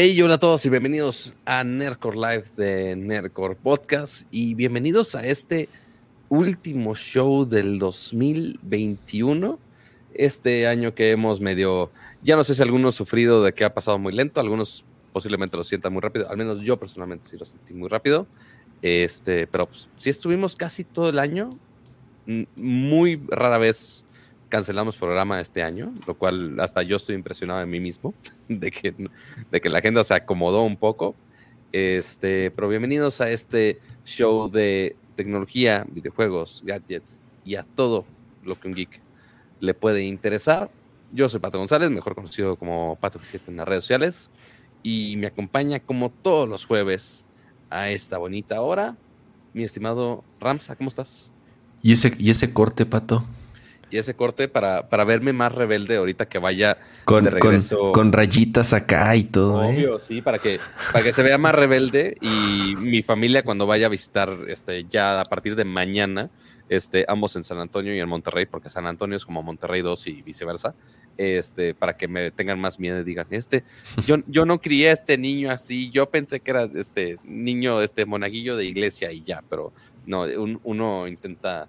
Hey, hola a todos y bienvenidos a Nerdcore Live de Nerdcore Podcast y bienvenidos a este último show del 2021. Este año que hemos medio, ya no sé si algunos sufrido de que ha pasado muy lento, algunos posiblemente lo sientan muy rápido, al menos yo personalmente sí lo sentí muy rápido. Este, pero pues, estuvimos casi todo el año, muy rara vez cancelamos programa este año, lo cual hasta yo estoy impresionado de mí mismo, de que, de que la agenda se acomodó un poco. Este, pero bienvenidos a este show de tecnología, videojuegos, gadgets y a todo lo que un geek le puede interesar. Yo soy Pato González, mejor conocido como Pato 7 en las redes sociales, y me acompaña como todos los jueves a esta bonita hora, mi estimado Ramsa, ¿cómo estás? ¿Y ese, y ese corte, Pato? Y ese corte para, para verme más rebelde ahorita que vaya con, de regreso. Con, rayitas acá y todo. ¿eh? Obvio, sí, para que, para que se vea más rebelde y mi familia cuando vaya a visitar este, ya a partir de mañana, este, ambos en San Antonio y en Monterrey, porque San Antonio es como Monterrey 2 y viceversa, este, para que me tengan más miedo y digan, este, yo, yo no crié a este niño así, yo pensé que era este niño, este monaguillo de iglesia y ya, pero no, uno intenta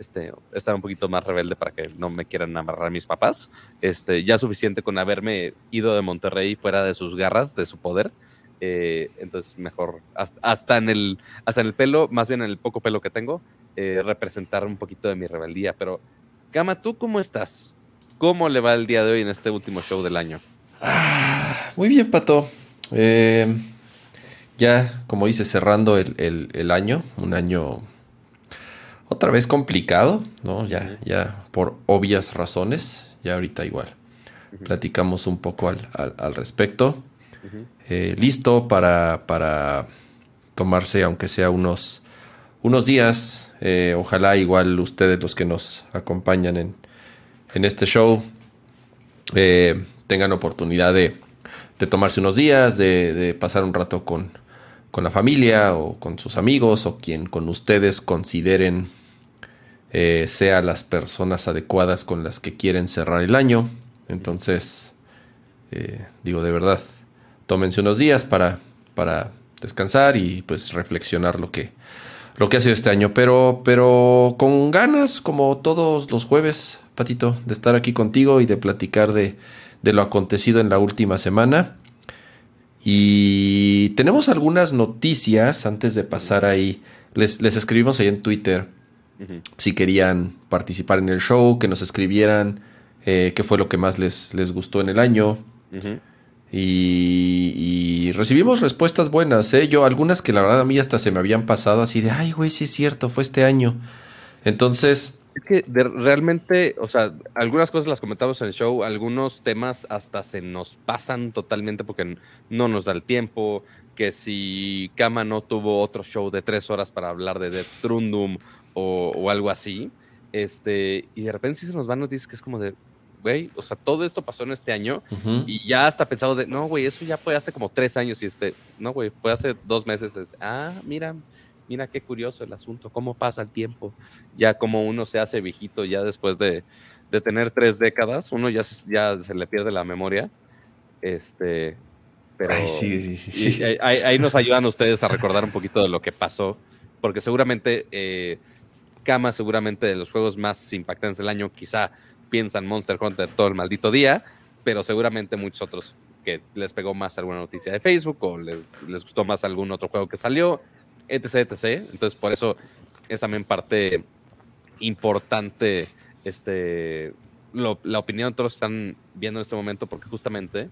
este, estar un poquito más rebelde para que no me quieran amarrar mis papás. Este, ya suficiente con haberme ido de Monterrey fuera de sus garras, de su poder. Eh, entonces, mejor, hasta, en el, hasta en el pelo, más bien en el poco pelo que tengo, eh, representar un poquito de mi rebeldía. Pero, Gama, ¿tú cómo estás? ¿Cómo le va el día de hoy en este último show del año? Ah, muy bien, Pato. Eh, ya, como dice, cerrando el año, un año otra vez complicado, ¿no? Ya, ya por obvias razones, ya ahorita igual. Platicamos un poco al, respecto. Eh, listo para, para tomarse, aunque sea unos, unos días. Eh, ojalá igual ustedes, los que nos acompañan en, en este show, eh, tengan oportunidad de, de, tomarse unos días, de, de pasar un rato con, con la familia o con sus amigos o quien con ustedes consideren eh, sea las personas adecuadas con las que quieren cerrar el año. Entonces, eh, digo de verdad, tómense unos días para, para descansar y pues reflexionar lo que, lo que ha sido este año. Pero, pero con ganas, como todos los jueves, Patito, de estar aquí contigo y de platicar de, de lo acontecido en la última semana. Y tenemos algunas noticias antes de pasar ahí. Les, les escribimos ahí en Twitter si querían participar en el show, que nos escribieran eh, qué fue lo que más les, les gustó en el año. y, recibimos respuestas buenas, ¿eh? Yo, algunas que la verdad a mí hasta se me habían pasado así de, ay, güey, sí es cierto, fue este año. Entonces... Es que realmente, o sea, algunas cosas las comentamos en el show, algunos temas hasta se nos pasan totalmente porque no nos da el tiempo, que si Kama no tuvo otro show de tres horas para hablar de Death Strundum o, algo así. Este, y de repente sí se nos van noticias que es como de, güey, o sea, todo esto pasó en este año y ya hasta pensamos de, no, güey, eso ya fue hace como tres años y este, no, güey, fue hace dos meses. Es, ah, mira, mira qué curioso el asunto, cómo pasa el tiempo. Ya como uno se hace viejito ya después de, de tener tres décadas, uno ya, ya se le pierde la memoria. Este, pero sí, sí, ahí, ahí, nos ayudan ustedes a recordar un poquito de lo que pasó, porque seguramente eh, Kama seguramente de los juegos más impactantes del año, quizá piensan Monster Hunter todo el maldito día, pero seguramente muchos otros que les pegó más alguna noticia de Facebook o les, gustó más algún otro juego que salió, etc, etc. Entonces por eso es también parte importante este, la opinión de todos que están viendo en este momento, porque justamente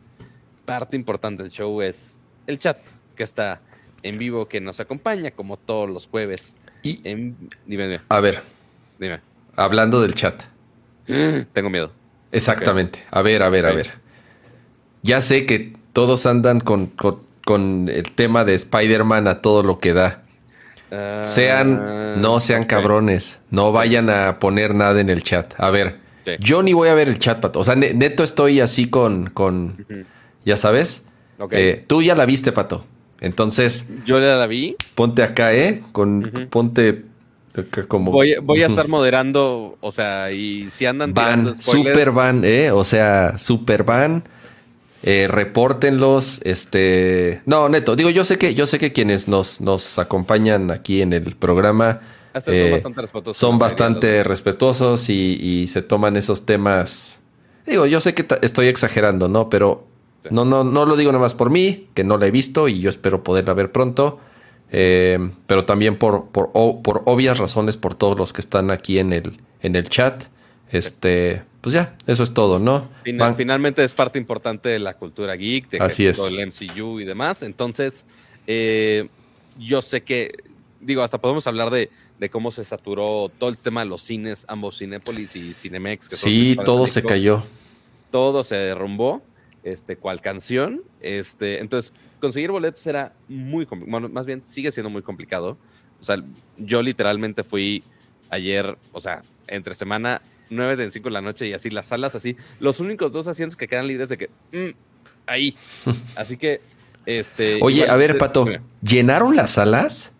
parte importante del show es el chat que está en vivo, que nos acompaña como todos los jueves y, dime, A ver. Dime. Hablando del chat. Tengo miedo. Exactamente. A ver, a ver, a ver. Ya sé que todos andan con, el tema de Spider-Man a todo lo que da. Ah, sean, no sean cabrones. No vayan a poner nada en el chat. A ver, yo ni voy a ver el chat, Pato. O sea, neto estoy así con, con ya sabes. Eh, tú ya la viste, Pato. Entonces. Yo ya la vi. Ponte acá, ¿eh? Con, Ponte como. Voy, voy, a estar moderando, o sea, y si andan. Van, super van, ¿eh? O sea, super van. Eh, repórtenlos. Este. No, neto. Digo, yo sé que, yo sé que quienes nos, nos acompañan aquí en el programa. Hasta son eh, bastante respetuosos. son bastante respetuosos y, y se toman esos temas. Digo, yo sé que estoy exagerando, ¿no? Pero Sí. no, no, no lo digo nada más por mí, que no la he visto y yo espero poderla ver pronto. Eh, pero también por, por, por obvias razones, por todos los que están aquí en el, en el chat. Este, pues ya, eso es todo, ¿no? Final- finalmente es parte importante de la cultura geek, de que Así es. el MCU y demás. Entonces, eh, yo sé que, digo, hasta podemos hablar de, de cómo se saturó todo el tema de los cines, ambos Cinépolis y Cinemex. Que sí, todo se cayó. Todo se derrumbó, este, cual canción. Este, entonces, conseguir boletos era muy complicado. Bueno, más bien sigue siendo muy complicado. O sea, yo literalmente fui ayer, o sea, entre semana, 9 de 5 de la noche y así, las salas así. Los únicos dos asientos que quedan libres de que, mm, ahí. Así que, este. Oye, igual, a ver, se- Pato, mira, ¿llenaron las salas?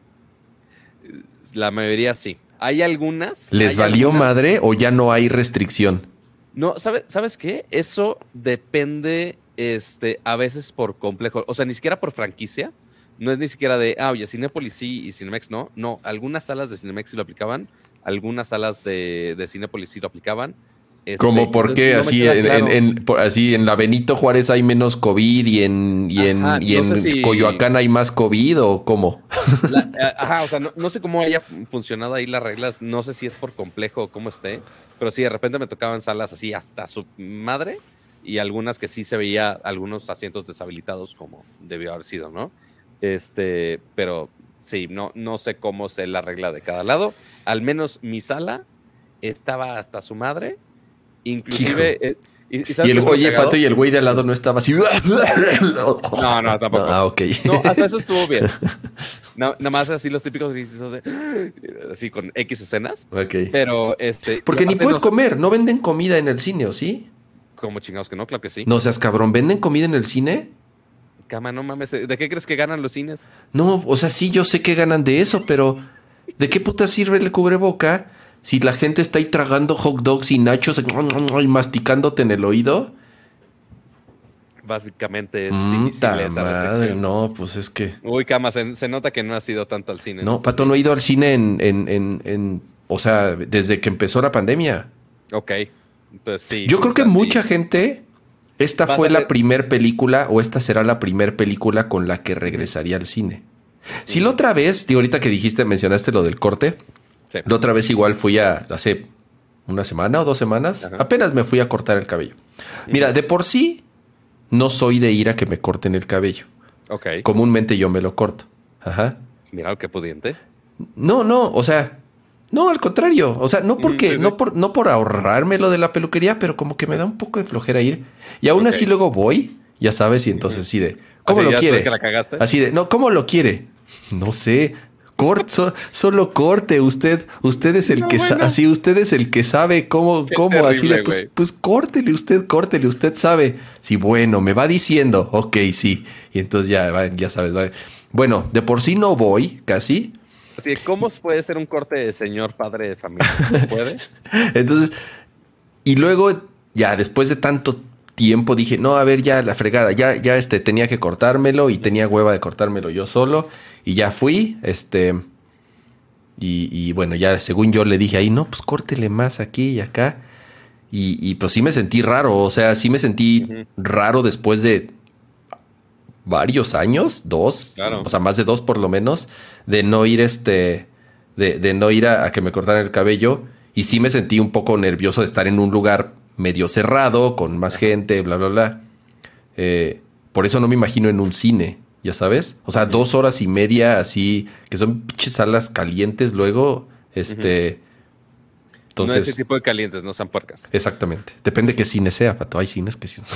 La mayoría sí. Hay algunas. ¿Les hay valió algunas- madre o ya no hay restricción? No, ¿sabe- ¿sabes qué? Eso depende este, a veces por complejo. O sea, ni siquiera por franquicia. No es ni siquiera de, ah, oye, Cinépolis sí y Cinemex no. No, algunas salas de Cinemex sí lo aplicaban. Algunas salas de, de Cinépolis sí lo aplicaban. Este, Como por qué no así en, claro. en- en- por- así en la Benito Juárez hay menos COVID y en, y en, Ajá, y no en sé si- Coyoacán hay más COVID o cómo? La- eh, ajá, o sea, no, no sé cómo haya funcionado ahí las reglas. No sé si es por complejo o cómo esté. Pero sí, de repente me tocaban salas así hasta su madre. Y algunas que sí se veía algunos asientos deshabilitados como debió haber sido, ¿no? Este, pero sí, no, no sé cómo sé la regla de cada lado. Al menos mi sala estaba hasta su madre. Inclusive. eh, y, y ¿sabes Y el, oye? Pato, y el güey de al lado no estaba así. No, no, tampoco. Ah, ok. No, hasta eso estuvo bien. Na- nada más así los típicos así con X escenas. Ok. Pero este. Porque ni puedes no- comer, no venden comida en el cine, ¿o sí? Como chingados que no, claro que sí. No seas cabrón, ¿venden comida en el cine? Cama, no mames. ¿De qué crees que ganan los cines? No, o sea, sí, yo sé que ganan de eso, pero ¿de qué puta sirve el cubreboca si la gente está ahí tragando hot dogs y nachos y masticándote en el oído? Básicamente es Mm, esa madre, no, pues es que... Uy, Cama, se, se nota que no has ido tanto al cine. No, Pato, no he ido al cine en, en, en, en- o sea, desde que empezó la pandemia. Ok. Entonces sí. Yo creo que sí. mucha gente, esta Vas fue la primer película o esta será la primer película con la que regresaría al cine. Si la otra vez, digo, ahorita que dijiste, mencionaste lo del corte, Sí. la otra vez igual fui a, hace una semana o dos semanas, Ajá. apenas me fui a cortar el cabello. Mira, de por sí, no soy de ir a que me corten el cabello. Ok. Comúnmente yo me lo corto. Ajá. Mira qué pudiente. No, no, o sea, no, al contrario. O sea, no porque, sí, sí. no por, no por ahorrarme lo de la peluquería, pero como que me da un poco de flojera ir. Y aún así luego voy, ya sabes, y entonces sí de, ¿cómo Así, lo quiere? la. Así de, no, ¿cómo lo quiere? No sé. Corte, so- solo corte, usted, usted es el No, que bueno. así, usted es el que sabe cómo, Qué cómo, así pues, pues córtele usted, córtele, usted sabe. Sí, bueno, me va diciendo, ok, sí. Y entonces ya, ya sabes, va. Bueno, de por sí no voy, casi, Así, ¿cómo puede ser un corte de señor padre de familia? ¿Se ¿Puede? Entonces, y luego, ya después de tanto tiempo, dije, no, a ver, ya la fregada, ya, ya este, tenía que cortármelo y tenía hueva de cortármelo yo solo. Y ya fui, este. Y, y bueno, ya según yo le dije ahí, no, pues córtele más aquí y acá. Y, y, pues sí me sentí raro, o sea, sí me sentí raro después de varios años, dos, Claro. o sea, más de dos por lo menos, de no ir este, de, de no ir a, a que me cortaran el cabello. Y sí me sentí un poco nervioso de estar en un lugar medio cerrado, con más gente, bla, bla, bla. Eh, por eso no me imagino en un cine, ya sabes. O sea, dos horas y media así, que son pinches salas calientes luego, este... no Entonces, ese tipo de calientes, no sean puercas. exactamente. Depende qué cine sea, Pato. Hay cines que sí.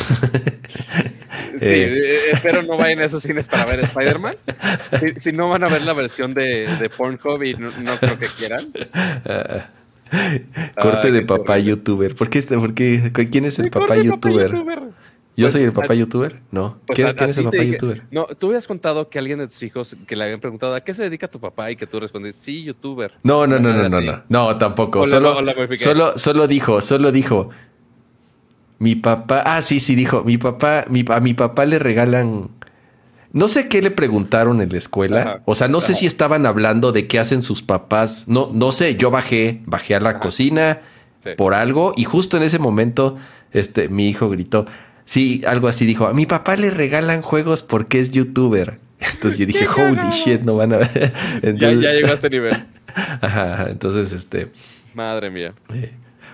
Sí, Eh. eh, espero no vayan a esos cines para ver Spider-Man. Si, si no van a ver la versión de, de Pornhub y no, no creo que quieran. Corte de papá youtuber. ¿Por qué, este- por qué- ¿Quién es el papá corte, youtuber? ¿Yo Pues, soy el papá a- youtuber? No. Pues ¿Quién, a- quién a es el papá dije- youtuber? No, tú habías contado que alguien de tus hijos que le habían preguntado ¿a qué se dedica tu papá? Y que tú respondiste, sí, youtuber. No, no, no, no, no, no. No, tampoco. Solo, solo, solo dijo, solo dijo. Mi papá, ah, sí, sí, dijo, mi papá, mi, a mi papá le regalan no sé qué le preguntaron en la escuela. o sea, no sé si estaban hablando de qué hacen sus papás. No, no sé, yo bajé, bajé a la cocina por algo y justo en ese momento, este, mi hijo gritó, sí, algo así dijo, a mi papá le regalan juegos porque es youtuber. Entonces yo dije, holy shit, no van a ver. ya, ya llegó a este nivel. Ajá, entonces, este. Madre mía. Eh,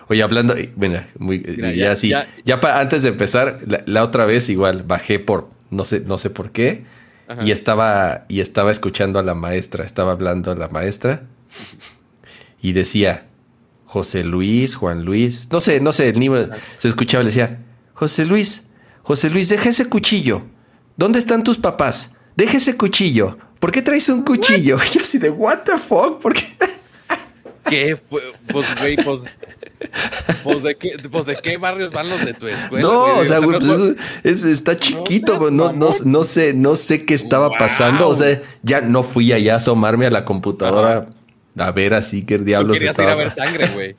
oye, hablando, bueno, muy, ya, sí. Ya, antes de empezar, la, otra vez igual bajé por no sé, no sé por qué. Y estaba, y estaba escuchando a la maestra, estaba hablando a la maestra. Y decía, José Luis, Juan Luis, no sé, no sé, el niño se escuchaba, le decía, José Luis, José Luis, deja ese cuchillo. ¿Dónde están tus papás? Deja ese cuchillo. ¿Por qué traes un cuchillo? Y yo así de, what the fuck? ¿Por qué? ¿Qué? Pues, güey, pues, pues, ¿de qué, pues, ¿de qué barrios van los de tu escuela? No, o sea, güey, pues está chiquito, no, no, no, sé, no sé qué estaba pasando. O sea, ya no fui allá a asomarme a la computadora a ver así qué diablos estaba. ir a ver sangre, güey.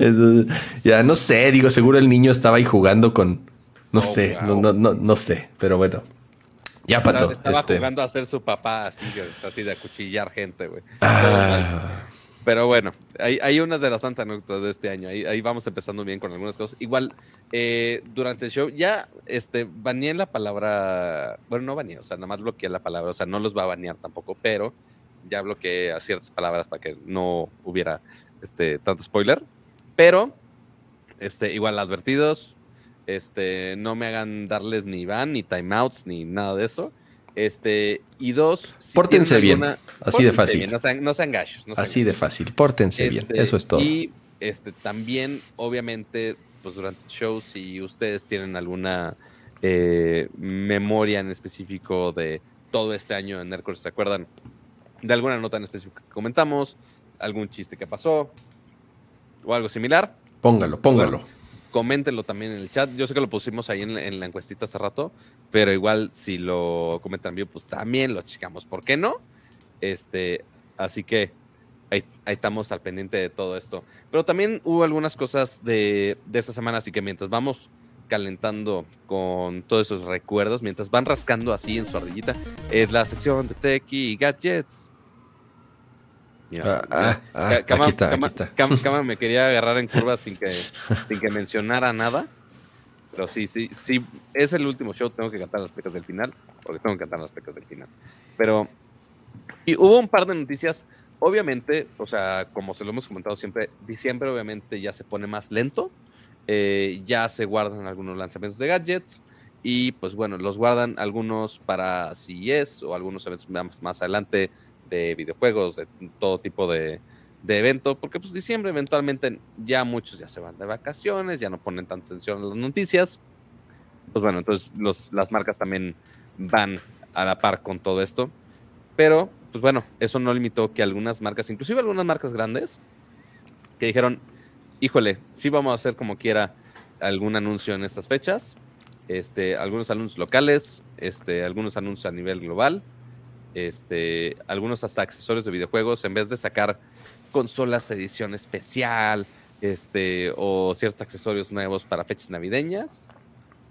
ya no sé, digo, seguro el niño estaba ahí jugando con. No oh, sé, no, no, no, no sé, pero bueno. Ya, Pato. Estaba este... jugando a ser su papá así, así de acuchillar gente, güey. Ah. Pero bueno, hay, hay, unas de las tantas anécdotas de este año. Ahí, ahí, vamos empezando bien con algunas cosas. Igual, eh, durante el show ya este, baneé la palabra. Bueno, no baneé, o sea, nada más bloqueé la palabra. O sea, no los va a banear tampoco, pero ya bloqueé a ciertas palabras para que no hubiera este, tanto spoiler. Pero, este, igual, advertidos, este, no me hagan darles ni ban, ni timeouts, ni nada de eso. Este, y dos, pórtense bien, así de fácil. no, sean, no gallos. así de fácil, pórtense bien, este, eso es todo. Y este, también, obviamente, pues durante el show, si ustedes tienen alguna eh, memoria en específico de todo este año en Nerdcore, ¿se acuerdan de alguna nota en específico que comentamos? ¿Algún chiste que pasó? ¿O algo similar? Póngalo, póngalo coméntenlo también en el chat. Yo sé que lo pusimos ahí en, la encuestita hace rato, pero igual si lo comentan bien, pues también lo chicamos. ¿Por qué no? Este, así que ahí, estamos al pendiente de todo esto. Pero también hubo algunas cosas de, esta semana, así que mientras vamos calentando con todos esos recuerdos, mientras van rascando así en su ardillita, es la sección de Tech y Gadgets. Ah, ah, ah, aquí está, aquí está. Cama, me quería agarrar en curva sin que, sin que mencionara nada. Pero sí, sí, sí, es el último show, tengo que cantar las pecas del final, porque tengo que cantar las pecas del final. Pero sí, hubo un par de noticias. Obviamente, o sea, como se lo hemos comentado siempre, diciembre obviamente ya se pone más lento. Eh, ya se guardan algunos lanzamientos de gadgets. Y pues bueno, los guardan algunos para CES o algunos eventos más, más adelante de videojuegos, de todo tipo de, de evento, porque pues diciembre eventualmente ya muchos ya se van de vacaciones, ya no ponen tanta atención a las noticias. Pues bueno, entonces las marcas también van a la par con todo esto. Pero, pues bueno, eso no limitó que algunas marcas, inclusive algunas marcas grandes, que dijeron, híjole, sí vamos a hacer como quiera algún anuncio en estas fechas. Este, algunos anuncios locales, este, algunos anuncios a nivel global este, algunos hasta accesorios de videojuegos, en vez de sacar consolas edición especial, este, o ciertos accesorios nuevos para fechas navideñas.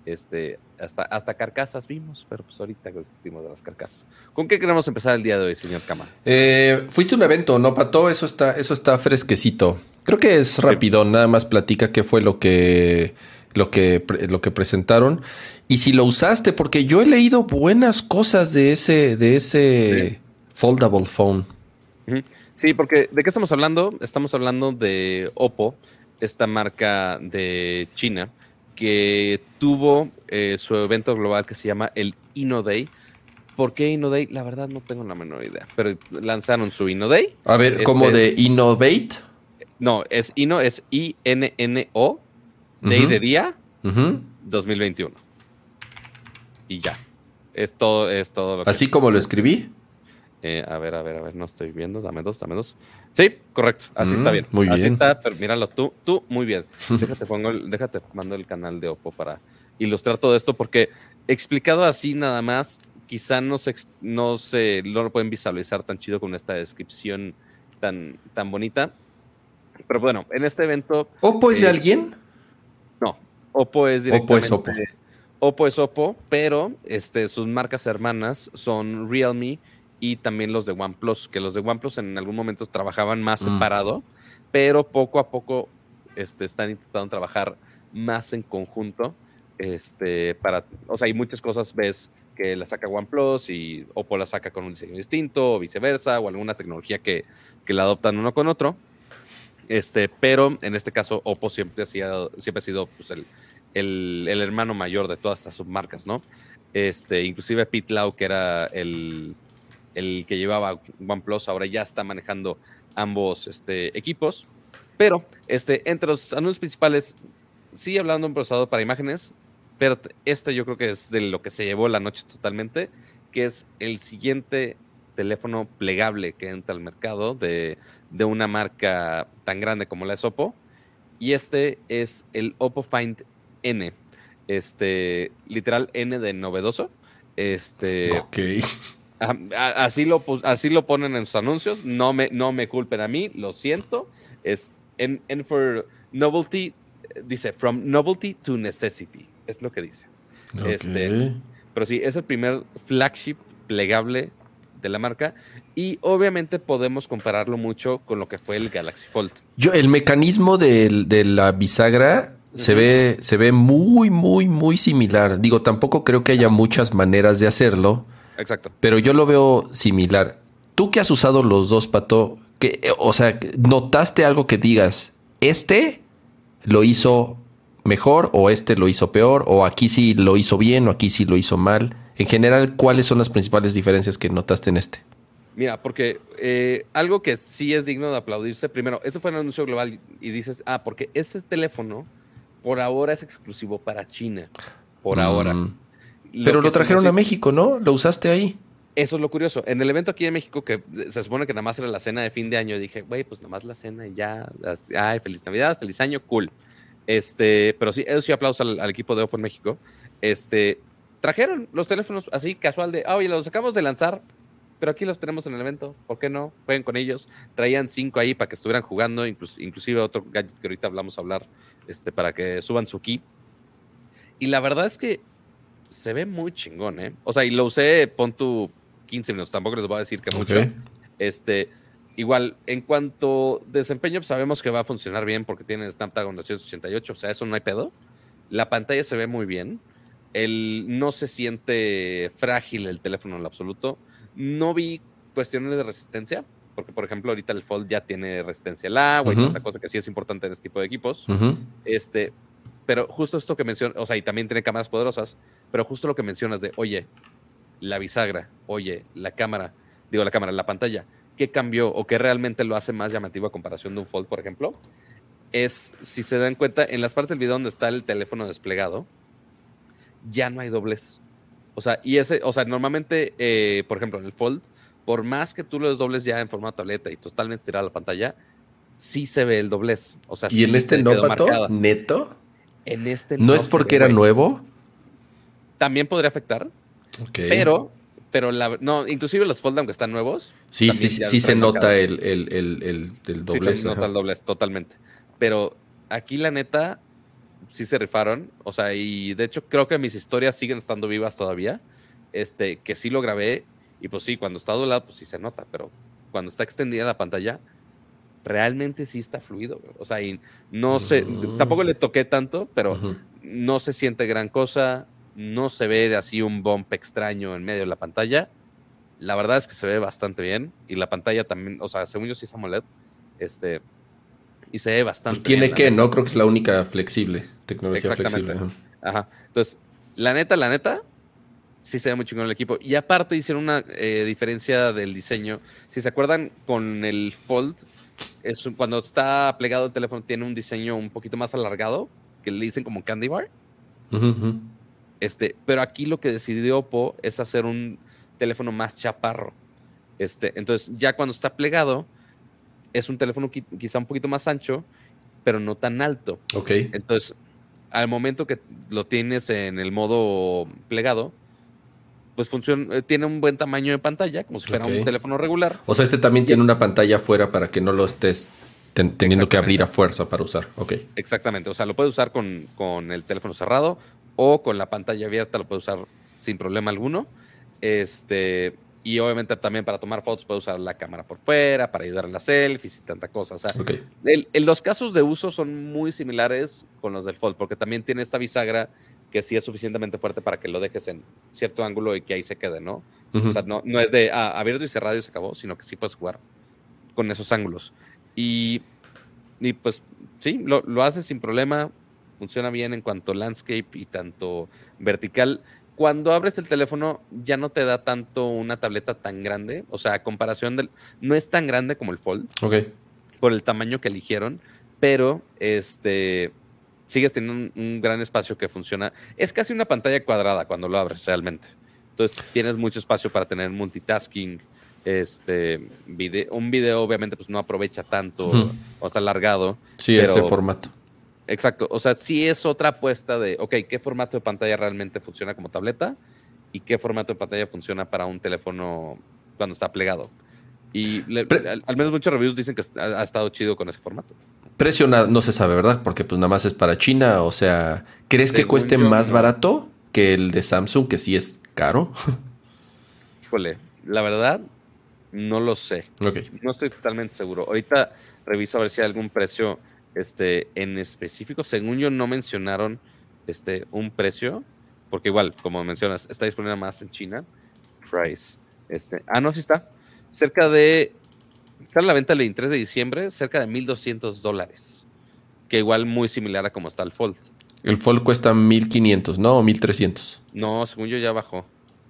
Este, hasta, hasta carcasas vimos, pero pues ahorita discutimos de las carcasas. ¿Con qué queremos empezar el día de hoy, señor Cama? Eh, fuiste a un evento, ¿no, Pato? Eso está, eso está fresquecito. Creo que es rápido, nada más platica qué fue lo que lo que, lo que presentaron. Y si lo usaste, porque yo he leído buenas cosas de ese, de ese foldable phone. Sí, porque ¿de qué estamos hablando? Estamos hablando de Oppo, esta marca de China, que tuvo eh, su evento global que se llama el InnoDay. ¿Por qué InnoDay? La verdad no tengo la menor idea, pero lanzaron su InnoDay. A ver, ¿cómo este de Innovate? No, es Inno, es I-N-N-O, Day de día, 2021. Y ya. Es todo, es todo lo que ¿Así como lo escribí? Eh, a ver, a ver, a ver, no estoy viendo. Dame dos, dame dos. Sí, correcto. Así está mm, bien. Muy Así bien. está, pero míralo tú, tú, muy bien. déjate, pongo déjate, mando el canal de Oppo para ilustrar todo esto, porque explicado así nada más, quizá no se, no se no lo pueden visualizar tan chido con esta descripción tan, tan bonita. Pero bueno, en este evento. ¿Oppo es de eh, alguien? Oppo es directamente... Oppo es Oppo. Oppo es Oppo, pero este, sus marcas hermanas son Realme y también los de OnePlus, que los de OnePlus en algún momento trabajaban más Mm. separado, pero poco a poco este, están intentando trabajar más en conjunto. Este, para, o sea, hay muchas cosas, ves que la saca OnePlus y Oppo la saca con un diseño distinto, o viceversa, o alguna tecnología que, que la adoptan uno con otro. Este, pero en este caso, Oppo siempre ha sido, siempre ha sido pues, el, el, el hermano mayor de todas estas submarcas, ¿no? Este, inclusive Pete Lau, que era el, el que llevaba OnePlus, ahora ya está manejando ambos este, equipos. Pero este, entre los anuncios principales, sigue hablando de un procesador para imágenes, pero este yo creo que es de lo que se llevó la noche totalmente, que es el siguiente teléfono plegable que entra al mercado de, de una marca tan grande como la es Oppo. Y este es el Oppo Find N. Este, literal N de novedoso. Este, Ok. Así lo, así lo ponen en sus anuncios. No me, no me culpen a mí, lo siento. Es N, N for novelty, dice from novelty to necessity. Es lo que dice. Este. Pero sí, es el primer flagship plegable de la marca. Y obviamente podemos compararlo mucho con lo que fue el Galaxy Fold. Yo, el mecanismo del- de, la bisagra se, ve, se ve muy, muy, muy similar. Digo, tampoco creo que haya muchas maneras de hacerlo, Exacto. pero yo lo veo similar. Tú que has usado los dos, Pato, que, o sea, ¿notaste algo que digas, este lo hizo mejor o este lo hizo peor o aquí sí lo hizo bien o aquí sí lo hizo mal? En general, ¿cuáles son las principales diferencias que notaste en este? Mira, porque eh, algo que sí es digno de aplaudirse, primero, ese fue un anuncio global y dices, ah, porque ese teléfono por ahora es exclusivo para China. Por ahora. Mm. Pero lo trajeron a México, ¿no? Lo usaste ahí. Eso es lo curioso. En el evento aquí en México, que se supone que nada más era la cena de fin de año, dije, güey, pues nada más la cena y ya. las- Ay, feliz Navidad, feliz año, cool. Este, pero sí, eso sí, aplauso al, al equipo de Oppo en México. Este, trajeron los teléfonos así, casual, de, ah, oye, los acabamos de lanzar, pero aquí los tenemos en el evento, ¿por qué no? Jueguen con ellos. Traían cinco ahí para que estuvieran jugando, inclus- inclusive otro gadget que ahorita hablamos a hablar, este, para que suban su key. Y la verdad es que se ve muy chingón, ¿eh? O sea, y lo usé, pon tu 15 minutos, tampoco les voy a decir que mucho. Este, igual, en cuanto desempeño, pues sabemos que va a funcionar bien porque tiene Snapdragon 288, o sea, eso no hay pedo. La pantalla se ve muy bien. El, no se siente frágil el teléfono en lo absoluto. No vi cuestiones de resistencia, porque por ejemplo ahorita el Fold ya tiene resistencia al agua y tanta cosa que sí es importante en este tipo de equipos. Este, pero justo esto que mencionas, o sea, y también tiene cámaras poderosas, pero justo lo que mencionas de, oye, la bisagra, oye, la cámara, digo la cámara, la pantalla, ¿qué cambió o qué realmente lo hace más llamativo a comparación de un Fold, por ejemplo? Es, si se dan cuenta, en las partes del video donde está el teléfono desplegado, ya no hay doblez. O sea, y ese, o sea, normalmente, eh, por ejemplo, en el Fold, por más que tú lo desdobles ya en formato tableta y totalmente estirada la pantalla, sí se ve el doblez. O sea, Y sí en este no, Pato, neto. En este No, es porque era nuevo. También podría afectar, pero, pero la, no, inclusive los Fold, aunque están nuevos, sí, sí, sí, se nota el, el, el, el, el sí doblez. se nota el doblez, totalmente. Pero aquí la neta, sí se rifaron. O sea, y de hecho creo que mis historias siguen estando vivas todavía. Este, que sí lo grabé. Y pues sí, cuando está doblado, pues sí se nota. Pero cuando está extendida la pantalla, realmente sí está fluido. O sea, y no sé, Mm. tampoco le toqué tanto, pero no se siente gran cosa, no se ve así un bump extraño en medio de la pantalla. La verdad es que se ve bastante bien y la pantalla también, o sea, según yo sí es AMOLED, este, y se ve bastante Pues tiene bien, que. ¿no? Creo que es la única flexible, tecnología Exactamente. flexible. ajá. Ajá. Entonces, la neta, la neta, sí se ve muy chingón el equipo. Y aparte hicieron una eh, diferencia del diseño. Si se acuerdan, con el Fold, es cuando está plegado el teléfono, tiene un diseño un poquito más alargado, que le dicen como candy bar. Ujú. Este, pero aquí lo que decidió Oppo es hacer un teléfono más chaparro. Este, entonces, ya cuando está plegado, es un teléfono qui- quizá un poquito más ancho, pero no tan alto. Ok. Entonces, al momento que lo tienes en el modo plegado, pues funciona, eh, tiene un buen tamaño de pantalla, como si fuera un teléfono regular. O sea, este también tiene una pantalla afuera para que no lo estés teniendo que abrir a fuerza para usar. Ok. Exactamente. O sea, lo puedes usar con, con el teléfono cerrado o con la pantalla abierta, lo puedes usar sin problema alguno. Este, y obviamente también para tomar fotos puede usar la cámara por fuera, para ayudar en las selfies y tanta cosa. O sea, en los casos de uso son muy similares con los del Fold, porque también tiene esta bisagra que sí es suficientemente fuerte para que lo dejes en cierto ángulo y que ahí se quede, ¿no? O sea, no, no es de ah, abierto y cerrado y se acabó, sino que sí puedes jugar con esos ángulos. Y, y pues sí, lo, lo hace sin problema, funciona bien en cuanto landscape y tanto vertical cuando abres el teléfono ya no te da tanto una tableta tan grande, o sea, a comparación del no es tan grande como el Fold. Ok. Por el tamaño que eligieron, pero este sigues teniendo un, gran espacio que funciona. Es casi una pantalla cuadrada cuando lo abres realmente. Entonces tienes mucho espacio para tener multitasking. Este un video obviamente pues no aprovecha tanto o está alargado. Sí, ese formato. Exacto. O sea, sí es otra apuesta de, ok, ¿qué formato de pantalla realmente funciona como tableta? ¿Y qué formato de pantalla funciona para un teléfono cuando está plegado? Y al, menos muchos reviews dicen que ha, estado chido con ese formato. Precio no, se sabe, ¿verdad? Porque pues nada más es para China. O sea, ¿crees que cueste más barato que el de Samsung, que sí es caro? Híjole, la verdad, no lo sé. No estoy totalmente seguro. Ahorita reviso a ver si hay algún precio este, en específico, según yo, no mencionaron este, un precio, porque igual, como mencionas, está disponible más en China. Price. Este, ah, no, sí está. Cerca de. Sale a la venta el 23 de diciembre, cerca de 1.200 dólares. Que igual muy similar a como está el Fold. El Fold cuesta 1.500, ¿no? O 1.300. No, según yo ya bajó.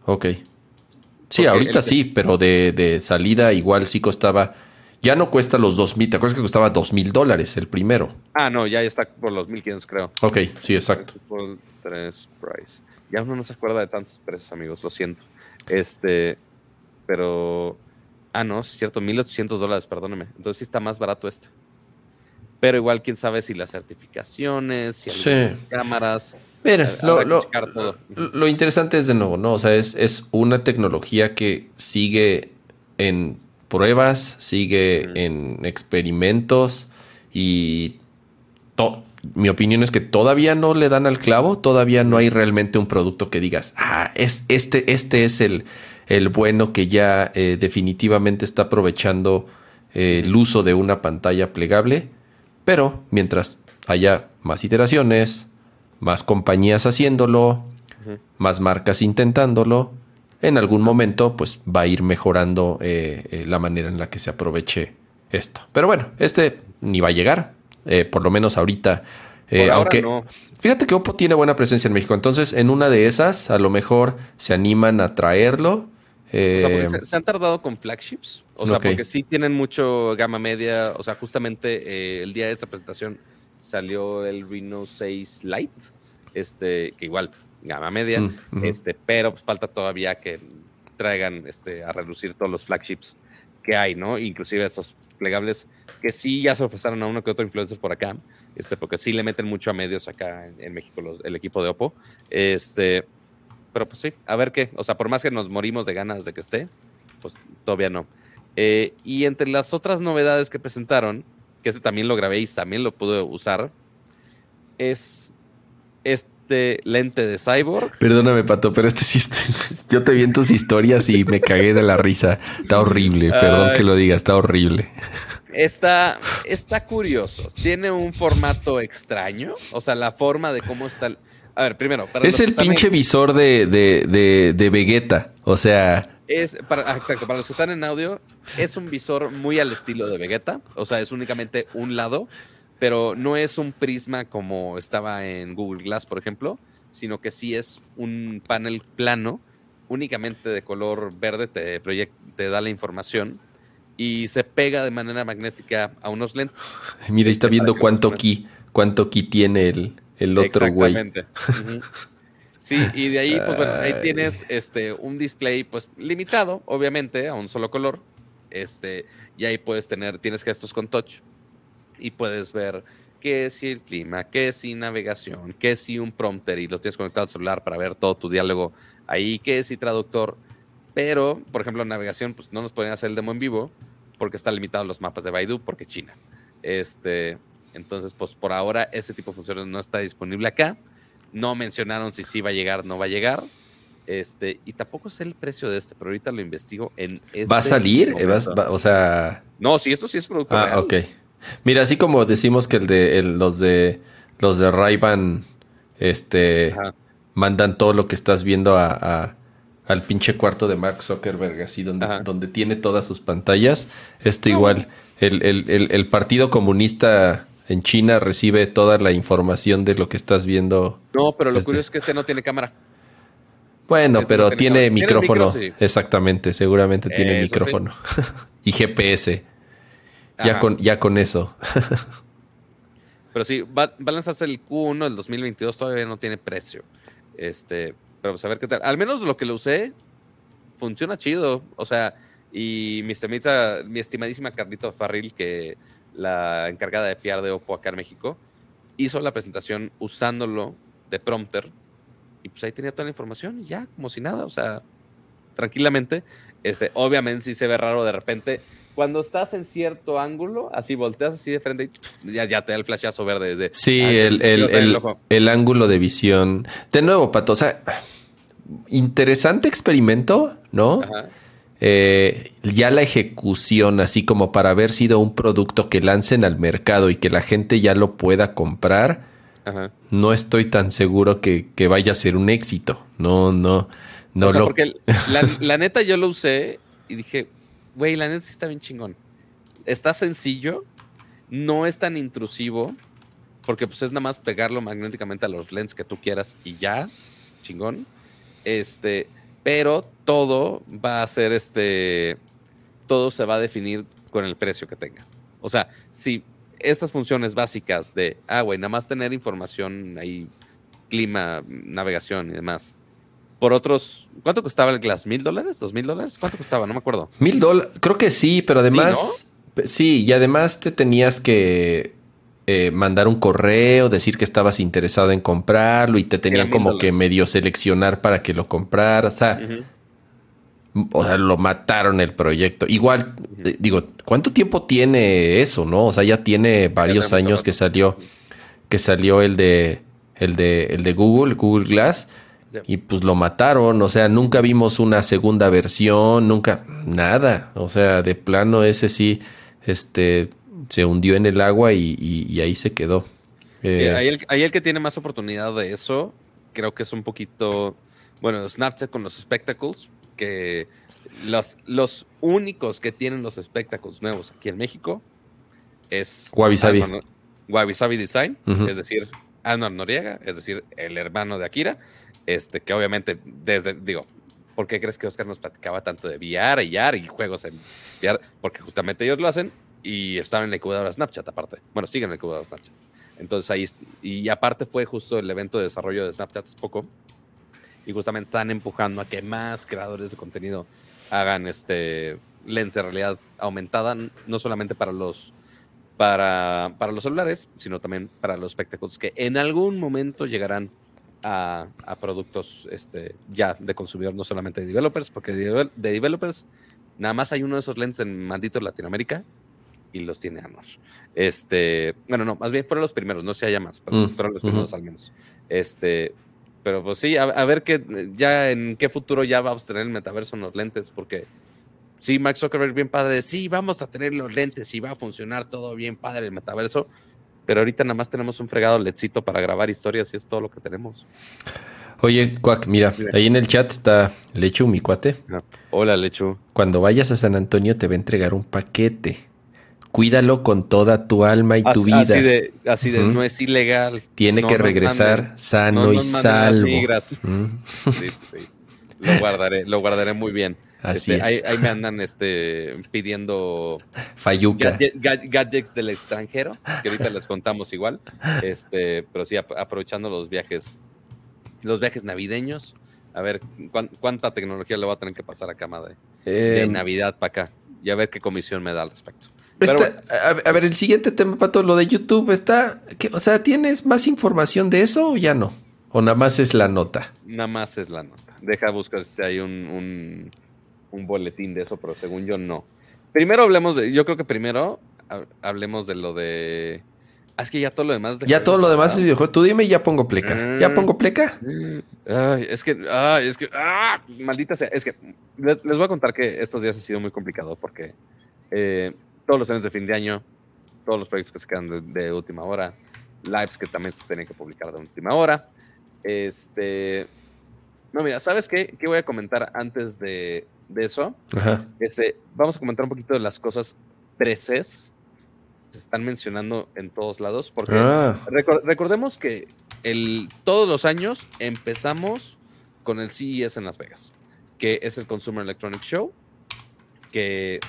Ok. Sí, ahorita sí, pero de, de salida igual sí costaba ya no cuesta los 2.000. ¿Te acuerdas que costaba 2.000 dólares el primero? Ah, no, ya está por los 1.500 creo. Ok, sí, exacto. Por tres price. Ya uno no se acuerda de tantos precios, amigos, lo siento. Este, pero... Ah, no, es cierto, 1.800 dólares, perdóneme. Entonces sí está más barato este. Pero igual, quién sabe si las certificaciones, si las cámaras... Mira, lo, lo, lo, interesante es de nuevo, ¿no? O sea, es, es una tecnología que sigue en pruebas, sigue en experimentos y mi opinión es que todavía no le dan al clavo, todavía no hay realmente un producto que digas, ah, es, este, este es el, el bueno que ya eh, definitivamente está aprovechando eh, el uso de una pantalla plegable, pero mientras haya más iteraciones, más compañías haciéndolo, más marcas intentándolo, en algún momento pues va a ir mejorando eh, eh, la manera en la que se aproveche esto. Pero bueno, este ni va a llegar, eh, por lo menos ahorita. aunque fíjate que Oppo tiene buena presencia en México, entonces en una de esas a lo mejor se animan a traerlo. O sea, se, han tardado con flagships, o sea, porque sí tienen mucho gama media, o sea, justamente el día de esa presentación salió el Reno 6 Lite, este, que igual gama media, mm, este, pero pues, falta todavía que traigan este, a reducir todos los flagships que hay, ¿no? Inclusive esos plegables que sí ya se ofrecieron a uno que otro influencer por acá, este, porque sí le meten mucho a medios acá en, México el equipo de Oppo. Este, pero pues sí, a ver qué, o sea, por más que nos morimos de ganas de que esté, pues todavía no. Eh, y entre las otras novedades que presentaron, que ese también lo grabé y también lo pude usar, es este este lente de cyborg. Perdóname, Pato, pero este sí, yo te vi en tus historias y me cagué de la risa. Está horrible, perdón que lo diga, está horrible. Está, está curioso. Tiene un formato extraño. O sea, la forma de cómo está. A ver, primero. es el pinche visor de, de, de, Vegeta. O sea. Es, para, ah, exacto, para los que están en audio, es un visor muy al estilo de Vegeta. O sea, es únicamente un lado pero no es un prisma como estaba en Google Glass, por ejemplo, sino que sí es un panel plano, únicamente de color verde, te, te da la información y se pega de manera magnética a unos lentes. Mira, ahí está viendo cuánto ki, cuánto ki tiene el, el otro güey. Exactamente. Sí, y de ahí, pues bueno, ahí tienes este un display, pues limitado, obviamente, a un solo color. Este, y ahí puedes tener, tienes gestos con touch, y puedes ver qué si el clima, qué si navegación, qué si un prompter y lo tienes conectado al celular para ver todo tu diálogo ahí, qué si traductor. Pero, por ejemplo, navegación, pues no nos pueden hacer el demo en vivo porque está limitado los mapas de Baidu porque China. Este, entonces, pues por ahora ese tipo de funciones no está disponible acá. No mencionaron si sí va a llegar, no va a llegar. Este, y tampoco sé el precio de este, pero ahorita lo investigo en este ¿Va a salir? o sea. No, sí, esto sí es producto. Ah, ok. Mira, así como decimos que el de los de los de ray este mandan todo lo que estás viendo a, al pinche cuarto de Mark Zuckerberg, así donde, donde tiene todas sus pantallas. Esto igual, el, el, Partido Comunista en China recibe toda la información de lo que estás viendo. No, pero lo este. curioso es que este no tiene cámara. Bueno, este pero tiene, micrófono. Exactamente, seguramente tiene micrófono. y GPS. Ya con, ya con eso. pero sí, va, va, a lanzarse el Q1 del 2022, todavía no tiene precio. Este, pero pues a ver qué tal. Al menos lo que lo usé funciona chido. O sea, y mi, mi estimadísima Carlito Farril, que la encargada de PR de Oppo acá en México, hizo la presentación usándolo de prompter. Y pues ahí tenía toda la información y ya, como si nada. O sea, tranquilamente. Este, obviamente sí se ve raro de repente. Cuando estás en cierto ángulo, así volteas así de frente y ya, ya te da el flashazo verde. De, sí, ah, el, el, el, ángulo de visión. De nuevo, Pato, o sea, interesante experimento, ¿no? Eh, ya la ejecución, así como para haber sido un producto que lancen al mercado y que la gente ya lo pueda comprar, no estoy tan seguro que, vaya a ser un éxito. No, no, no o sea, Porque la, neta yo lo usé y dije, güey, la neta sí está bien chingón. Está sencillo, no es tan intrusivo, porque pues es nada más pegarlo magnéticamente a los lentes que tú quieras y ya, chingón. Este, pero todo va a ser este, todo se va a definir con el precio que tenga. O sea, si estas funciones básicas de, ah, güey, nada más tener información ahí, clima, navegación y demás, por otros, ¿cuánto costaba el Glass? ¿Mil dólares? ¿Dos mil dólares? ¿Cuánto costaba? No me acuerdo. Mil dólares, creo que sí, pero además, sí, y además te tenías que eh, mandar un correo, decir que estabas interesado en comprarlo y te tenían como que medio seleccionar para que lo compraras. O sea, o sea, lo mataron el proyecto. Igual, eh, digo, ¿cuánto tiempo tiene eso, no? O sea, ya tiene varios años que salió, que salió el de, el de, el de Google, Google Glass. Y pues lo mataron, o sea, nunca vimos una segunda versión, nunca, nada. O sea, de plano ese sí, este, se hundió en el agua y, ahí se quedó. Eh, ahí, el, que tiene más oportunidad de eso, creo que es un poquito, bueno, Snapchat con los spectacles, que los, los únicos que tienen los spectacles nuevos aquí en México es Wabi Sabi. Wabi Sabi Design, es decir, Anwar Noriega, es decir, el hermano de Akira, este, que obviamente desde, digo, ¿por qué crees que Oscar nos platicaba tanto de VR y AR y juegos en VR? Porque justamente ellos lo hacen y estaban en la incubadora Snapchat aparte. Bueno, siguen en la incubadora de Snapchat. Entonces ahí, y aparte fue justo el evento de desarrollo de Snapchat hace poco. Y justamente están empujando a que más creadores de contenido hagan este lens de realidad aumentada, no solamente para los, para, para los celulares, sino también para los espectáculos que en algún momento llegarán a, a, productos este, ya de consumidor, no solamente de developers, porque de, de developers nada más hay uno de esos lens en maldito Latinoamérica y los tiene Anor. Este, bueno, no, más bien fueron los primeros, no se haya más, pero mm, fueron los primeros al menos. Este, pero pues sí, a, ver qué, ya en qué futuro ya vamos a tener el metaverso en los lentes, porque sí, Max Zuckerberg bien padre, sí, vamos a tener los lentes y va a funcionar todo bien padre el metaverso, pero ahorita nada más tenemos un fregado ledcito para grabar historias y es todo lo que tenemos. Oye, Cuac, mira, ahí en el chat está Lechu, mi cuate. Ah, hola, Lechu. Cuando vayas a San Antonio te va a entregar un paquete cuídalo con toda tu alma y tu vida. Así de, así de no es ilegal. Tiene que regresar sano y salvo. Sí, sí. Lo guardaré, lo guardaré muy bien. Así este, es. Ahí, me andan este, pidiendo Fayuca. gadgets del extranjero, que ahorita les contamos igual. Este, pero sí, aprovechando los viajes, los viajes navideños. A ver cuánta tecnología le va a tener que pasar a cama de, em, Navidad para acá. Y a ver qué comisión me da al respecto a, ver, el siguiente tema, Pato, lo de YouTube, está. o sea, ¿tienes más información de eso o ya no? ¿O nada más es la nota? Nada más es la nota. Deja buscar si hay un, un, boletín de eso, pero según yo no. Primero hablemos de. Yo creo que primero hablemos de lo de. Ah, es que ya todo lo demás. ya todo lo demás es videojuego. Tú dime y ya pongo pleca. ¿Ya mm. pongo pleca? Ay, es que. Ay, es que. Ah, maldita sea. Es que. Les, voy a contar que estos días ha sido muy complicado porque eh, todos los años de fin de año, todos los proyectos que se quedan de, última hora, lives que también se tienen que publicar de última hora. Este. No, mira, ¿sabes qué? ¿Qué voy a comentar antes de, de eso? Ajá. Este, vamos a comentar un poquito de las cosas 13 se están mencionando en todos lados. Porque ah. recordemos que el, todos los años empezamos con el CES en Las Vegas, que es el Consumer Electronic Show, que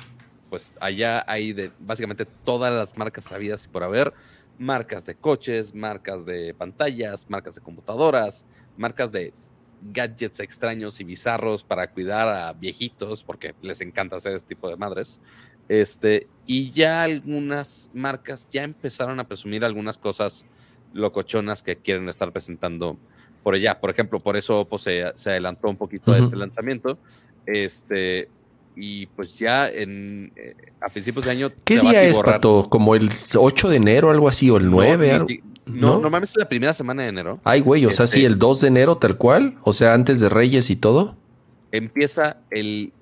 pues allá hay de básicamente todas las marcas sabidas y por haber, marcas de coches, marcas de pantallas, marcas de computadoras, marcas de gadgets extraños y bizarros para cuidar a viejitos, porque les encanta hacer este tipo de madres. Este, y ya algunas marcas ya empezaron a presumir algunas cosas locochonas que quieren estar presentando por allá. Por ejemplo, por eso Oppo se, adelantó un poquito a este lanzamiento. Este, y pues ya en, eh, a principios de año. ¿Qué día es, Pato? ¿Como el 8 de enero, algo así, o el 9? No, normalmente es la primera semana de enero. Ay, güey, o sea, sí, este el 2 de enero tal cual, o sea, antes de Reyes y todo. Empieza el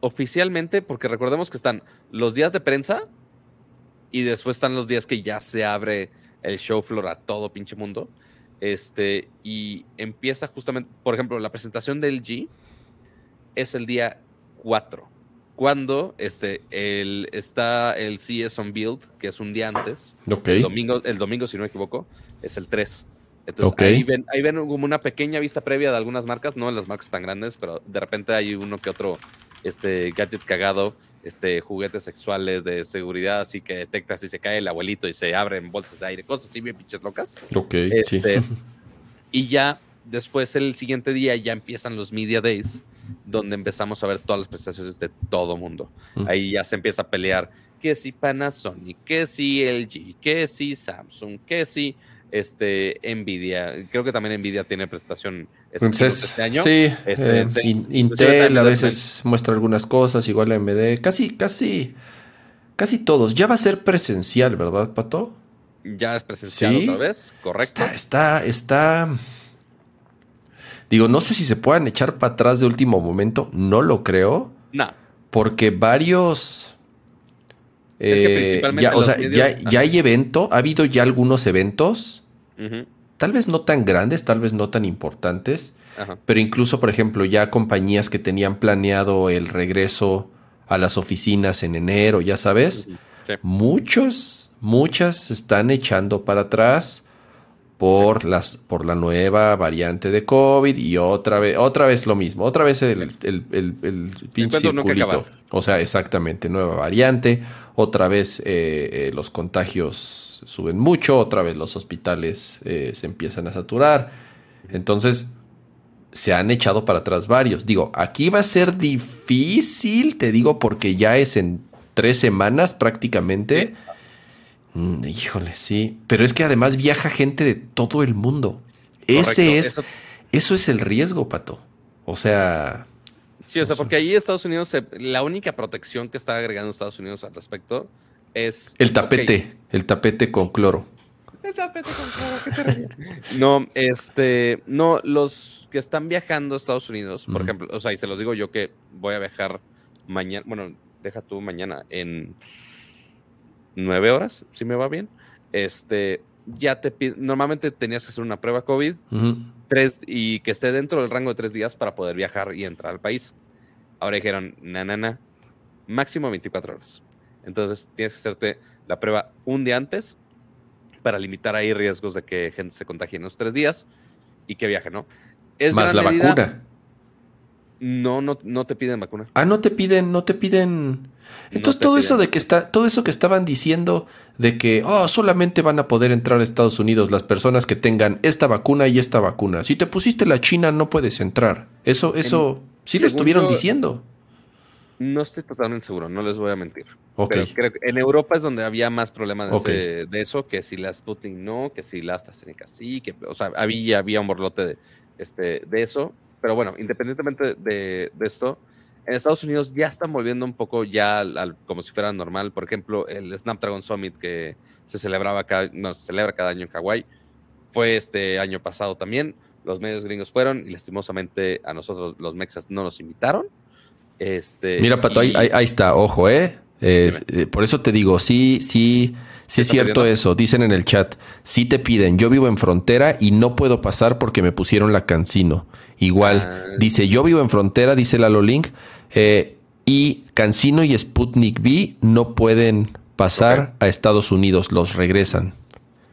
oficialmente, porque recordemos que están los días de prensa y después están los días que ya se abre el show floor a todo pinche mundo. Este, y empieza justamente, por ejemplo, la presentación del G es el día 4. Cuando este, el, está el CS on Build, que es un día antes. El, domingo, el domingo, si no me equivoco, es el 3. Entonces ahí, ven, ahí ven como una pequeña vista previa de algunas marcas, no las marcas tan grandes, pero de repente hay uno que otro este gadget cagado, este juguetes sexuales de seguridad, así que detecta si se cae el abuelito y se abren bolsas de aire, cosas así bien pinches locas. Ok, este, Y ya después el siguiente día ya empiezan los Media Days, donde empezamos a ver todas las prestaciones de todo mundo. Mm. Ahí ya se empieza a pelear que si Panasonic, que si LG, que si Samsung, que si este Nvidia. Creo que también Nvidia tiene presentación este, este año. Sí, este, eh, Intel a veces muestra algunas cosas, igual AMD, casi, casi, casi todos. Ya va a ser presencial, ¿verdad, Pato? Ya es presencial otra vez, correcto. Está, está, Digo, no sé si se puedan echar para atrás de último momento, no lo creo. No. Porque varios. Eh, ya, o sea, ya, ya, hay evento, ha habido ya algunos eventos tal vez no tan grandes, tal vez no tan importantes, pero incluso, por ejemplo, ya compañías que tenían planeado el regreso a las oficinas en enero, ya sabes, muchos, muchas están echando para atrás por las por la nueva variante de COVID y otra vez otra vez lo mismo otra vez el, el, el, pinche circulito. o sea exactamente nueva variante otra vez eh, eh, los contagios suben mucho otra vez los hospitales eh, se empiezan a saturar. Entonces se han echado para atrás varios. Digo aquí va a ser difícil te digo porque ya es en tres semanas prácticamente Mm, híjole, sí. Pero es que además viaja gente de todo el mundo. Ese es. Eso... es el riesgo, Pato. O sea. Sí, o sea, porque ahí Estados Unidos, la única protección que está agregando Estados Unidos al respecto es. El tapete. El tapete con cloro. El tapete con cloro, ¿qué te No, este. No, los que están viajando a Estados Unidos, por ejemplo, o sea, y se los digo yo que voy a viajar mañana. Bueno, deja tú mañana en nueve horas, si me va bien. Este, ya te normalmente tenías que hacer una prueba COVID tres, y que esté dentro del rango de tres días para poder viajar y entrar al país. Ahora dijeron, na, na, na, máximo 24 horas. Entonces tienes que hacerte la prueba un día antes para limitar ahí riesgos de que gente se contagie en los tres días y que viaje, ¿no? Es Más la vacuna. No, no, no te piden vacuna. Ah, no te piden, no te piden. Entonces todo eso de que está, todo eso que estaban diciendo de que oh, solamente van a poder entrar a Estados Unidos las personas que tengan esta vacuna y esta vacuna. Si te pusiste la China no puedes entrar. Eso, eso sí lo estuvieron diciendo. No estoy totalmente seguro, no les voy a mentir. Pero creo que en Europa es donde había más problemas de, eso, que si la Sputnik no, que si la AstraZeneca sí, que, o sea, había, había un borlote de, este, de eso pero bueno, independientemente de, esto, En Estados Unidos ya están volviendo un poco ya al, como si fuera normal. Por ejemplo, el Snapdragon Summit que se celebraba cada, no, se celebra cada año en Hawái, fue este año pasado también. Los medios gringos fueron y lastimosamente a nosotros los mexas no nos invitaron. Este, Mira, Pato, ahí, está, ojo, ¿eh? eh por eso te digo, sí, sí, sí es cierto eso. Dicen en el chat, sí te piden, yo vivo en frontera y no puedo pasar porque me pusieron la cancino. Igual, ah. dice, yo vivo en frontera, dice Lalo Link, eh, y Cancino y Sputnik V no pueden pasar a Estados Unidos, los regresan.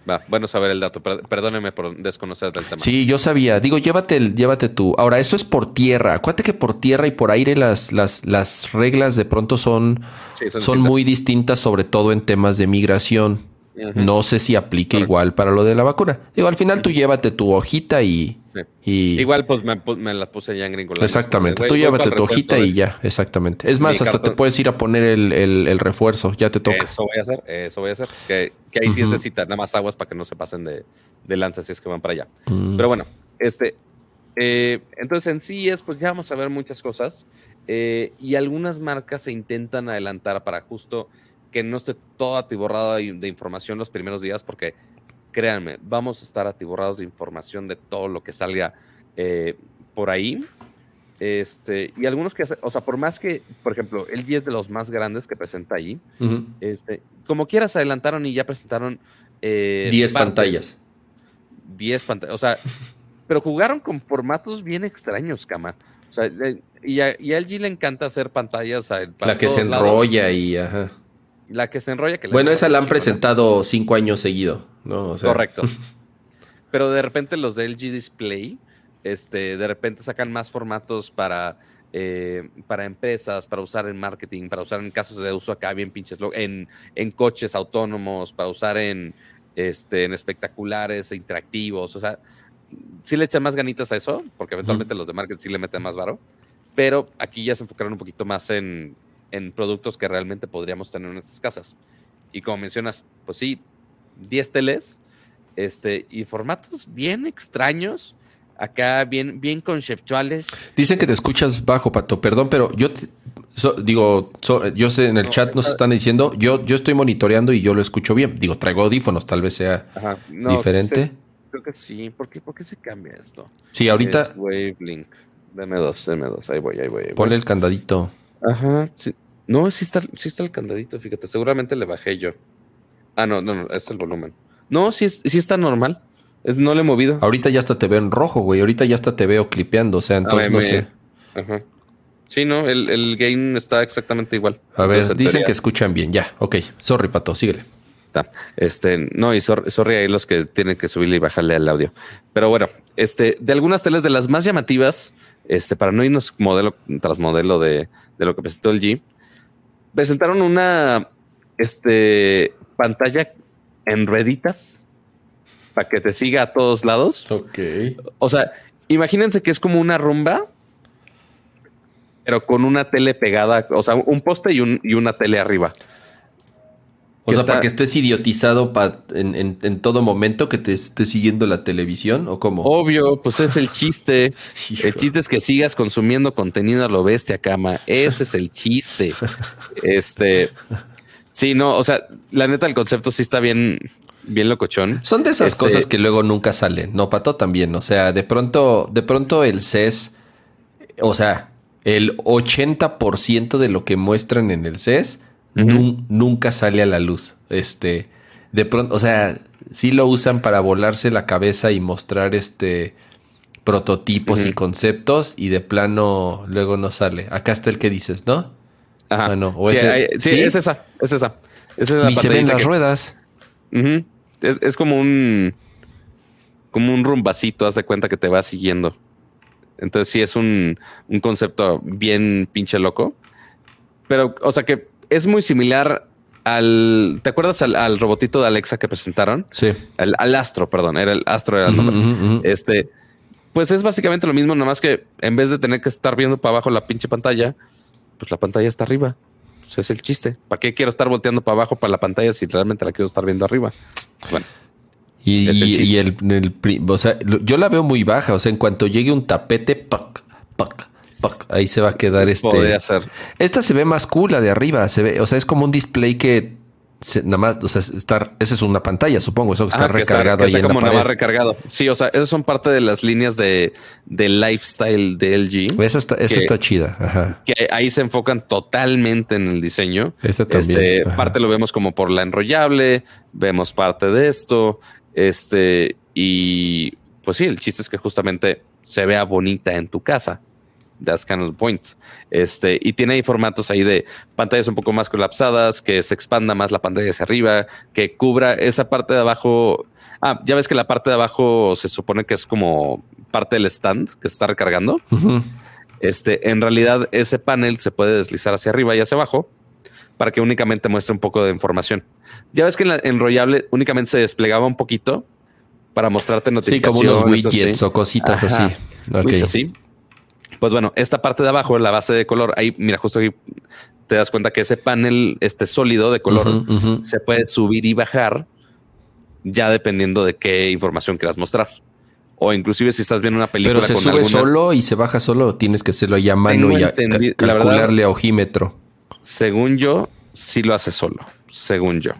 Va, bueno saber el dato. Perdóneme por desconocer del tema. Sí, yo sabía. Digo, llévate, llévate tú. Ahora, eso es por tierra. Acuérdate que por tierra y por aire las, las, las reglas de pronto son, son, muy distintas, sobre todo en temas de migración. No sé si aplique igual para lo de la vacuna. Digo, al final tú llévate tu hojita y Igual, pues me, la puse ya en gringo. Exactamente. Tú llévate tu hojita y ya, exactamente. Es más, hasta te puedes ir a poner el, refuerzo, ya te toca. Eso voy a hacer, eso voy a hacer. Que, ahí sí es de cita, nada más aguas para que no se pasen de, de lanza si es que van para allá. Mm. Pero bueno, este. Eh, entonces en sí es, pues ya vamos a ver muchas cosas. Eh, y algunas marcas se intentan adelantar para justo que no esté todo atiborrado de información los primeros días, porque créanme, vamos a estar atiborrados de información de todo lo que salga eh, por ahí. Este, y algunos que, o sea, por más que, por ejemplo, el 10 de los más grandes que presenta ahí, este, como quieras adelantaron y ya presentaron 10 eh, pantallas. 10 pantallas, o sea, pero jugaron con formatos bien extraños, cama. O sea, y a, y LG le encanta hacer pantallas. La que se enrolla y ajá. La que se enrolla. Que bueno, esa la han presentado cinco años seguido, ¿no? Correcto. Pero de repente los de LG Display, este, de repente sacan más formatos para, eh, para empresas, para usar en marketing, para usar en casos de uso acá bien pinches, en, en coches autónomos, para usar en, este, en espectaculares, interactivos, o sea, sí le echan más ganitas a eso, porque eventualmente los de marketing sí le meten más varo, pero aquí ya se enfocaron un poquito más en en productos que realmente podríamos tener en estas casas. Y como mencionas, pues sí, 10 teles este, y formatos bien extraños, acá bien, bien conceptuales. Dicen que te escuchas bajo, Pato, perdón, pero yo digo, yo sé, en el chat nos están diciendo, yo, yo estoy monitoreando y yo lo escucho bien. Digo, traigo audífonos, tal vez sea diferente. creo que sí. ¿Por qué, ¿Por qué se cambia esto? Sí, ahorita... Es Wavelink. Deme dos, deme dos. Ahí voy, ahí voy. Ponle el candadito. Ajá. No, sí está, sí está el candadito, fíjate. Seguramente le bajé yo. Ah, no, no, no, es el volumen. No, sí, sí está normal. Es, no le he movido. Ahorita ya hasta te veo en rojo, güey. Ahorita ya hasta te veo clipeando. O sea, entonces no sé. Ajá. Sí, no, el, el gain está exactamente igual. A ver, dicen que escuchan bien. Ya, ok. Sorry, Pato, síguele. Este, no, y sorry, sorry ahí los que tienen que subirle y bajarle al audio. Pero bueno, este, de algunas teles de las más llamativas, este, para no irnos modelo tras modelo de, de lo que presentó el G, presentaron una este, pantalla en rueditas para que te siga a todos lados. Ok. O sea, imagínense que es como una rumba, pero con una tele pegada, o sea, un poste y, un, y una tele arriba. O sea, para que estés idiotizado en, todo momento que te esté siguiendo la televisión o cómo? Obvio, pues es el chiste. el chiste es que sigas consumiendo contenido a lo bestia, cama. Ese es el chiste. este. Sí, no, o sea, la neta, el concepto sí está bien, bien locochón. Son de esas este cosas que luego nunca salen. No, Pato también. O sea, de pronto, de pronto el CES, o sea, el 80% de lo que muestran en el CES nunca sale a la luz. Este, de pronto, o sea, sí lo usan para volarse la cabeza y mostrar este prototipos y conceptos y de plano luego no sale. Acá está el que dices, ¿no? Ajá. Ah, o sí, es esa, es esa. y se ven las ruedas. es, como un como un rumbacito, haz de cuenta que te va siguiendo. Entonces sí es un, un concepto bien pinche loco. Pero, o sea que es muy similar al. ¿Te acuerdas al, robotito de Alexa que presentaron? Sí. Al, Astro, perdón, era el Astro, era el nombre. Este, pues es básicamente lo mismo, nada más que en vez de tener que estar viendo para abajo la pinche pantalla, pues la pantalla está arriba. Pues es el chiste. ¿Para qué quiero estar volteando para abajo para la pantalla si realmente la quiero estar viendo arriba? Bueno. Y, el, el, o sea, yo la veo muy baja. O sea, en cuanto llegue un tapete, pac, pac, ahí se va a quedar este. Podría ser. Esta se ve más cool, la de arriba. Se ve, o sea, es como un display que nada más, o sea, estar, esa es una pantalla, supongo, eso que está recargado ahí en como nada más recargado. Sí, o sea, esas son parte de las líneas de, de lifestyle de LG. Esa está, esa está chida. Ajá. Que ahí se enfocan totalmente en el diseño. Este también. Este, parte lo vemos como por la enrollable, vemos parte de esto. Este, y pues sí, el chiste es que justamente se vea bonita en tu casa. That's kind of the point. Este, y tiene ahí formatos ahí de pantallas un poco más colapsadas, que se expanda más la pantalla hacia arriba, que cubra esa parte de abajo. Ah, ya ves que la parte de abajo se supone que es como parte del stand que se está recargando. Este, en realidad, ese panel se puede deslizar hacia arriba y hacia abajo para que únicamente muestre un poco de información. Ya ves que en la enrollable únicamente se desplegaba un poquito para mostrarte notificaciones. Sí, como unos widgets o cositas así. así. Pues bueno, esta parte de abajo, la base de color, ahí, mira, justo aquí te das cuenta que ese panel, este sólido de color, se puede subir y bajar ya dependiendo de qué información quieras mostrar. O inclusive si estás viendo una película. Pero se sube solo y se baja solo, o tienes que hacerlo ya a mano y a calcularle a ojímetro. Según yo, sí lo hace solo. Según yo.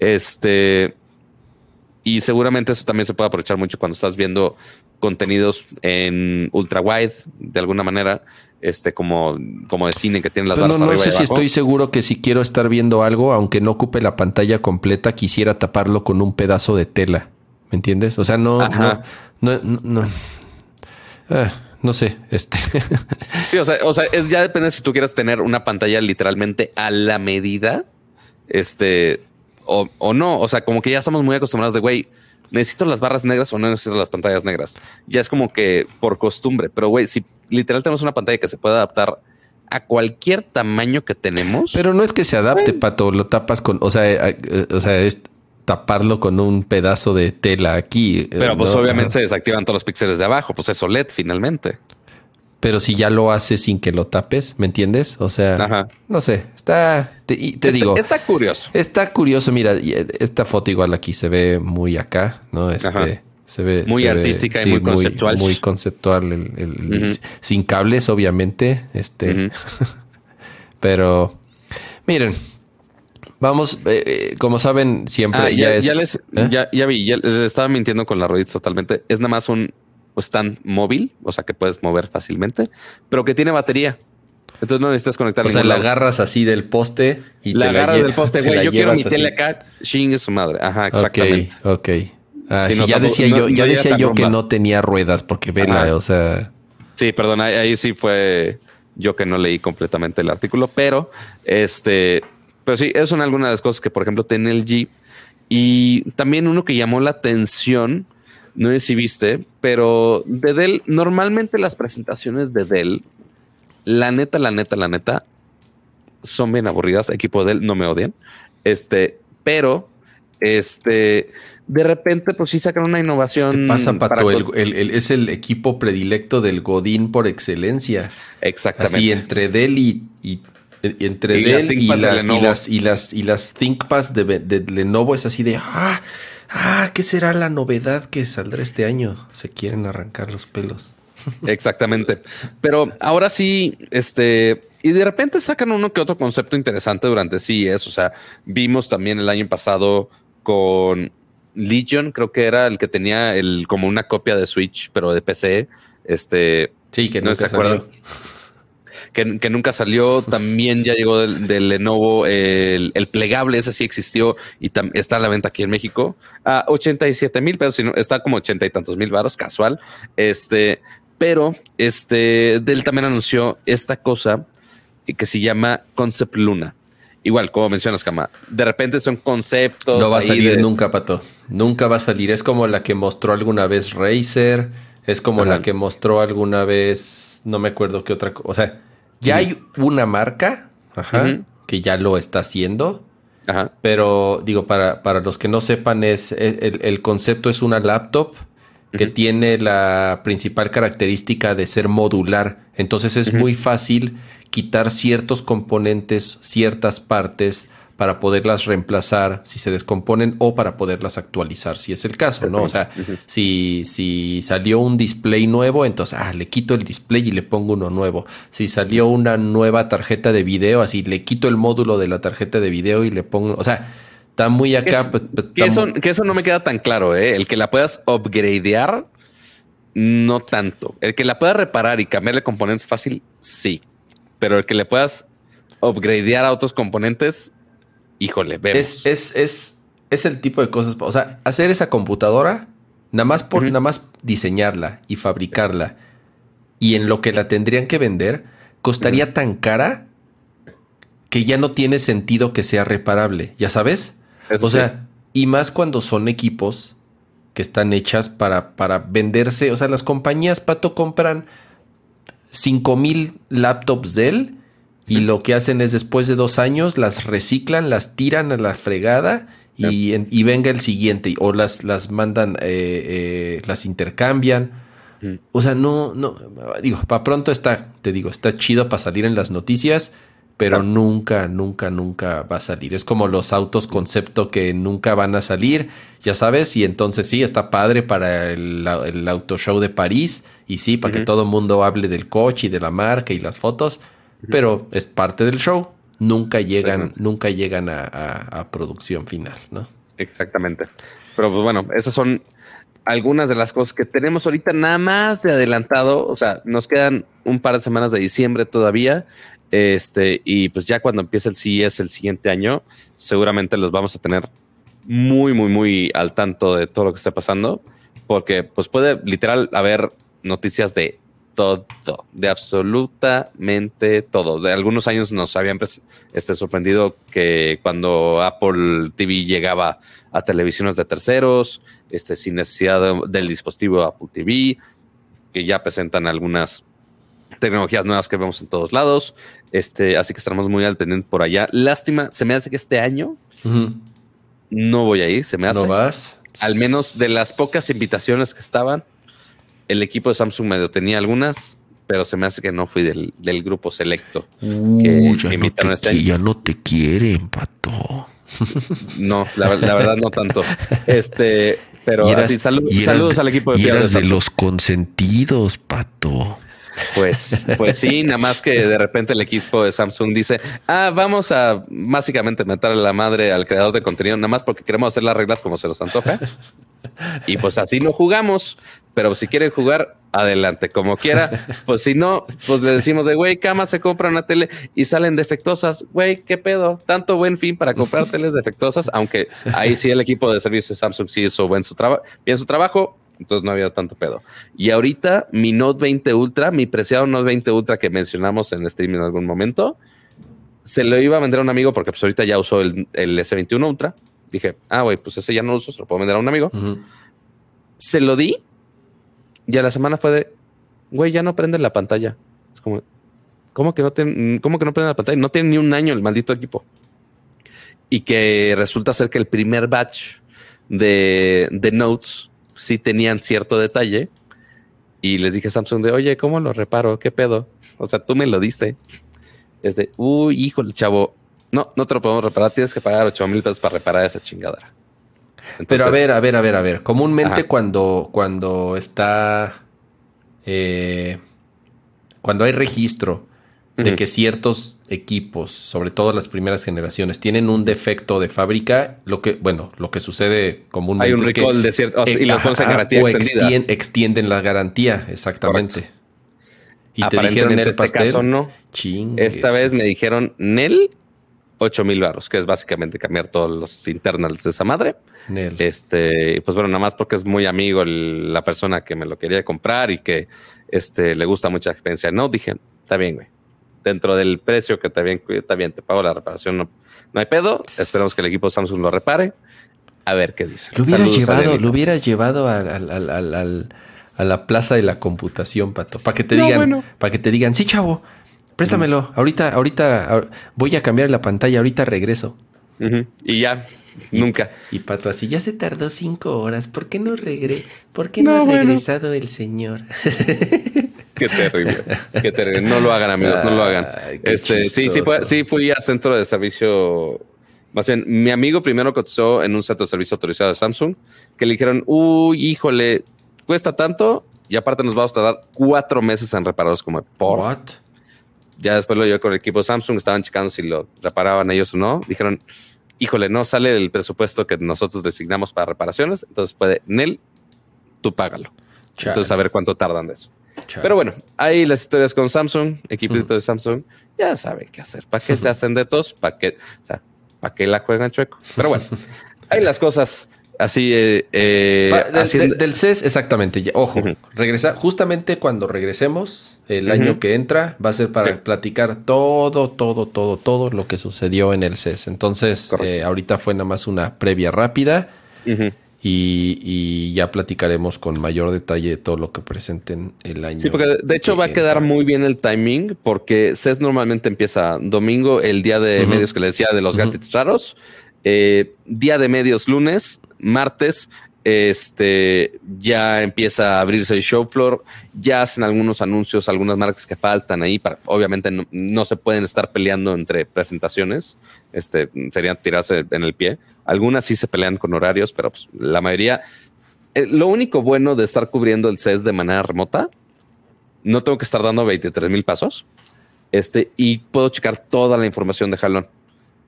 Este. Y seguramente eso también se puede aprovechar mucho cuando estás viendo contenidos en ultra wide de alguna manera, este como, como de cine que tiene las barras no, no sé si estoy seguro que si quiero estar viendo algo, aunque no ocupe la pantalla completa, quisiera taparlo con un pedazo de tela. ¿Me entiendes? O sea, no, no, no, no, ah, no sé, este. sí, o sea, o sea, es ya depende si tú quieres tener una pantalla literalmente a la medida, este, o, o no. O sea, como que ya estamos muy acostumbrados de, güey, necesito las barras negras o no necesito las pantallas negras. Ya es como que por costumbre, pero güey, si literal tenemos una pantalla que se puede adaptar a cualquier tamaño que tenemos. Pero no es que se adapte, pato, lo tapas con, o sea, eh, eh, o sea, es taparlo con un pedazo de tela aquí. Eh, pero pues obviamente se desactivan todos los píxeles de abajo, pues es OLED finalmente pero si ya lo haces sin que lo tapes, ¿me entiendes? O sea, no sé, está, te, digo. Está curioso. Está curioso, mira, esta foto igual aquí se ve muy acá, ¿no? Este, se ve muy artística y muy conceptual. Muy conceptual, el, sin cables, obviamente, este, pero miren. Vamos, eh, eh, como saben, siempre ah, ya, es. ¿eh? ya, ya, vi, ya les estaba mintiendo con la rueditas totalmente. Es nada más un stand móvil, o sea que puedes mover fácilmente, pero que tiene batería. Entonces no necesitas conectar. O sea, la agarras así del poste y la agarras del poste, güey. Yo quiero mi tele acá, es su madre. Ajá, exactamente. Ok, ok. Ah, sí, ya decía yo, ya decía yo que no tenía ruedas porque vela, o sea. Sí, perdón, ahí, sí fue yo que no leí completamente el artículo, pero este, pero sí, esas son algunas de las cosas que, por ejemplo, tiene el Jeep. Y también uno que llamó la atención no sé si viste, pero de Dell, normalmente las presentaciones de Dell, la neta, la neta, la neta, son bien aburridas. Equipo de Dell, no me odian. Este, pero este, de repente, pues sí sacan una innovación. pasa, Pato? es el equipo predilecto del Godín por excelencia. Exactamente. Así entre Dell y, entre Dell y, las, y, las, y las ThinkPads de, de Lenovo es así de ah ah, ¿qué será la novedad que saldrá este año? Se quieren arrancar los pelos. Exactamente. Pero ahora sí, este, y de repente sacan uno que otro concepto interesante durante CES. O sea, vimos también el año pasado con Legion, creo que era el que tenía el como una copia de Switch, pero de PC. Este, sí, que no se acuerdan que, nunca salió. También ya llegó del, Lenovo el, plegable, ese sí existió y está a la venta aquí en México a 87 mil pesos, sino está como 80 y tantos mil varos, casual. Este, pero este Dell también anunció esta cosa que se llama Concept Luna. Igual, como mencionas, Kama, de repente son conceptos. No va a salir nunca, Pato. Nunca va a salir. Es como la que mostró alguna vez Razer. Es como la que mostró alguna vez. No me acuerdo qué otra cosa. O sea, ya hay una marca que ya lo está haciendo. Pero digo, para, para, los que no sepan, es el, concepto es una laptop que tiene la principal característica de ser modular. Entonces es muy fácil quitar ciertos componentes, ciertas partes para poderlas reemplazar si se descomponen o para poderlas actualizar si es el caso, ¿no? O sea, si, si salió un display nuevo, entonces, ah, le quito el display y le pongo uno nuevo. Si salió una nueva tarjeta de video, así le quito el módulo de la tarjeta de video y le pongo, o sea, está muy acá. Pues, pues, que, eso, que eso no me queda tan claro, ¿eh? El que la puedas upgradear, no tanto. El que la puedas reparar y cambiarle componentes fácil, sí. Pero el que le puedas upgradear a otros componentes, híjole, vemos. Es, es, es, es el tipo de cosas. O sea, hacer esa computadora, nada más por nada más diseñarla y fabricarla, y en lo que la tendrían que vender, costaría tan cara que ya no tiene sentido que sea reparable, ¿ya sabes? o sea, y más cuando son equipos que están hechas para, para venderse. O sea, las compañías, Pato, compran 5 mil laptops de él y lo que hacen es después de dos años las reciclan, las tiran a la fregada y, venga el siguiente. O las, las mandan, eh, eh, las intercambian. O sea, no, no, digo, para pronto está, te digo, está chido para salir en las noticias, pero nunca, nunca, nunca va a salir. Es como los autos concepto que nunca van a salir, ya sabes, y entonces sí, está padre para el, el auto show de París, y sí, para que todo el mundo hable del coche y de la marca y las fotos, pero es parte del show. Nunca llegan, nunca llegan a, producción final, ¿no? Exactamente. Pero pues bueno, esas son algunas de las cosas que tenemos ahorita nada más de adelantado. O sea, nos quedan un par de semanas de diciembre todavía. Este, y pues ya cuando empiece el CES el siguiente año, seguramente los vamos a tener muy, muy, muy al tanto de todo lo que está pasando. Porque pues puede literal haber noticias de todo, de absolutamente todo. De algunos años nos habían este, sorprendido que cuando Apple TV llegaba a televisiones de terceros, este, sin necesidad del dispositivo Apple TV, que ya presentan algunas tecnologías nuevas que vemos en todos lados. Este, así que estaremos muy al pendiente por allá. Lástima, se me hace que este año no voy a ir, se me hace. ¿No vas? Al menos de las pocas invitaciones que estaban, el equipo de Samsung medio tenía algunas, pero se me hace que no fui del, grupo selecto que ya no este Ya no te quieren, pato. No, la, verdad no tanto. Este, pero así, saludos al equipo de y de los consentidos, pato. Pues, pues sí, nada más que de repente el equipo de Samsung dice, ah, vamos a básicamente meterle la madre al creador de contenido, nada más porque queremos hacer las reglas como se nos antoja. Y pues así no jugamos, pero si quieren jugar, adelante, como quiera. Pues si no, pues le decimos de, güey, cama se compra una tele y salen defectuosas. Güey, qué pedo. Tanto buen fin para comprar teles defectuosas, aunque ahí sí el equipo de servicio de Samsung sí hizo buen su bien su trabajo entonces no había tanto pedo. Y ahorita mi Note 20 Ultra, mi preciado Note 20 Ultra que mencionamos en el stream en algún momento, se lo iba a vender a un amigo porque pues ahorita ya usó el, S21 Ultra. Dije, ah, güey, pues ese ya no lo uso, se lo puedo vender a un amigo. Se lo di y a la semana fue de, güey, ya no prende la pantalla. Es como, ¿cómo que no, ¿cómo que no prende la pantalla? No tiene ni un año el maldito equipo. Y que resulta ser que el primer batch de, de Notes sí tenían cierto detalle. Y les dije a Samsung de, oye, ¿cómo lo reparo? ¿Qué pedo? O sea, tú me lo diste. Es de, uy, híjole, chavo, no, no te lo podemos reparar, tienes que pagar 8 mil pesos para reparar esa chingadera. Pero a ver, a ver, a ver, a ver. Comúnmente cuando, cuando está, eh, cuando hay registro de que ciertos equipos, sobre todo las primeras generaciones, tienen un defecto de fábrica, lo que, bueno, lo que sucede comúnmente Hay un recall de cierto, y los garantía o extienden, la garantía, exactamente. Y te dijeron en este caso no. Esta vez me dijeron Nel 8 mil baros, que es básicamente cambiar todos los internals de esa madre. Nel. Este, pues bueno, nada más porque es muy amigo la persona que me lo quería comprar y que este, le gusta mucha experiencia. No, dije, está bien, güey dentro del precio que también, bien te pago la reparación, no, no hay pedo. Esperamos que el equipo Samsung lo repare. A ver qué dice. Lo hubieras llevado, lo hubiera llevado a, la plaza de la computación, Pato, para que te digan, para que te digan, sí, chavo, préstamelo. Ahorita, ahorita voy a cambiar la pantalla, ahorita regreso. Y ya, nunca. Y Pato así, ya se tardó cinco horas. ¿Por qué no regre ¿Por qué no, ha regresado el señor? Qué terrible, qué terrible. No lo hagan, amigos, no lo hagan. este, sí, sí, fui, sí fui a centro de servicio Más bien, mi amigo primero cotizó en un centro de servicio autorizado de Samsung que le dijeron, uy, híjole, cuesta tanto y aparte nos vamos a tardar cuatro meses en repararlos como por. What? Ya después lo llevé con el equipo Samsung, estaban checando si lo reparaban ellos o no. Dijeron, híjole, no sale el presupuesto que nosotros designamos para reparaciones. Entonces fue de Nel, tú págalo. Chale. Entonces a ver cuánto tardan de eso. Chale. Pero bueno, ahí las historias con Samsung, equipito de Samsung, ya saben qué hacer. ¿Para qué se hacen de tos? ¿Para qué, o sea, ¿para qué la juegan chueco? Pero bueno, hay las cosas así. eh, eh, del, haciendo- del- del CES, exactamente. Ya- Ojo, Ujú. regresa, justamente cuando regresemos, el año que entra, va a ser para Sí. platicar todo, todo, todo, todo lo que sucedió en el CES. Entonces, eh, ahorita fue nada más una previa rápida y, y ya platicaremos con mayor detalle todo lo que presenten el año. Sí, porque de hecho va a quedar muy bien el timing, porque CES normalmente empieza domingo, el día de medios que le decía de los gadgets raros, eh, día de medios lunes, martes, este ya empieza a abrirse el show floor, ya hacen algunos anuncios, algunas marcas que faltan ahí, para, obviamente no, se pueden estar peleando entre presentaciones, este sería tirarse en el pie. Algunas sí se pelean con horarios, pero pues, la mayoría. eh, lo único bueno de estar cubriendo el CES de manera remota no tengo que estar dando 23 mil pasos. Este, y puedo checar toda la información de jalón.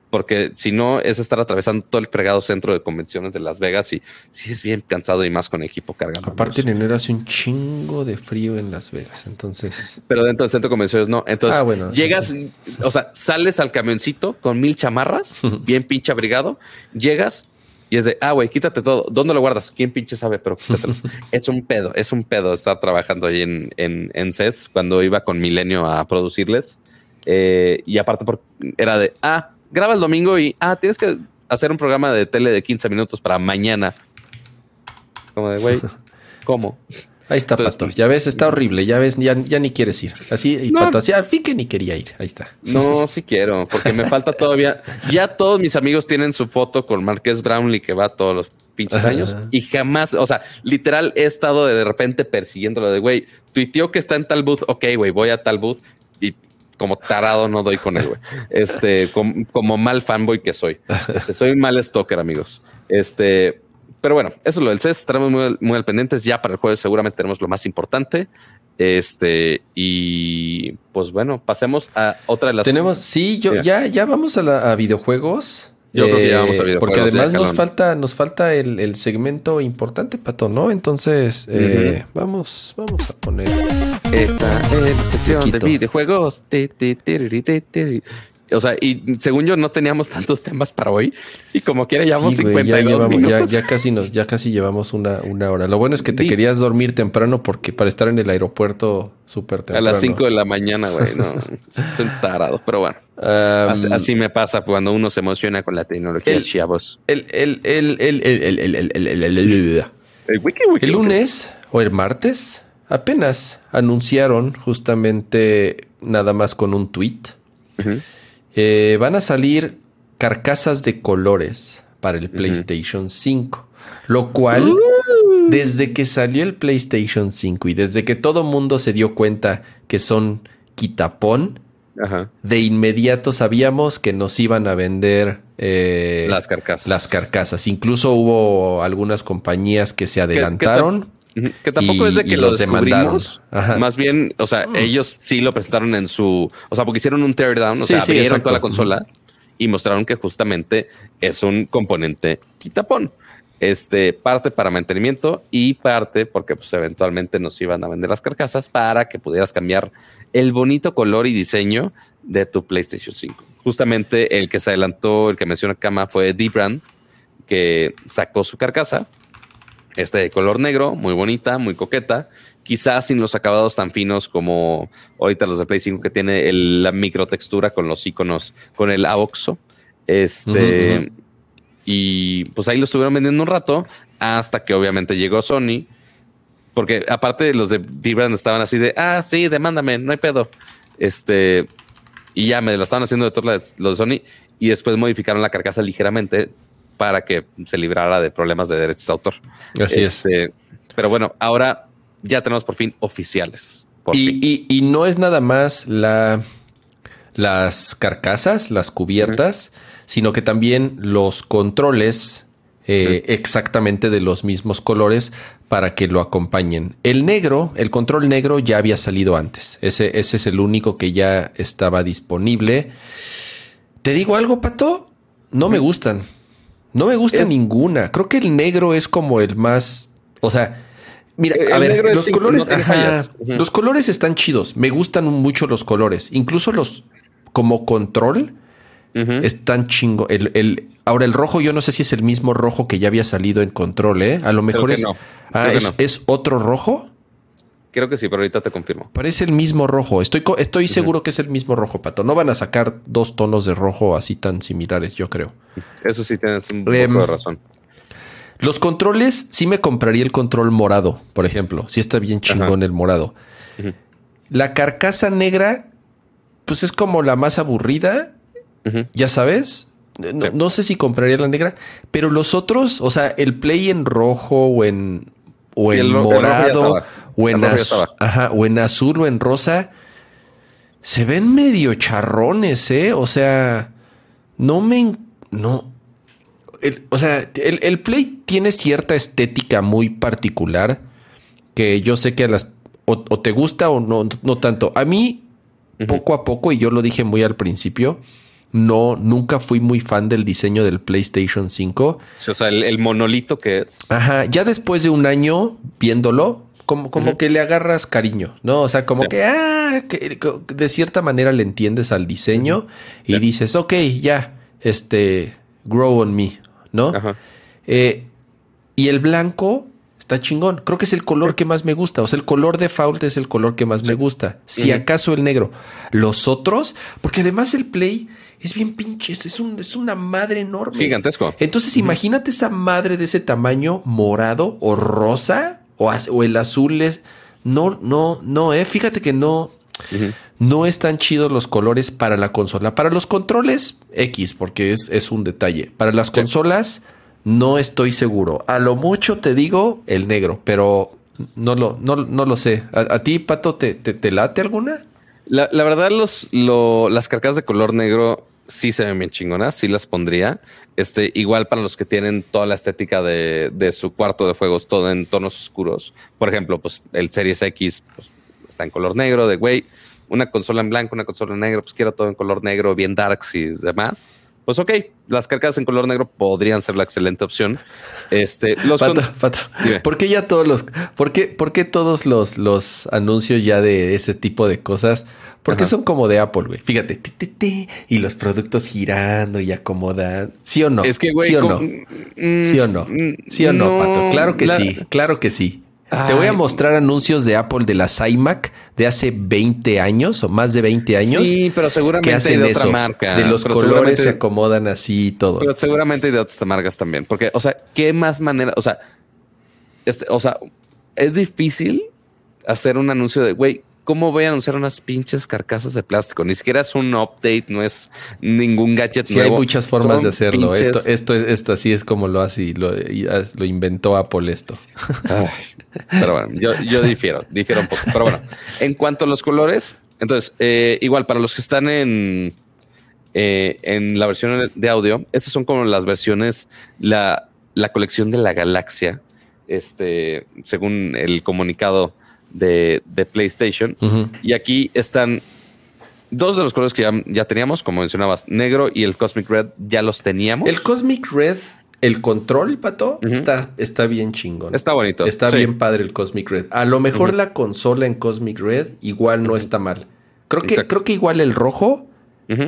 Porque si no, es estar atravesando todo el fregado centro de convenciones de Las Vegas y sí es bien cansado y más con equipo cargando. Aparte, en enero hace un chingo de frío en Las Vegas. Entonces, Pero dentro del centro de convenciones no. Entonces Ah, bueno, llegas, o sea, sales al camioncito con mil chamarras, bien pinche abrigado, llegas y es de, ah, güey, quítate todo. ¿Dónde lo guardas? ¿Quién pinche sabe? Pero quítatelo. es un pedo, es un pedo estar trabajando ahí en, en, en CES cuando iba con Milenio a producirles. Eh, y aparte por, era de, ah, graba el domingo y, ah, tienes que hacer un programa de tele de 15 minutos para mañana. Como de, güey, ¿cómo? ahí está, Entonces, Pato. Ya ves, está horrible. Ya ves, ya, ya ni quieres ir. Así, y No. Pato, así, al fin que ni quería ir. Ahí está. No, sí quiero, porque me falta todavía. Ya todos mis amigos tienen su foto con Marqués Brownlee que va todos los pinches Ajá. años y jamás, o sea, literal he estado de repente persiguiéndolo de güey, tuiteó que está en tal booth, ok, güey, voy a tal booth y como tarado no doy con él, güey. Este, com- como mal fanboy que soy. Este, soy un mal stalker, amigos. Este, pero bueno, eso es lo del CES. Estaremos muy, muy al pendientes. Ya para el jueves seguramente tenemos lo más importante. Este, y pues bueno, pasemos a otra de las. Tenemos, sí, yo ya, ya vamos a, la- a videojuegos. Eh, Yo creo que ya vamos a videojuegos, Porque además nos falta, nos falta el, el segmento importante, Pato, ¿no? Entonces, eh, vamos, vamos a poner. Esta es la sección de videojuegos. O sea, y según yo no teníamos tantos temas para hoy y como quiera llevamos sí, wey, 52 ya llevamos. Ya, casi nos, ya casi llevamos una, una hora. Lo bueno es que te querías dormir temprano porque para estar en el aeropuerto súper temprano. A las 5 de la mañana, güey, no. Son tarados, pero bueno. Así, me pasa cuando uno se emociona con la tecnología, el, chavos. El, el, el, el, el, el, el, el lunes o el martes apenas anunciaron justamente nada más con un tweet. Uh eh, van a salir carcasas de colores para el PlayStation 5. Lo cual, desde que salió el PlayStation 5 y desde que todo mundo se dio cuenta que son quitapón, Ajá. de inmediato sabíamos que nos iban a vender eh, Las carcasas. las carcasas. Incluso hubo algunas compañías que se adelantaron. Que tampoco Y- es de que lo los descubrimos. Más bien, o sea, ellos sí lo presentaron en su. O sea, porque hicieron un teardown, o Sí, sea, sí, abrieron exacto. toda la consola y mostraron que justamente es un componente quitapón. Este, parte para mantenimiento y parte porque pues eventualmente nos iban a vender las carcasas para que pudieras cambiar el bonito color y diseño de tu PlayStation 5. Justamente el que se adelantó, el que menciona Kama fue D-Brand, que sacó su carcasa este de color negro, muy bonita, muy coqueta, quizás sin los acabados tan finos como ahorita los de Play 5 que tiene el- la microtextura con los iconos, con el AOXO. Este, y pues ahí lo estuvieron vendiendo un rato hasta que obviamente llegó Sony. Porque aparte los de Vibran estaban así de, ah, sí, demándame, no hay pedo. Este, y ya me lo estaban haciendo de todos los de Sony y después modificaron la carcasa ligeramente para que se librara de problemas de derechos de autor. Así es. Este, Pero bueno, ahora ya tenemos por fin oficiales. Por Y, fin. y- y no es nada más la, las carcasas, las cubiertas, sino que también los controles eh, exactamente de los mismos colores para que lo acompañen. El negro, el control negro ya había salido antes. Ese, ese es el único que ya estaba disponible. ¿Te digo algo, Pato? No me gustan. No me gusta ninguna. Creo que el negro es como el más. O sea, mira, a ver, los colores. Los colores están chidos. Me gustan mucho los colores. Incluso los como control es tan chingo. El, ahora, el rojo, yo no sé si es el mismo rojo que ya había salido en control, ¿eh? A lo mejor es, ah, es, otro rojo. Creo que sí, pero ahorita te confirmo. Parece el mismo rojo. Estoy, estoy seguro que es el mismo rojo, Pato. No van a sacar dos tonos de rojo así tan similares, yo creo. Eso sí tienes un poco de em, razón. Los controles, sí me compraría el control morado, por ejemplo. Sí está bien chingón el morado. La carcasa negra, pues es como la más aburrida ya sabes. No, sé si compraría la negra, pero los otros, o sea, el play en rojo o en, o en morado o en, o en azul o en rosa, se ven medio charrones, ¿eh? O sea, no me... No. o sea, el, play tiene cierta estética muy particular que yo sé que a las... O, te gusta o no, no tanto. A mí, poco a poco, y yo lo dije muy al principio, no, nunca fui muy fan del diseño del PlayStation 5. o sea, el, monolito que es. Ajá, ya después de un año viéndolo, como, como que le agarras cariño, ¿no? O sea, como que, ah, que, de cierta manera le entiendes al diseño y dices, ok, ya, este, grow on me, ¿no? Ajá. Eh, y el blanco está chingón. Creo que es el color que más me gusta. O sea, el color default es el color que más me gusta. Si acaso el negro. Los otros, porque además el Play es bien pinche, es, un, es una madre enorme. Gigantesco. Entonces, imagínate esa madre de ese tamaño morado o rosa o, o el azul es. No, no, no, eh. Fíjate que no. No están chidos los colores para la consola. Para los controles, X, porque es, es un detalle. Para las consolas, no estoy seguro. A lo mucho te digo el negro, pero no lo, no, no lo sé. ¿A, ti, Pato, te, te, late alguna? La, verdad, los, las carcasas de color negro sí se ven bien chingonas, sí las pondría. Este, igual para los que tienen toda la estética de, de, su cuarto de juegos, todo en tonos oscuros. Por ejemplo, pues el Series X pues, está en color negro, de güey, una consola en blanco, una consola en negro, pues quiero todo en color negro, bien darks y demás. Pues ok, las carcasas en color negro podrían ser la excelente opción. Este, los pato, pato. ¿Por qué ya todos los, por qué, por qué todos los, los anuncios ya de ese tipo de cosas porque son como de Apple, güey. Fíjate, y los productos girando y acomodan. ¿Sí o no? Es que, güey, ¿Sí o no? Mm, ¿Sí o no? Mm, ¿Sí o no, Pato? Claro que sí, claro que sí. Te voy a mostrar anuncios de Apple de las iMac de hace 20 años o más de 20 años. Sí, pero seguramente hacen de otra marca. De los colores se acomodan así y todo. Pero seguramente de otras marcas también. Porque, o sea, ¿qué más manera? O sea, este, o sea, es difícil hacer un anuncio de, güey, ¿cómo voy a anunciar unas pinches carcasas de plástico? Ni siquiera es un update, no es ningún gadget sí, hay muchas formas de hacerlo. Esto, esto, esto así es como lo hace y lo, lo inventó Apple esto. pero bueno, yo, difiero, difiero un poco. Pero bueno, en cuanto a los colores, entonces, eh, igual para los que están en, eh, en la versión de audio, estas son como las versiones, la, la colección de la galaxia, este, según el comunicado de, PlayStation. Y aquí están dos de los colores que ya, teníamos, como mencionabas, negro y el Cosmic Red ya los teníamos. El Cosmic Red, el control, pato, está, está bien chingón. Está bonito. Está bien padre el Cosmic Red. A lo mejor la consola en Cosmic Red igual no está mal. Creo que, creo que igual el rojo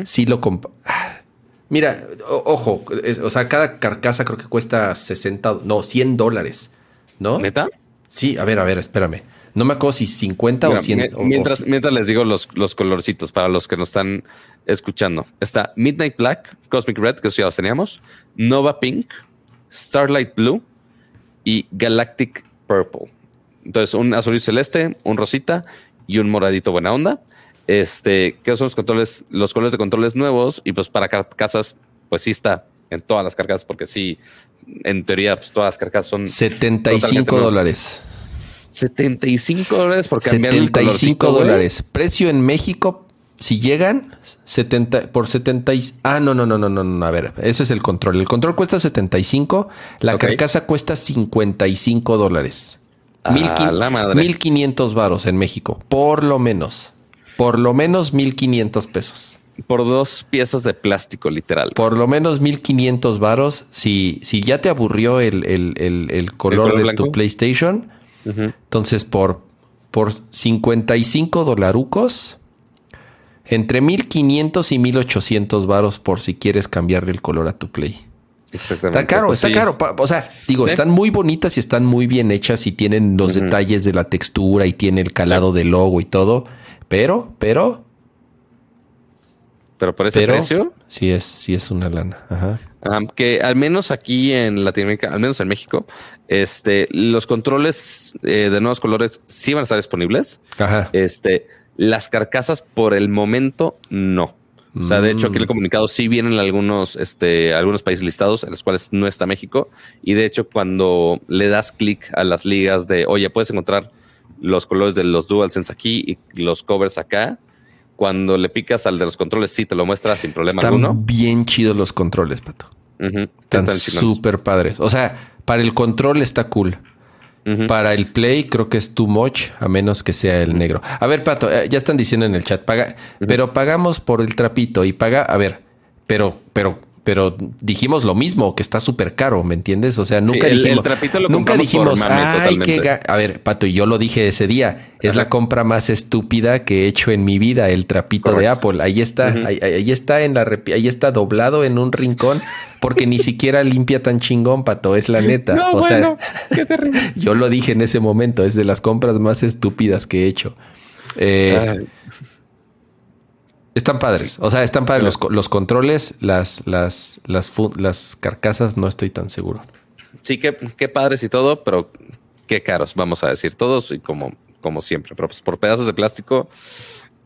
sí lo ah, Mira, ojo, o sea, cada carcasa creo que cuesta 60, no, 100 dólares, ¿no? ¿Neta? Sí, a ver, a ver, espérame. No me acuerdo si 50 o 100. Mientras, mientras les digo los, los colorcitos para los que nos están escuchando. Está Midnight Black, Cosmic Red, que ya los teníamos, Nova Pink, Starlight Blue y Galactic Purple. Entonces, un azul y celeste, un rosita y un moradito buena onda. Este, que son los controles, los colores de controles nuevos, y pues para carcasas, pues sí está en todas las carcasas, porque sí, en teoría, pues todas las carcasas son 75 dólares. 75 dólares por cambiar 75 dólares. Precio en México si llegan 70 por 70 y, ah no no no no no no a ver ese es el control el control cuesta 75 la carcasa cuesta 55 dólares ah, la madre. 1500 varos en México por lo menos por lo menos 1500 pesos por dos piezas de plástico, literal. Por lo menos 1500 varos. Si, si ya te aburrió el, color, de tu PlayStation, entonces por, por 55 dolarucos, entre 1500 y 1800 varos por si quieres cambiarle el color a tu Play. Exactamente. Está caro, está caro. O sea, digo, están muy bonitas y están muy bien hechas y tienen los detalles de la textura y tiene el calado del logo y todo. Pero, pero pero por ese precio. Sí es, sí es una lana. Ajá. Que al menos aquí en Latinoamérica, al menos en México, este, los controles eh, de nuevos colores sí van a estar disponibles. Ajá. Este, las carcasas por el momento no. O sea, de hecho, aquí el mm. comunicado sí vienen algunos, este, algunos países listados en los cuales no está México. Y de hecho, cuando le das clic a las ligas de, oye, puedes encontrar los colores de los DualSense aquí y los covers acá, cuando le picas al de los controles, sí te lo muestra sin problema Están alguno. bien chidos los controles, Pato. Están súper padres. O sea, para el control está cool. Para el play creo que es too much, a menos que sea el negro. A ver, Pato, eh, ya están diciendo en el chat, paga, pero pagamos por el trapito y paga, a ver, pero, pero pero dijimos lo mismo, que está súper caro, ¿me entiendes? O sea, nunca dijimos, nunca dijimos, ay, qué a ver, Pato, y yo lo dije ese día, es la compra más estúpida que he hecho en mi vida, el trapito de Apple. Ahí está, ahí, está en la ahí está doblado en un rincón, porque ni siquiera limpia tan chingón, Pato, es la neta. o sea, qué terrible. yo lo dije en ese momento, es de las compras más estúpidas que he hecho. Eh, están padres. O sea, están padres los, los, controles, las, las, las, las carcasas, no estoy tan seguro. Sí, qué, qué padres y todo, pero qué caros, vamos a decir todos y como, como siempre. Pero pues por pedazos de plástico,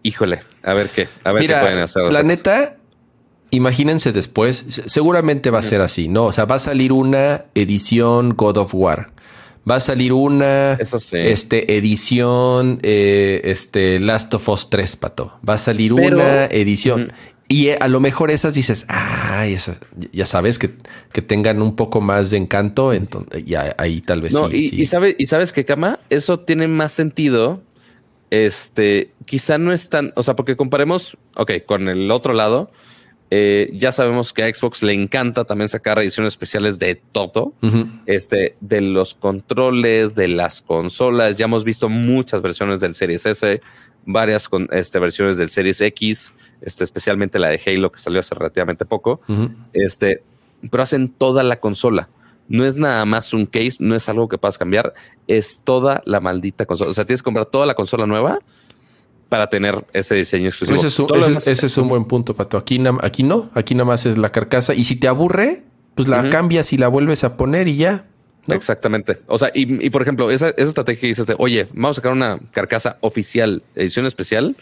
híjole, a ver qué, a ver qué pueden hacer. La neta, imagínense después, seguramente va a ser así, ¿no? O sea, va a salir una edición God of War Va a salir una este, edición eh, este, Last of Us 3, pato. Va a salir una edición. Y eh, a lo mejor esas dices, ay, ya sabes, que, que, tengan un poco más de encanto, entonces ya ahí tal vez no, sí, y, Y, sabe, y sabes que, Cama, eso tiene más sentido. Este, quizá no es tan, o sea, porque comparemos, ok, con el otro lado, eh, ya sabemos que a Xbox le encanta también sacar ediciones especiales de todo, este, de los controles, de las consolas. Ya hemos visto muchas versiones del Series S, varias con, este, versiones del Series X, este, especialmente la de Halo que salió hace relativamente poco. Este, pero hacen toda la consola. No es nada más un case, no es algo que puedas cambiar, es toda la maldita consola. O sea, tienes que comprar toda la consola nueva para tener ese diseño exclusivo. Ese es un, buen punto, Pato. Aquí, aquí no, aquí nada más es la carcasa. Y si te aburre, pues la cambias y la vuelves a poner y ya. Exactamente. O sea, y, por ejemplo, esa, estrategia que dices de, oye, vamos a sacar una carcasa oficial, edición especial,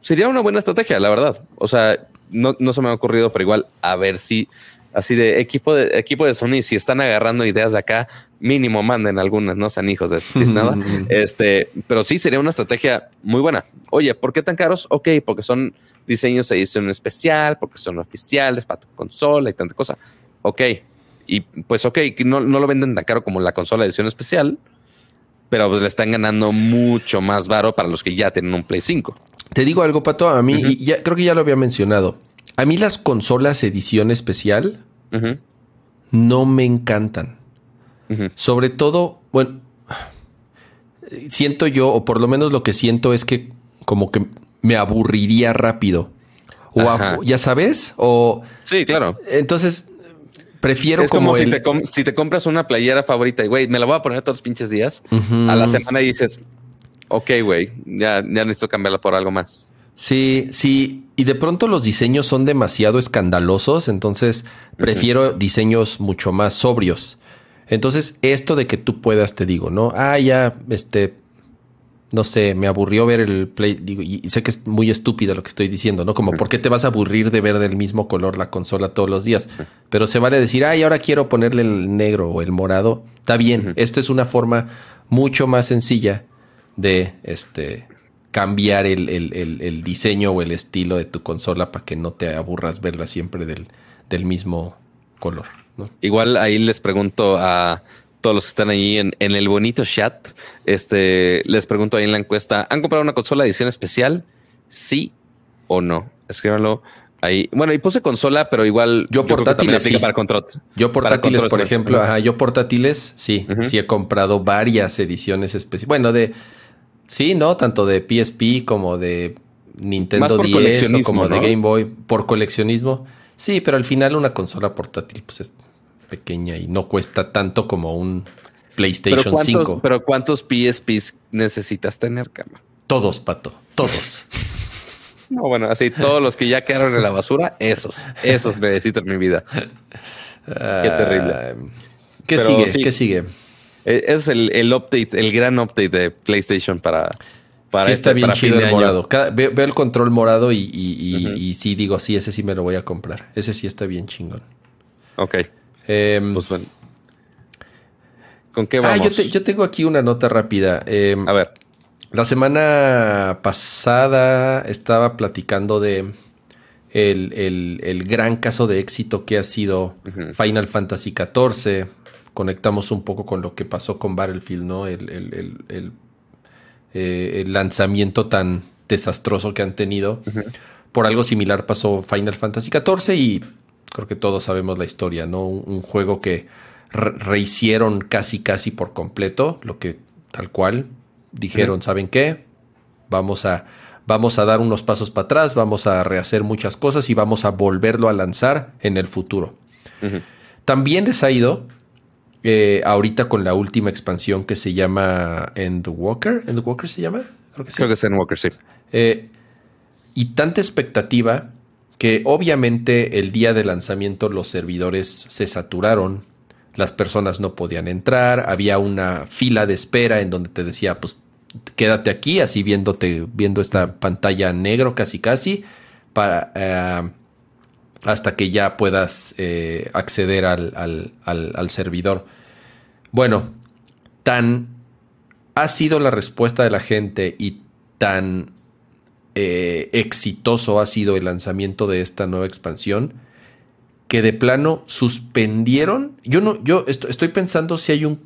sería una buena estrategia, la verdad. O sea, no, no se me ha ocurrido, pero igual, a ver si así de equipo de equipo de Sony, si están agarrando ideas de acá, mínimo manden algunas, no sean hijos de eso, nada. este, pero sí sería una estrategia muy buena. Oye, ¿por qué tan caros? Ok, porque son diseños de edición especial, porque son oficiales para tu consola y tanta cosa. Ok, y pues ok, no, no lo venden tan caro como la consola de edición especial, pero pues le están ganando mucho más varo para los que ya tienen un Play 5. Te digo algo, Pato, a mí, ya, creo que ya lo había mencionado. A mí las consolas edición especial no me encantan. Sobre todo, bueno, siento yo, o por lo menos lo que siento es que como que me aburriría rápido. O ya sabes, o... Sí, claro. Entonces, prefiero es como, si, te si, te compras una playera favorita y, güey, me la voy a poner todos los pinches días. A la semana y dices, ok, güey, ya, ya necesito cambiarla por algo más. Sí, sí. Y de pronto los diseños son demasiado escandalosos, entonces prefiero diseños mucho más sobrios. Entonces, esto de que tú puedas, te digo, ¿no? Ah, ya, este, no sé, me aburrió ver el play, digo, y sé que es muy estúpido lo que estoy diciendo, ¿no? Como, ¿por qué te vas a aburrir de ver del mismo color la consola todos los días? Pero se vale decir, ay, ahora quiero ponerle el negro o el morado. Está bien, esta es una forma mucho más sencilla de, este, cambiar el, diseño o el estilo de tu consola para que no te aburras verla siempre del, mismo color. Igual ahí les pregunto a todos los que están ahí en, el bonito chat, este, les pregunto ahí en la encuesta, ¿han comprado una consola de edición especial? ¿Sí o no? Escríbanlo ahí. Bueno, y puse consola, pero igual yo, portátiles sí. para control. Yo portátiles, por ejemplo, ajá, yo portátiles, sí, sí he comprado varias ediciones especiales. Bueno, de sí, no, tanto de PSP como de Nintendo 10 o como de Game Boy por coleccionismo. Sí, pero al final una consola portátil pues es pequeña y no cuesta tanto como un PlayStation 5. Pero ¿cuántos PSPs necesitas tener, Cama? Todos, pato, todos. No, bueno, así todos los que ya quedaron en la basura, esos, esos necesito en mi vida. Qué terrible. Ah, ¿Qué sigue? ¿Qué sigue? Eh, ese es el, el, update, el gran update de PlayStation para. para sí, está este, bien chido el morado. veo, el control morado y, y, sí digo, sí, ese sí me lo voy a comprar. Ese sí está bien chingón. Ok. Em, pues bueno. ¿Con qué vamos? Ah, yo, tengo aquí una nota rápida. Em, a ver. La semana pasada estaba platicando de el, gran caso de éxito que ha sido Final Fantasy XIV. Conectamos un poco con lo que pasó con Battlefield, ¿no? El, eh, lanzamiento tan desastroso que han tenido. Por algo similar pasó Final Fantasy XIV y creo que todos sabemos la historia, ¿no? Un, juego que rehicieron casi casi por completo, lo que tal cual dijeron, ¿saben qué? Vamos a, vamos a dar unos pasos para atrás, vamos a rehacer muchas cosas y vamos a volverlo a lanzar en el futuro. También les ha ido eh, ahorita con la última expansión que se llama End Walker. ¿End Walker se llama? Creo que sí. Creo que es End Walker, sí. Eh, y tanta expectativa que obviamente el día de lanzamiento los servidores se saturaron, las personas no podían entrar, había una fila de espera en donde te decía, pues quédate aquí, así viéndote, viendo esta pantalla negro casi casi, para, eh, hasta que ya puedas eh, acceder al, al, servidor. Bueno, tan ha sido la respuesta de la gente y tan eh, exitoso ha sido el lanzamiento de esta nueva expansión que de plano suspendieron. Yo no, yo estoy pensando si hay un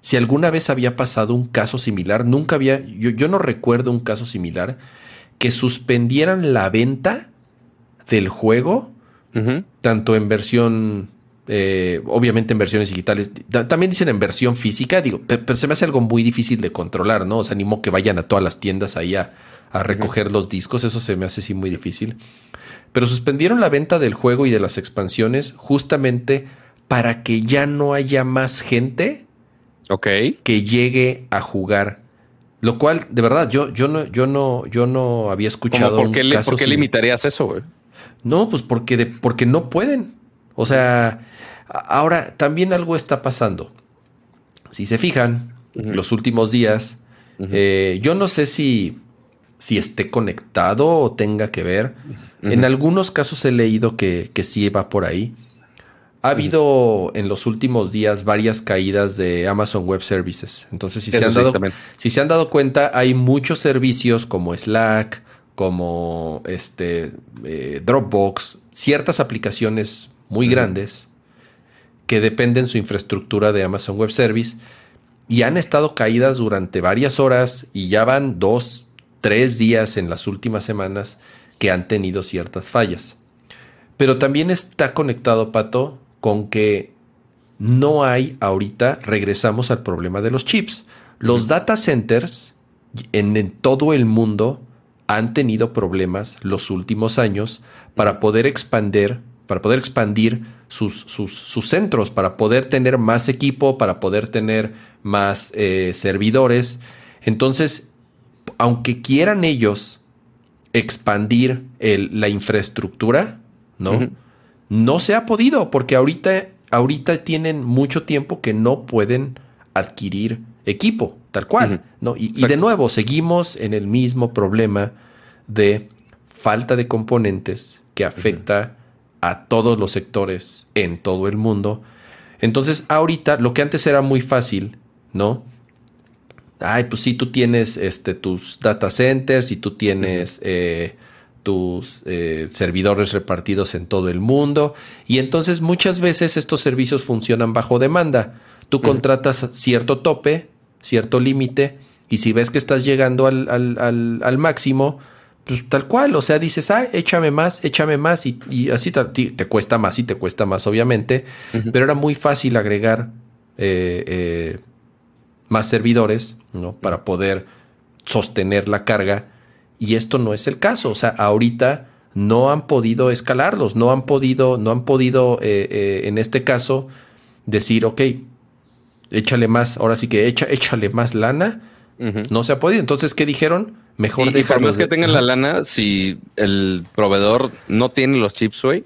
si alguna vez había pasado un caso similar, nunca había, yo, no recuerdo un caso similar, que suspendieran la venta del juego, tanto en versión, eh, obviamente en versiones digitales, también dicen en versión física, digo, pero, se me hace algo muy difícil de controlar, ¿no? O sea, animo que vayan a todas las tiendas ahí a, recoger los discos, eso se me hace así muy difícil. Pero suspendieron la venta del juego y de las expansiones justamente para que ya no haya más gente que llegue a jugar. Lo cual, de verdad, yo, yo no, yo no, yo no había escuchado. ¿Por qué, ¿por qué limitarías eso, güey? No, pues porque, de, porque no pueden. O sea, ahora también algo está pasando. Si se fijan, los últimos días, eh, yo no sé si, si esté conectado o tenga que ver. En algunos casos he leído que, que sí va por ahí. Ha habido en los últimos días varias caídas de Amazon Web Services. Entonces, si, se han, dado, si se han dado cuenta, hay muchos servicios como Slack, como este, eh, Dropbox, ciertas aplicaciones muy grandes que dependen su infraestructura de Amazon Web Service y han estado caídas durante varias horas y ya van dos, tres días en las últimas semanas que han tenido ciertas fallas. Pero también está conectado, Pato, con que no hay ahorita, regresamos al problema de los chips. Los data centers en, todo el mundo han tenido problemas los últimos años para poder expandir, para poder expandir sus, sus, centros, para poder tener más equipo, para poder tener más eh, servidores. Entonces, aunque quieran ellos expandir la infraestructura, ¿no? No se ha podido porque ahorita, ahorita tienen mucho tiempo que no pueden adquirir equipo, tal cual. ¿no? Y, de nuevo, seguimos en el mismo problema de falta de componentes que afecta a todos los sectores en todo el mundo. Entonces, ahorita lo que antes era muy fácil, ¿no? ay, pues sí, tú tienes este, tus data centers y tú tienes eh, tus eh, servidores repartidos en todo el mundo. Y entonces muchas veces estos servicios funcionan bajo demanda. Tú contratas cierto tope, cierto límite, y si ves que estás llegando al, al, al, máximo, pues tal cual, o sea, dices, ay, échame más, échame más, y, así te, te, cuesta más y te cuesta más, obviamente, pero era muy fácil agregar eh, eh, más servidores, ¿no? Para poder sostener la carga, y esto no es el caso, o sea, ahorita no han podido escalarlos, no han podido, no han podido, eh, en este caso, decir, ok, échale más, ahora sí que echa, échale más lana. No se ha podido. Entonces, ¿qué dijeron? Mejor y, por más que tengan la lana, si el proveedor no tiene los chips, güey,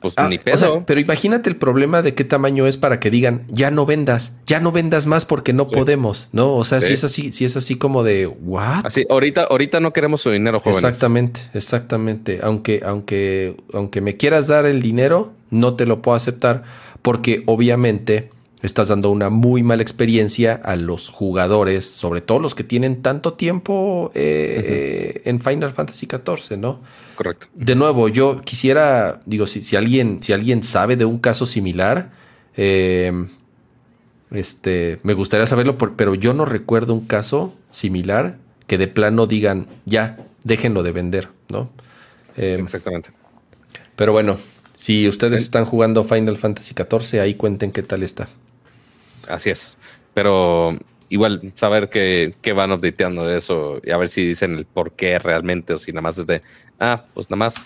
pues ah, ni peso. pero imagínate el problema de qué tamaño es para que digan, ya no vendas, ya no vendas más porque no podemos, ¿no? O sea, si es así, si es así como de, ¿what? Así, ahorita, ahorita no queremos su dinero, jóvenes. Exactamente, exactamente. Aunque, aunque, aunque me quieras dar el dinero, no te lo puedo aceptar porque obviamente estás dando una muy mala experiencia a los jugadores, sobre todo los que tienen tanto tiempo eh, eh, en Final Fantasy XIV, ¿no? Correcto. De nuevo, yo quisiera, digo, si, si alguien, si alguien sabe de un caso similar, eh, este, me gustaría saberlo, pero yo no recuerdo un caso similar que de plano digan, ya, déjenlo de vender, ¿no? Exactamente. Pero bueno, si ustedes están jugando Final Fantasy XIV, ahí cuenten qué tal está. Así es. Pero igual saber que, van updateando de eso y a ver si dicen el por qué realmente o si nada más es de, ah, pues nada más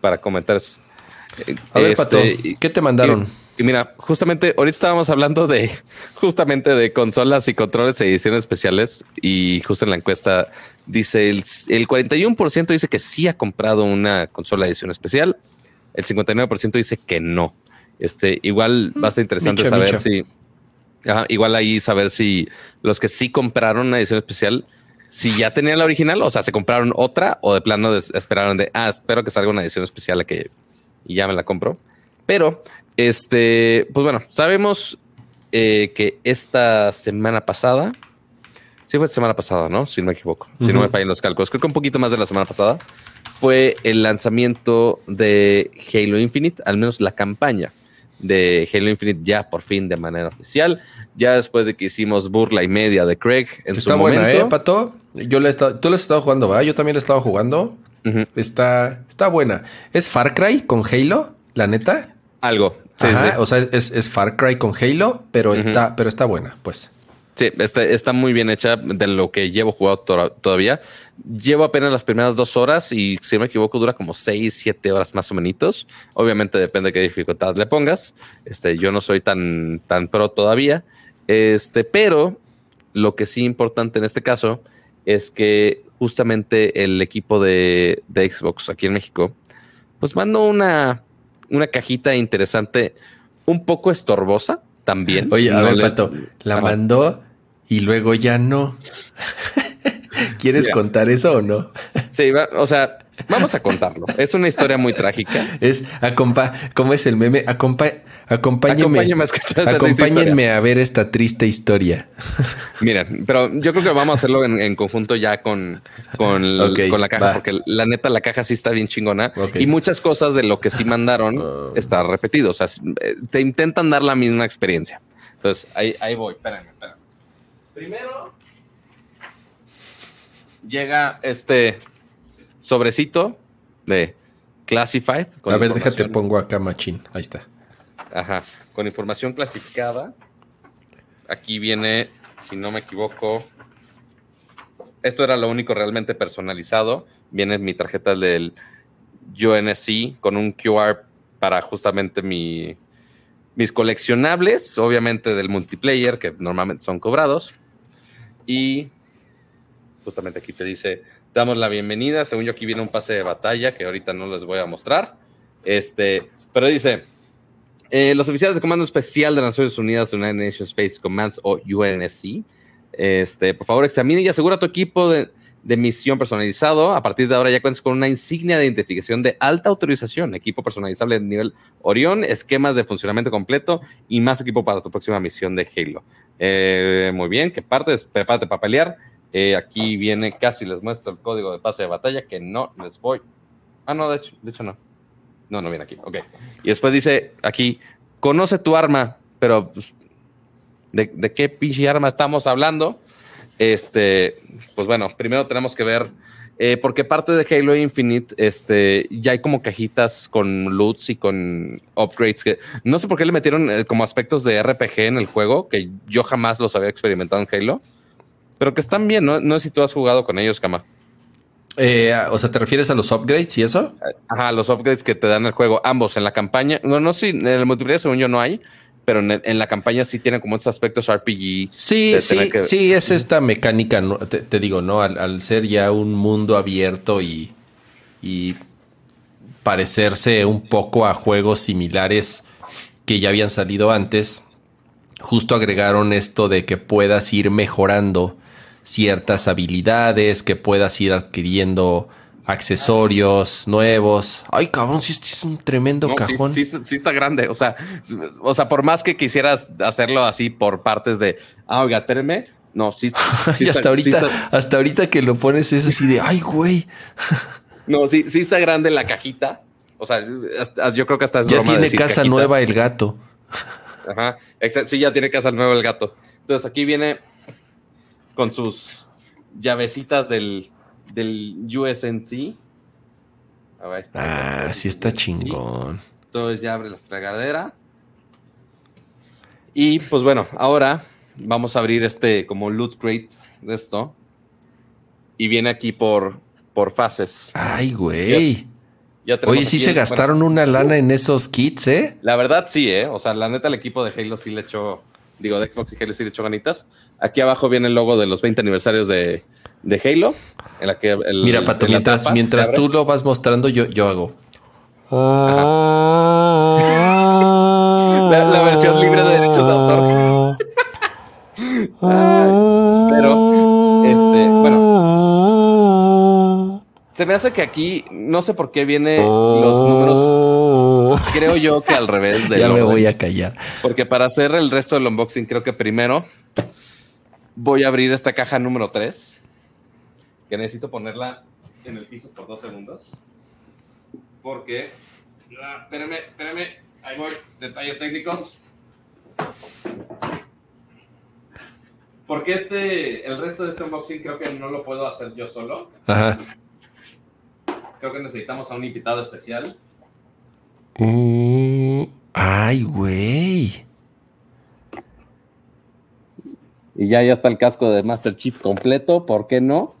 para comentar eso. A ver, Pato, este, ¿qué te mandaron? Y, mira, justamente ahorita estábamos hablando de justamente de consolas y controles e ediciones especiales y justo en la encuesta dice el, el 41% dice que sí ha comprado una consola de edición especial, el 59% dice que no. Este, igual va a ser interesante saber si igual ahí saber si los que sí compraron una edición especial, si ya tenían la original, o sea, se compraron otra o de plano esperaron de, ah, espero que salga una edición especial que y ya me la compro. Pero, este, pues bueno, sabemos eh, que esta semana pasada, sí fue semana pasada, ¿no? Si no me equivoco, si no me fallan los cálculos, creo que un poquito más de la semana pasada, fue el lanzamiento de Halo Infinite, al menos la campaña de Halo Infinite ya por fin de manera oficial. Ya después de que hicimos burla y media de Craig en Está su buena, ¿eh, Pato? Yo le tú le has estado jugando, ¿verdad? Yo también le he estado jugando. está, está buena. ¿Es Far Cry con Halo? ¿La neta? Algo. Sí, O sea, es, Far Cry con Halo, pero, está, pero está buena, pues. Sí, está, está muy bien hecha de lo que llevo jugado todavía. Llevo apenas las primeras dos horas y si no me equivoco dura como seis, siete horas más o menos. Obviamente depende de qué dificultad le pongas. Este, yo no soy tan, tan pro todavía. Este, pero lo que sí importante en este caso es que justamente el equipo de, Xbox aquí en México, pues mandó una, una cajita interesante, un poco estorbosa también. Oye, a ver, Pato, la mandó y luego ya no. ¿Quieres contar eso o no? Sí, o sea, vamos a contarlo. Es una historia muy trágica. Es, acompa ¿cómo es el meme? Acompa acompáñenme, acompáñenme a ver esta triste historia. Miren, pero yo creo que vamos a hacerlo en, conjunto ya con, con, la caja, porque la neta, la caja sí está bien chingona y muchas cosas de lo que sí mandaron oh. está repetido. O sea, eh, te intentan dar la misma experiencia. Entonces, ahí, ahí voy. Espérenme, espérenme. Primero llega este sobrecito de Classified. a ver, déjate, pongo acá machín. Ahí está. Ajá, con información clasificada. Aquí viene, si no me equivoco, esto era lo único realmente personalizado. Viene mi tarjeta del UNSC con un QR para justamente mi, mis coleccionables, obviamente del multiplayer, que normalmente son cobrados. Y justamente aquí te dice, damos la bienvenida. Según yo, aquí viene un pase de batalla que ahorita no les voy a mostrar. Este, pero dice, eh, los oficiales de Comando Especial de Naciones Unidas, United Nations Space Commands o UNSC, este, por favor, examine y asegura tu equipo de, de misión personalizado. A partir de ahora ya cuentas con una insignia de identificación de alta autorización, equipo personalizable de nivel Orión, esquemas de funcionamiento completo y más equipo para tu próxima misión de Halo. Eh, muy bien, ¿qué partes? Prepárate para pelear. Eh, aquí viene, casi les muestro el código de pase de batalla que no les voy. Ah, no, de hecho, de hecho no. No, no viene aquí. Ok. Y después dice aquí, conoce tu arma, pero pues, ¿de, ¿de, qué pinche arma estamos hablando? Este, pues bueno, primero tenemos que ver, eh, porque parte de Halo Infinite, este, ya hay como cajitas con loots y con upgrades que no sé por qué le metieron eh, como aspectos de RPG en el juego, que yo jamás los había experimentado en Halo, pero que están bien, ¿no? No sé si tú has jugado con ellos, Kama. Eh, o sea, ¿te refieres a los upgrades y eso? Ajá, los upgrades que te dan el juego, ambos en la campaña. No, no sé, en el multiplayer según yo no hay, pero en, en, la campaña sí tienen como estos aspectos RPG. Sí, sí, que... sí, es esta mecánica, ¿no? te, te, digo, ¿no? Al, al, ser ya un mundo abierto y, y parecerse un poco a juegos similares que ya habían salido antes, justo agregaron esto de que puedas ir mejorando ciertas habilidades, que puedas ir adquiriendo accesorios nuevos. Ay, cabrón, sí, este es un tremendo no, cajón. Sí, sí, sí, está grande. O sea, o sea, por más que quisieras hacerlo así por partes de, ah, oiga, espérame. No, sí. y hasta está, ahorita, está... hasta ahorita que lo pones es así de, ay, güey. no, sí, sí está grande la cajita. O sea, hasta, yo creo que hasta es ya tiene casa cajita. nueva el gato. Ajá. Sí, ya tiene casa nueva el gato. Entonces aquí viene con sus llavecitas del, del USNC. Ah, está, ah, sí está chingón. Entonces ya abre la fregadera. Y pues bueno, ahora vamos a abrir este como loot crate de esto. Y viene aquí por, por fases. Ay, güey. Ya, ya Oye, sí se el, gastaron bueno, una lana en esos kits, ¿eh? La verdad sí, ¿eh? O sea, la neta el equipo de Halo sí le echó, digo, de Xbox y Halo sí le echó ganitas. Aquí abajo viene el logo de los 20 aniversarios de, de Halo. En la que el, Mira, Pato, mientras, mientras tú lo vas mostrando, yo, yo hago. la, la, versión libre de derechos de autor. Pero, este, bueno. Se me hace que aquí, no sé por qué viene los números. Creo yo que al revés de. Ya me voy a callar. Porque para hacer el resto del unboxing, creo que primero voy a abrir esta caja número 3, que necesito ponerla en el piso por dos segundos. Porque, ah, espérenme, espérenme, ahí voy, detalles técnicos. Porque este, el resto de este unboxing creo que no lo puedo hacer yo solo. Ajá. Creo que necesitamos a un invitado especial. Uh, ay, güey. Y ya, ya está el casco de Master Chief completo, ¿por qué no?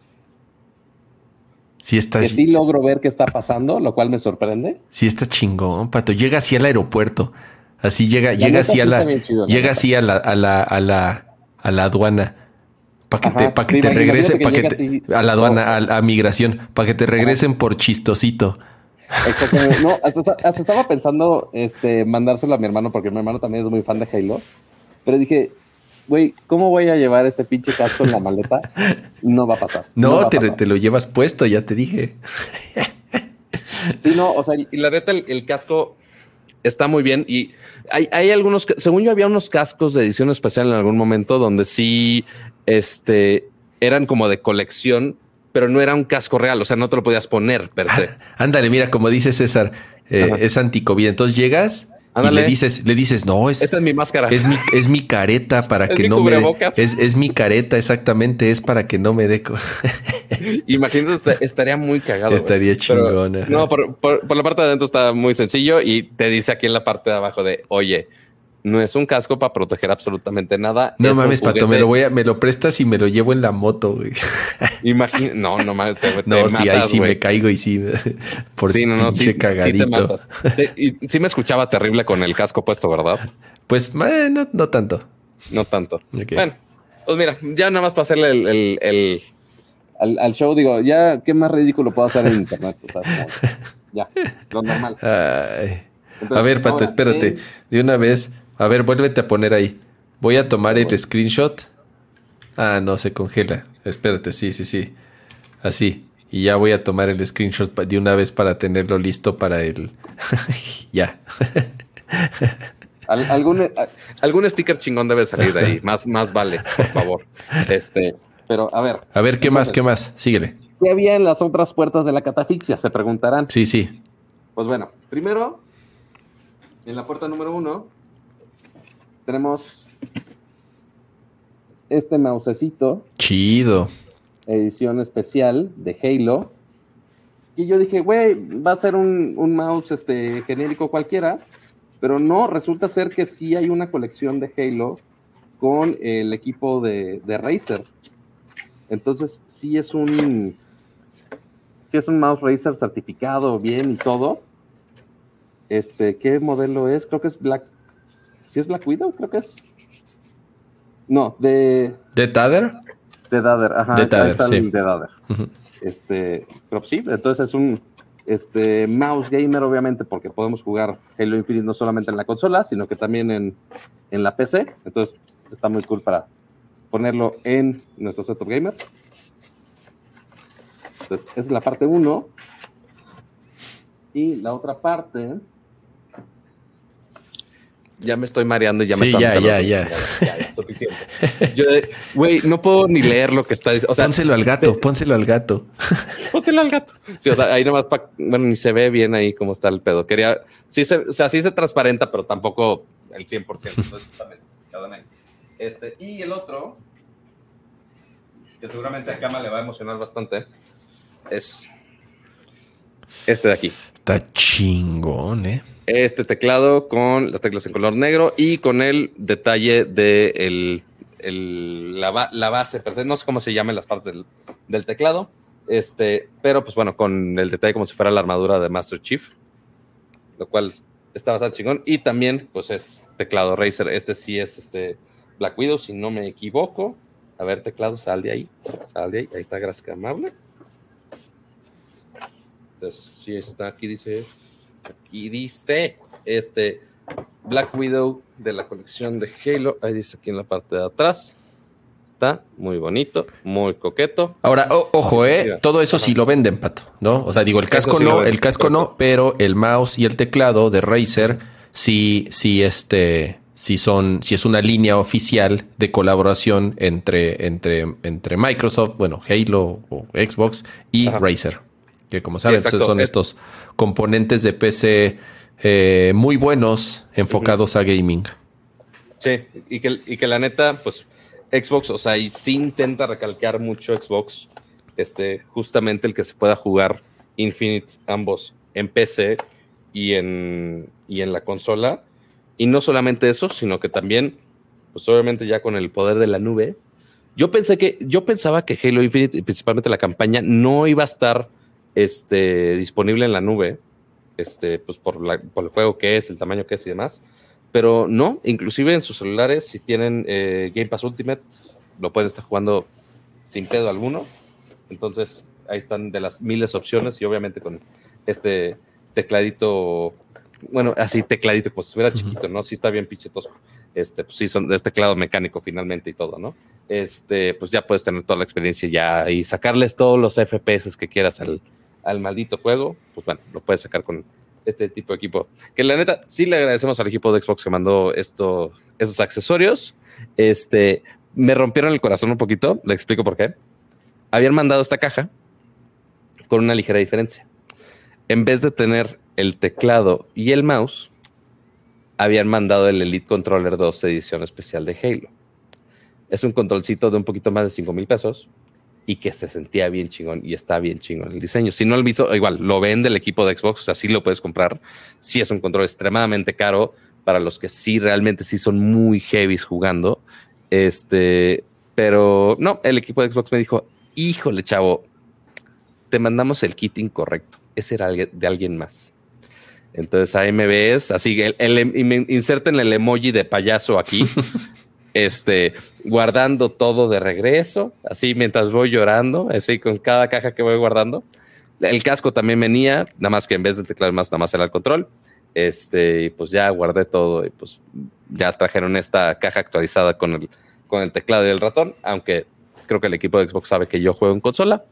Sí está... Que sí logro ver qué está pasando, lo cual me sorprende. Sí está chingón, Pato. Llega así al aeropuerto. Así llega, la llega así a la... Chido, llega así a la, a la, a la, a la aduana. Para que Ajá, te, pa que te regrese, que, te, a la aduana, a, a migración, para que te regresen Ajá. por chistosito. No, hasta, hasta, estaba pensando este, mandárselo a mi hermano, porque mi hermano también es muy fan de Halo. Pero dije, güey, ¿cómo voy a llevar este pinche casco en la maleta? No va a pasar. No, no a te, pasar. te, lo llevas puesto, ya te dije. Sí, no, o sea, y la neta, el, el casco está muy bien. Y hay, hay, algunos, según yo, había unos cascos de edición especial en algún momento donde sí este, eran como de colección, pero no era un casco real, o sea, no te lo podías poner per se. Ah, ándale, mira, como dice César, eh, es anticovid. Entonces llegas Ándale. Y le dices, le dices, no, es. Esta es mi máscara. Es mi, es mi careta para es que no me. Es, es mi careta, exactamente, es para que no me dé. Imagínate, estaría muy cagado. Estaría chingona. No, por, por, por, la parte de adentro está muy sencillo y te dice aquí en la parte de abajo de, oye, no es un casco para proteger absolutamente nada. No mames, Pato, me lo voy a, me lo prestas y me lo llevo en la moto, güey. Imagina, no, no mames, te, No, te sí, matas, ahí sí me caigo y sí, por sí, no, no, sí, cagadito. Sí, te matas. Sí, y sí me escuchaba terrible con el casco puesto, ¿verdad? Pues, eh, no, no tanto. No tanto. Okay. Bueno, pues mira, ya nada más para hacerle el, el, el al, al, show, digo, ya, ¿qué más ridículo puedo hacer en internet? O sea, como, ya, lo normal. Ay. Entonces, a ver, Pato, espérate. De una vez, a ver, vuélvete a poner ahí. Voy a tomar el screenshot. Ah, no, se congela. Espérate, sí, sí, sí. Así. Y ya voy a tomar el screenshot de una vez para tenerlo listo para el. ya. algún, algún sticker chingón debe salir de ahí. Más, más vale, por favor. Este, pero a ver. A ver, ¿qué más? ¿Qué más? Síguele. ¿Qué había en las otras puertas de la catafixia? Se preguntarán. Sí, sí. Pues bueno, primero, en la puerta número uno, tenemos este mousecito. Chido. Edición especial de Halo. Y yo dije, güey, va a ser un, mouse este, genérico cualquiera. Pero no, resulta ser que sí hay una colección de Halo con el equipo de, de Razer. Entonces, sí es un. Sí es un mouse Razer certificado bien y todo. Este, ¿qué modelo es? Creo que es Black. ¿Sí es Black Widow? Creo que es. No, de. ¿De Tather? De Tather, ajá. De Tather, sí. De Tather. Este, pero sí, entonces es un este, mouse gamer, obviamente, porque podemos jugar Halo Infinite no solamente en la consola, sino que también en, en la PC. Entonces, está muy cool para ponerlo en nuestro setup gamer. Entonces, esa es la parte 1. Y la otra parte ya me estoy mareando y ya me sí, ya, ya, ya, ya, suficiente. Yo, güey, no puedo ni leer lo que está diciendo. O sea, pónselo al gato, pónselo al gato. pónselo al gato. Sí, o sea, ahí nomás, bueno, ni se ve bien ahí cómo está el pedo. Quería, sí se, o sea, sí se transparenta, pero tampoco el 100%. Entonces, también, Este, y el otro, que seguramente a Kama le va a emocionar bastante, es este de aquí. Está chingón, eh este teclado con las teclas en color negro y con el detalle de la, base, no sé cómo se llaman las partes del, teclado, este, pero pues bueno, con el detalle como si fuera la armadura de Master Chief, lo cual está bastante chingón. Y también, pues es teclado Razer, este sí es este Black Widow, si no me equivoco. A ver, teclado, sal de ahí, sal de ahí, ahí está, gracias, amable. Entonces, sí está, aquí dice Aquí dice este Black Widow de la colección de Halo. Ahí dice aquí en la parte de atrás. Está muy bonito, muy coqueto. Ahora, ojo, eh, todo eso sí lo venden, pato, ¿no? O sea, digo, el casco no, el casco no, pero el mouse y el teclado de Razer sí, sí, este, sí son, sí es una línea oficial de colaboración entre, entre, entre Microsoft, bueno, Halo o Xbox y Razer que como saben son estos componentes de PC eh, muy buenos enfocados a gaming. Sí, y que, y que la neta, pues Xbox, o sea, y sí intenta recalcar mucho Xbox, este, justamente el que se pueda jugar Infinite ambos en PC y en, y en la consola. Y no solamente eso, sino que también, pues obviamente ya con el poder de la nube. Yo pensé que, yo pensaba que Halo Infinite, principalmente la campaña, no iba a estar este, disponible en la nube, este, pues por, el juego que es, el tamaño que es y demás. Pero no, inclusive en sus celulares, si tienen eh, Game Pass Ultimate, lo pueden estar jugando sin pedo alguno. Entonces, ahí están de las miles de opciones y obviamente con este tecladito, bueno, así tecladito, pues si estuviera chiquito, ¿no? Sí está bien pinche tosco. Este, pues sí, son de este teclado mecánico finalmente y todo, ¿no? Este, pues ya puedes tener toda la experiencia ya y sacarles todos los FPS que quieras al, al maldito juego, pues bueno, lo puedes sacar con este tipo de equipo. Que la neta, sí le agradecemos al equipo de Xbox que mandó esto, estos accesorios. Este, me rompieron el corazón un poquito, le explico por qué. Habían mandado esta caja con una ligera diferencia. En vez de tener el teclado y el mouse, habían mandado el Elite Controller 2 edición especial de Halo. Es un controlcito de un poquito más de 5 mil pesos y que se sentía bien chingón y está bien chingón el diseño. Si no lo visto, igual lo vende el equipo de Xbox, o sea, sí lo puedes comprar. Sí es un control extremadamente caro para los que sí realmente sí son muy heavy jugando. Este, pero no, el equipo de Xbox me dijo, híjole, chavo, te mandamos el kit incorrecto. Ese era de alguien más. Entonces ahí me ves, así, el, el, inserten el emoji de payaso aquí este, guardando todo de regreso, así mientras voy llorando, así con cada caja que voy guardando. El casco también venía, nada más que en vez del teclado más, nada más era el control. Este, y pues ya guardé todo y pues ya trajeron esta caja actualizada con el, con el teclado y el ratón, aunque creo que el equipo de Xbox sabe que yo juego en consola.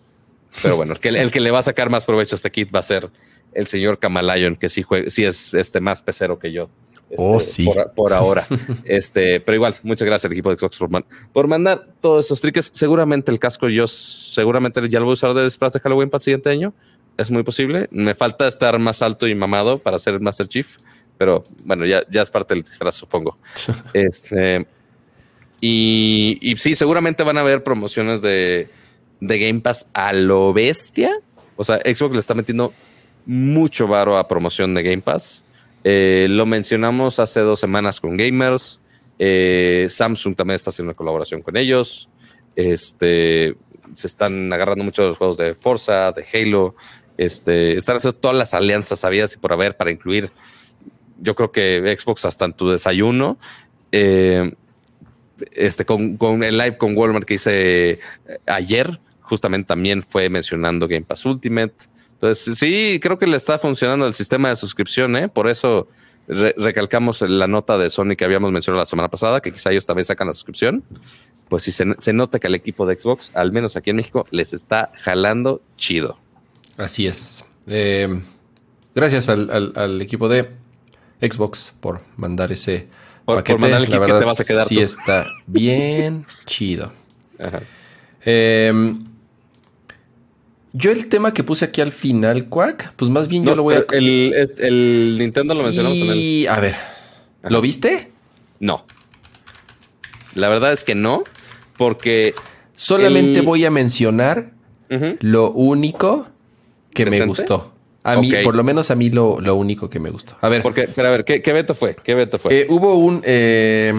Pero bueno, el que, le va a sacar más provecho a este kit va a ser el señor Kamalayon, que sí, juega, sí es este, más pecero que yo. Este, Oh, sí. Por, por ahora. este, pero igual, muchas gracias al equipo de Xbox por, man- por mandar todos esos triques. Seguramente el casco yo seguramente ya lo voy a usar de disfraz de Halloween para el siguiente año. Es muy posible. Me falta estar más alto y mamado para ser el Master Chief. Pero bueno, ya, ya es parte del disfraz, supongo. este, y, y sí, seguramente van a haber promociones de, de Game Pass a lo bestia. O sea, Xbox le está metiendo mucho varo a promoción de Game Pass. Eh, lo mencionamos hace dos semanas con Gamers. Eh, Samsung también está haciendo una colaboración con ellos. Este, se están agarrando mucho de los juegos de Forza, de Halo. Este, están haciendo todas las alianzas habidas y por haber para incluir, yo creo que Xbox hasta en tu desayuno. Eh, este, con, el live con Walmart que hice ayer, justamente también fue mencionando Game Pass Ultimate. Entonces, sí, creo que le está funcionando el sistema de suscripción, ¿eh? Por eso re- recalcamos la nota de Sony que habíamos mencionado la semana pasada, que quizá ellos también sacan la suscripción. Pues sí, se, se nota que al equipo de Xbox, al menos aquí en México, les está jalando chido. Así es. Eh, gracias al, al- al equipo de Xbox por mandar ese Por- por paquete. mandar el La que te vas a quedar sí tú. está bien chido. Ajá. Eh, yo el tema que puse aquí al final, Quack, pues más bien yo lo voy a... el, el Nintendo lo mencionamos en el. Y, a ver, ¿lo viste? No. La verdad es que no, porque. Solamente El- voy a mencionar lo único que me gustó. A mí, por lo menos a mí lo, lo único que me gustó. A ver, Porque, pero a ver, ¿qué, qué evento fue? ¿Qué evento fue? eh, hubo un... eh,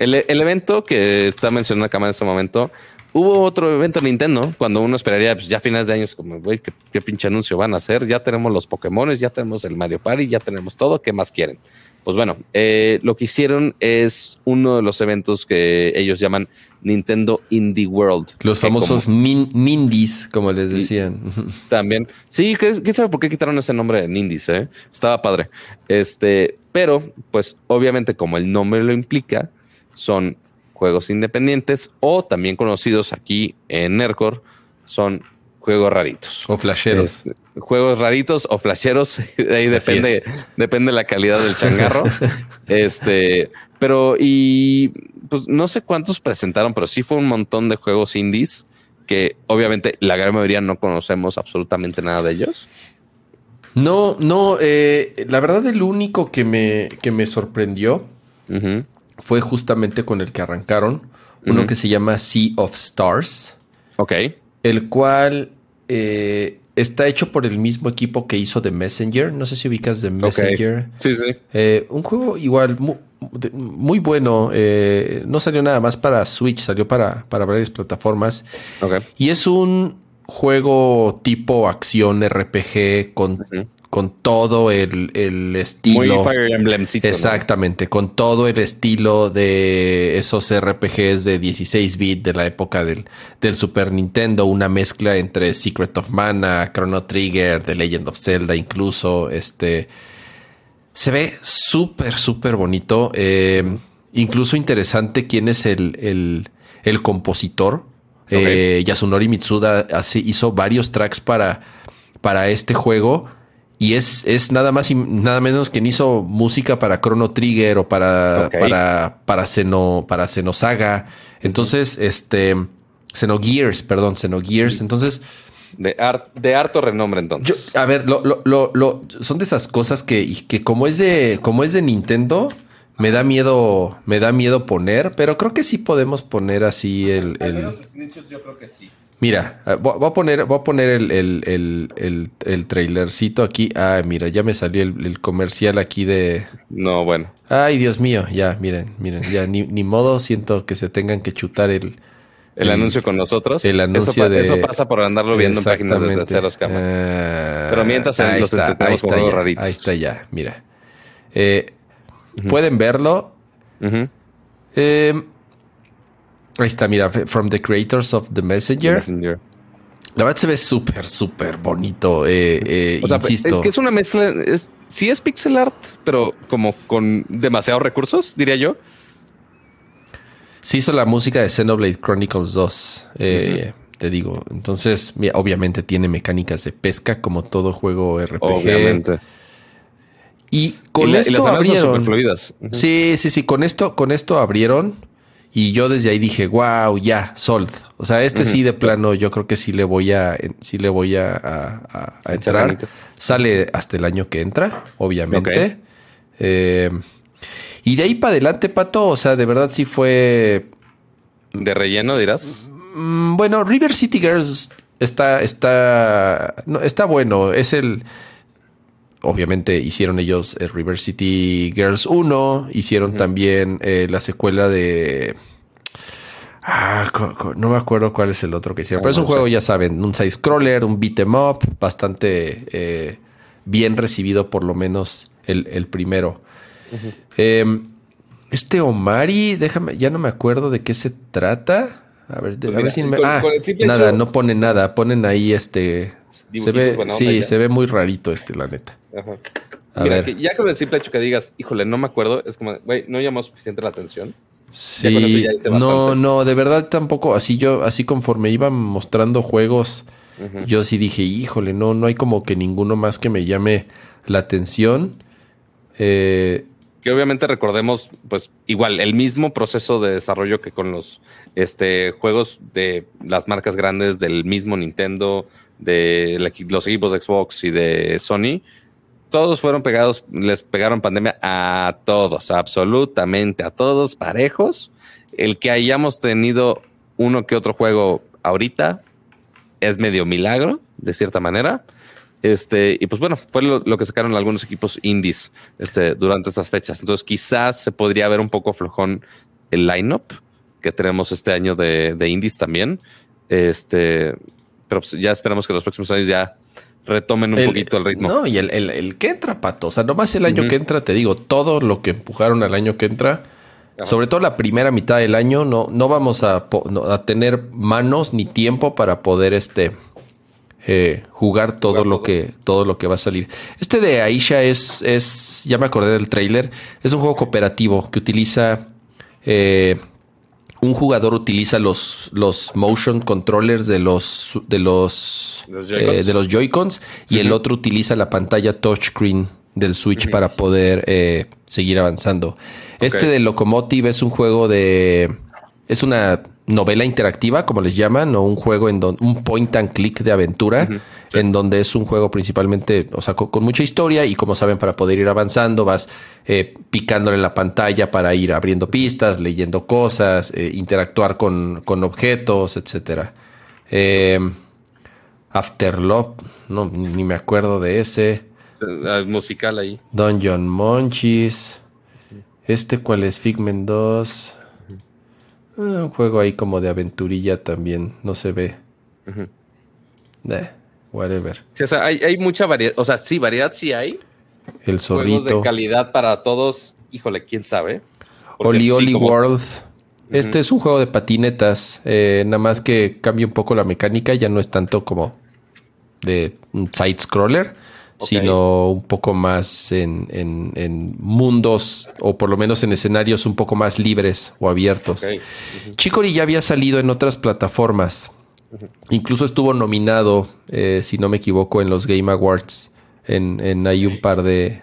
el, el evento que está mencionando acá en este momento, hubo otro evento Nintendo, cuando uno esperaría, pues ya a finales de años, como, güey, ¿qué, qué pinche anuncio van a hacer? Ya tenemos los Pokémon, ya tenemos el Mario Party, ya tenemos todo, ¿qué más quieren? Pues bueno, eh, lo que hicieron es uno de los eventos que ellos llaman Nintendo Indie World. los famosos como- nin- Nindies, como les decían. También. Sí, ¿quién quién sabe por qué quitaron ese nombre de Nindies? Eh? Estaba padre. Este, pero, pues, obviamente, como el nombre lo implica, son juegos independientes o también conocidos aquí en Nercor, son juegos raritos. o flasheros. Este, juegos raritos o flasheros, ahí depende, depende de la calidad del changarro. este, pero y pues no sé cuántos presentaron, pero sí fue un montón de juegos indies que obviamente la gran mayoría no conocemos absolutamente nada de ellos. No, no, eh, la verdad el único que me, que me sorprendió Ujú. Fue justamente con el que arrancaron, uno que se llama Sea of Stars, Ok. el cual eh, está hecho por el mismo equipo que hizo The Messenger. No sé si ubicas The Messenger. Sí, sí. Eh, un juego igual muy, bueno. eh, no salió nada más para Switch, salió para, para varias plataformas. Ok. Y es un juego tipo acción RPG con. Con todo el, el Muy estilo. Fire Emblemcito. ¿no? Exactamente, con todo el estilo de esos RPGs de 16 bit de la época del, del Super Nintendo, una mezcla entre Secret of Mana, Chrono Trigger, The Legend of Zelda, incluso este se ve súper, súper bonito. eh, incluso interesante quién es el, el, el compositor. Eh, Yasunori Mitsuda hace, hizo varios tracks para, para este juego. Y es, es nada más y nada menos que hizo música para Chrono Trigger o para, Ok. para, para, Xeno, para Xenosaga. Entonces, este. Xenogears, perdón, Xenogears. Entonces, De, har- de harto renombre, yo, entonces. a ver, lo, lo, lo, lo- son de esas cosas que, que como es de, como es de Nintendo, me da miedo, me da miedo poner, pero creo que sí podemos poner así el, el- yo creo que sí. Mira, eh, voy, a poner, voy a poner el, el, el, el, el trailercito aquí. Ah, mira, ya me salió el, el comercial aquí de. No, bueno. Ay, Dios mío, ya, miren, miren, ya ni, ni modo siento que se tengan que chutar el, El, anuncio con nosotros. el anuncio eso, de- eso pasa por andarlo viendo en páginas de terceros, cama. Ah, Pero mientras ahí los está, ahí con está ya, raritos. Ahí está ya, mira. Eh, Pueden verlo. Eh, ahí está, mira, from the creators of the Messenger. Messenger. La verdad se ve súper, súper bonito. eh, eh, O sea, insisto. es que es una mezcla. Es, sí es pixel art, pero como con demasiados recursos, diría yo. Se hizo la música de Xenoblade Chronicles 2. Eh, te digo. Entonces, obviamente tiene mecánicas de pesca como todo juego RPG. Obviamente. Y con esto abrieron. Sí, sí, sí. Con esto, con esto abrieron. Y yo desde ahí dije, wow, ya, sold. O sea, este sí de plano, yo creo que sí le voy a, sí le voy a, a, entrar. Sale hasta el año que entra, obviamente. Eh, y de ahí para adelante, Pato, o sea, de verdad sí fue. ¿De relleno, dirás? Mm, bueno, River City Girls está, está, no, está bueno. Es el, obviamente hicieron ellos el River City Girls 1, hicieron también eh, la secuela de... Ah, no me acuerdo cuál es el otro que hicieron, pero es un juego, ya saben, un side-scroller, un beat em up, bastante eh, bien recibido por lo menos el, primero. Em, este Omari, déjame, ya no me acuerdo de qué se trata. A ver, pues a ver si me... ah, nada, no pone nada, ponen ahí este se ve, sí, se ve muy rarito este, la neta. Mira, ya con el simple hecho que digas, híjole, no me acuerdo, es como, güey, no llamó suficiente la atención. Sí, no, no, de verdad tampoco. Así yo, así conforme iba mostrando juegos, yo sí dije, híjole, no, no hay como que ninguno más que me llame la atención. Eh, que obviamente recordemos, pues igual, el mismo proceso de desarrollo que con los este, juegos de las marcas grandes del mismo Nintendo, de los equipos de Xbox y de Sony, todos fueron pegados, les pegaron pandemia a todos, absolutamente a todos, parejos. El que hayamos tenido uno que otro juego ahorita es medio milagro, de cierta manera. Este, y pues bueno, fue lo, que sacaron algunos equipos indies este, durante estas fechas. Entonces, quizás se podría ver un poco flojón el lineup que tenemos este año de, de indies también. Este, pero pues ya esperamos que los próximos años ya retomen un poquito el ritmo. No, y el, el, que entra, Pato. O sea, nomás el año que entra, te digo, todo lo que empujaron al año que entra, sobre todo la primera mitad del año, no, no vamos a, a tener manos ni tiempo para poder este eh, jugar todo lo que todo lo que va a salir. Este de Aisha es, es ya me acordé del trailer, es un juego cooperativo que utiliza eh, un jugador utiliza los, los motion controllers de los de los, eh, de los Joy-Cons y el otro utiliza la pantalla touchscreen del Switch para poder eh, seguir avanzando. Este de Locomotive es un juego de es una novela interactiva, como les llaman, o un juego en donde un point and click de aventura, en donde es un juego principalmente, o sea, con, mucha historia y como saben, para poder ir avanzando, vas eh, picándole en la pantalla para ir abriendo pistas, leyendo cosas, eh, interactuar con, objetos, etcétera. Eh, Afterlove, no, ni me acuerdo de ese. musical ahí. Dungeon Monchis. Este, ¿cuál es? Figment 2. Ah, un juego ahí como de aventurilla también, no se ve. eh, whatever. Sí, o sea, hay, mucha variedad. O sea, sí, variedad sí hay. El zorrito. Juegos de calidad para todos. Híjole, quién sabe. Oli Oli World. Este es un juego de patinetas. Eh, nada más que cambia un poco la mecánica. Ya no es tanto como de un sino un poco más en, en, mundos o por lo menos en escenarios un poco más libres o abiertos. Chicory ya había salido en otras plataformas. Incluso estuvo nominado, eh, si no me equivoco, en los Game Awards. En, en hay un par de,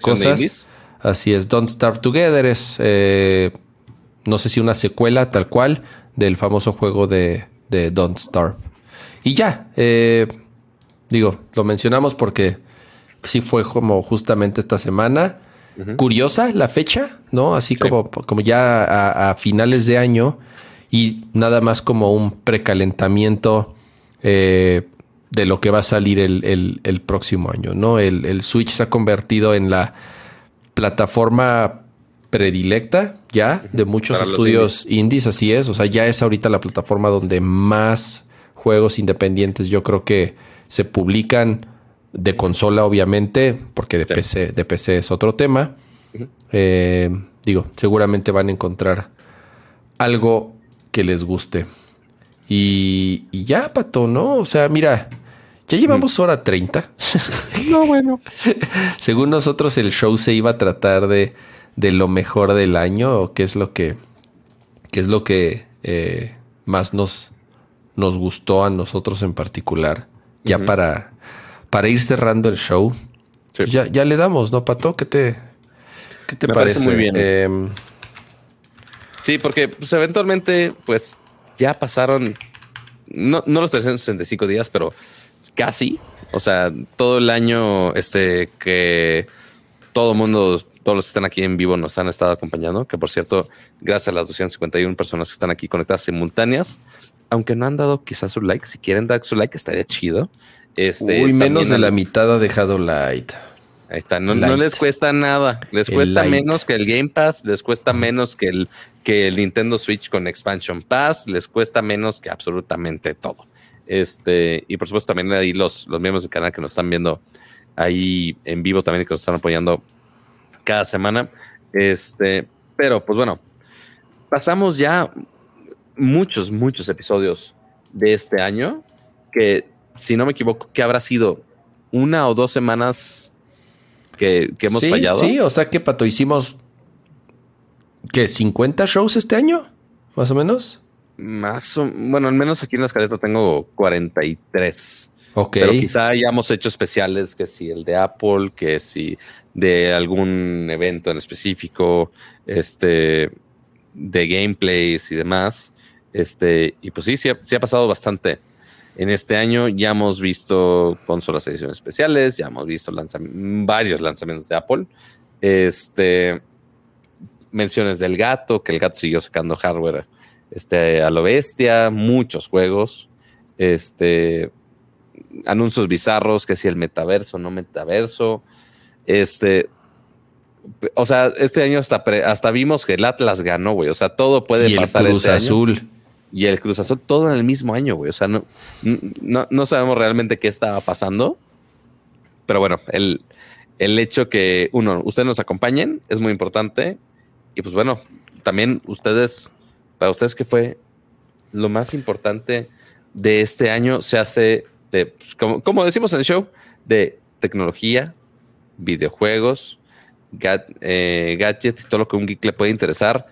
cosas. Así es, Don't Start Together es, eh, no sé si una secuela tal cual del famoso juego de, de Don't Starve. Y ya, eh, digo, lo mencionamos porque sí fue como justamente esta semana. Curiosa la fecha, ¿no? Así como, como ya a, finales de año y nada más como un precalentamiento eh, de lo que va a salir el, próximo año, ¿no? El, Switch se ha convertido en la plataforma predilecta ya de muchos estudios indies, así es. O sea, ya es ahorita la plataforma donde más juegos independientes yo creo que se publican de consola, obviamente, porque de, PC, de PC es otro tema. Eh, digo, seguramente van a encontrar algo que les guste. Y, ya, Pato, ¿no? O sea, mira, ya llevamos hora 30. no, bueno. Según nosotros, el show se iba a tratar de, de lo mejor del año, o qué es lo que, qué es lo que eh, más nos, nos gustó a nosotros en particular, ya para, para ir cerrando el show. Ya, ya le damos, ¿no, Pato? ¿Qué te, qué te parece? muy bien. Em, sí, porque pues, eventualmente, pues ya pasaron, no, no los 365 días, pero casi. O sea, todo el año este que todo el mundo, todos los que están aquí en vivo nos han estado acompañando, que por cierto, gracias a las 251 personas que están aquí conectadas simultáneas, aunque no han dado quizás su like, si quieren dar su like estaría chido. Este, Uy, menos de la mitad ha dejado like. Ahí está, no, les cuesta nada, les cuesta menos que el Game Pass, les cuesta menos que el, que el Nintendo Switch con Expansion Pass, les cuesta menos que absolutamente todo. Este, y por supuesto también ahí los, los miembros del canal que nos están viendo ahí en vivo también y que nos están apoyando cada semana. Este, pero pues bueno, pasamos ya muchos, muchos episodios de este año que, si no me equivoco, que habrá sido una o dos semanas que, hemos fallado. Sí, o sea que Pato hicimos que 50 shows este año, más o menos. Más o bueno, al menos aquí en la escaleta tengo 43. Ok. Pero quizá hayamos hecho especiales, que si el de Apple, que si de algún evento en específico, este, de gameplays y demás. Este, y pues sí, sí ha, pasado bastante. En este año ya hemos visto consolas ediciones especiales, ya hemos visto varios lanzamientos de Apple. Este, menciones del gato, que el gato siguió sacando hardware este, a lo bestia, muchos juegos, este, anuncios bizarros, que si el metaverso, no metaverso, este, o sea, este año hasta, hasta vimos que el Atlas ganó, güey, o sea, todo puede y pasar. El Cruz este Azul. Y el Cruz todo en el mismo año, güey, o sea, no, no, sabemos realmente qué estaba pasando, pero bueno, el, el hecho que, uno, ustedes nos acompañen es muy importante, y pues bueno, también ustedes para ustedes, ¿qué fue lo más importante de este año? Se hace de, pues, como, decimos en el show, de tecnología, videojuegos, eh, gadgets y todo lo que un geek le puede interesar.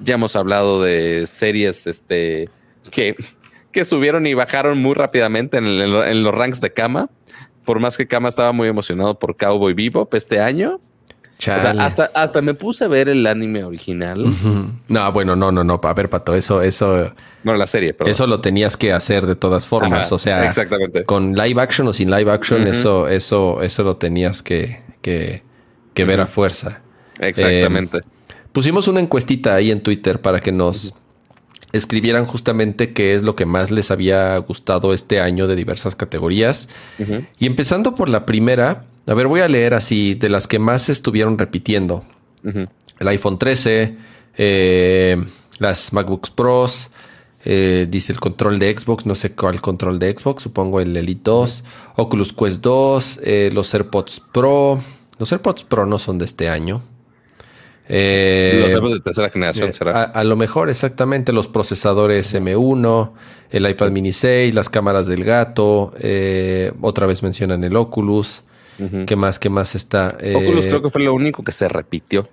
Ya hemos hablado de series este, que, que subieron y bajaron muy rápidamente en, en los ranks de cama. Por más que Cama estaba muy emocionado por Cowboy Bebop este año, hasta, hasta me puse a ver el anime original. No, bueno, no, no, no. A ver, Pato, eso, eso. No, la serie, pero. Eso lo tenías que hacer de todas formas. o sea, exactamente. con live action o sin live action, eso, eso, eso lo tenías que, que, que ver a fuerza. Exactamente. Eh, pusimos una encuestita ahí en Twitter para que nos escribieran justamente qué es lo que más les había gustado este año de diversas categorías. Y empezando por la primera, a ver, voy a leer así de las que más estuvieron repitiendo. El iPhone 13, eh, las MacBooks Pros, eh, dice el control de Xbox, no sé cuál control de Xbox, supongo el Elite 2, Oculus Quest 2, eh, los AirPods Pro. Los AirPods Pro no son de este año. Los AirPods de tercera generación será. A, lo mejor, exactamente, los procesadores M1, el iPad mini 6, las cámaras del gato, otra vez mencionan el Oculus. ¿Qué más? ¿Qué más está? Oculus creo que fue lo único que se repitió.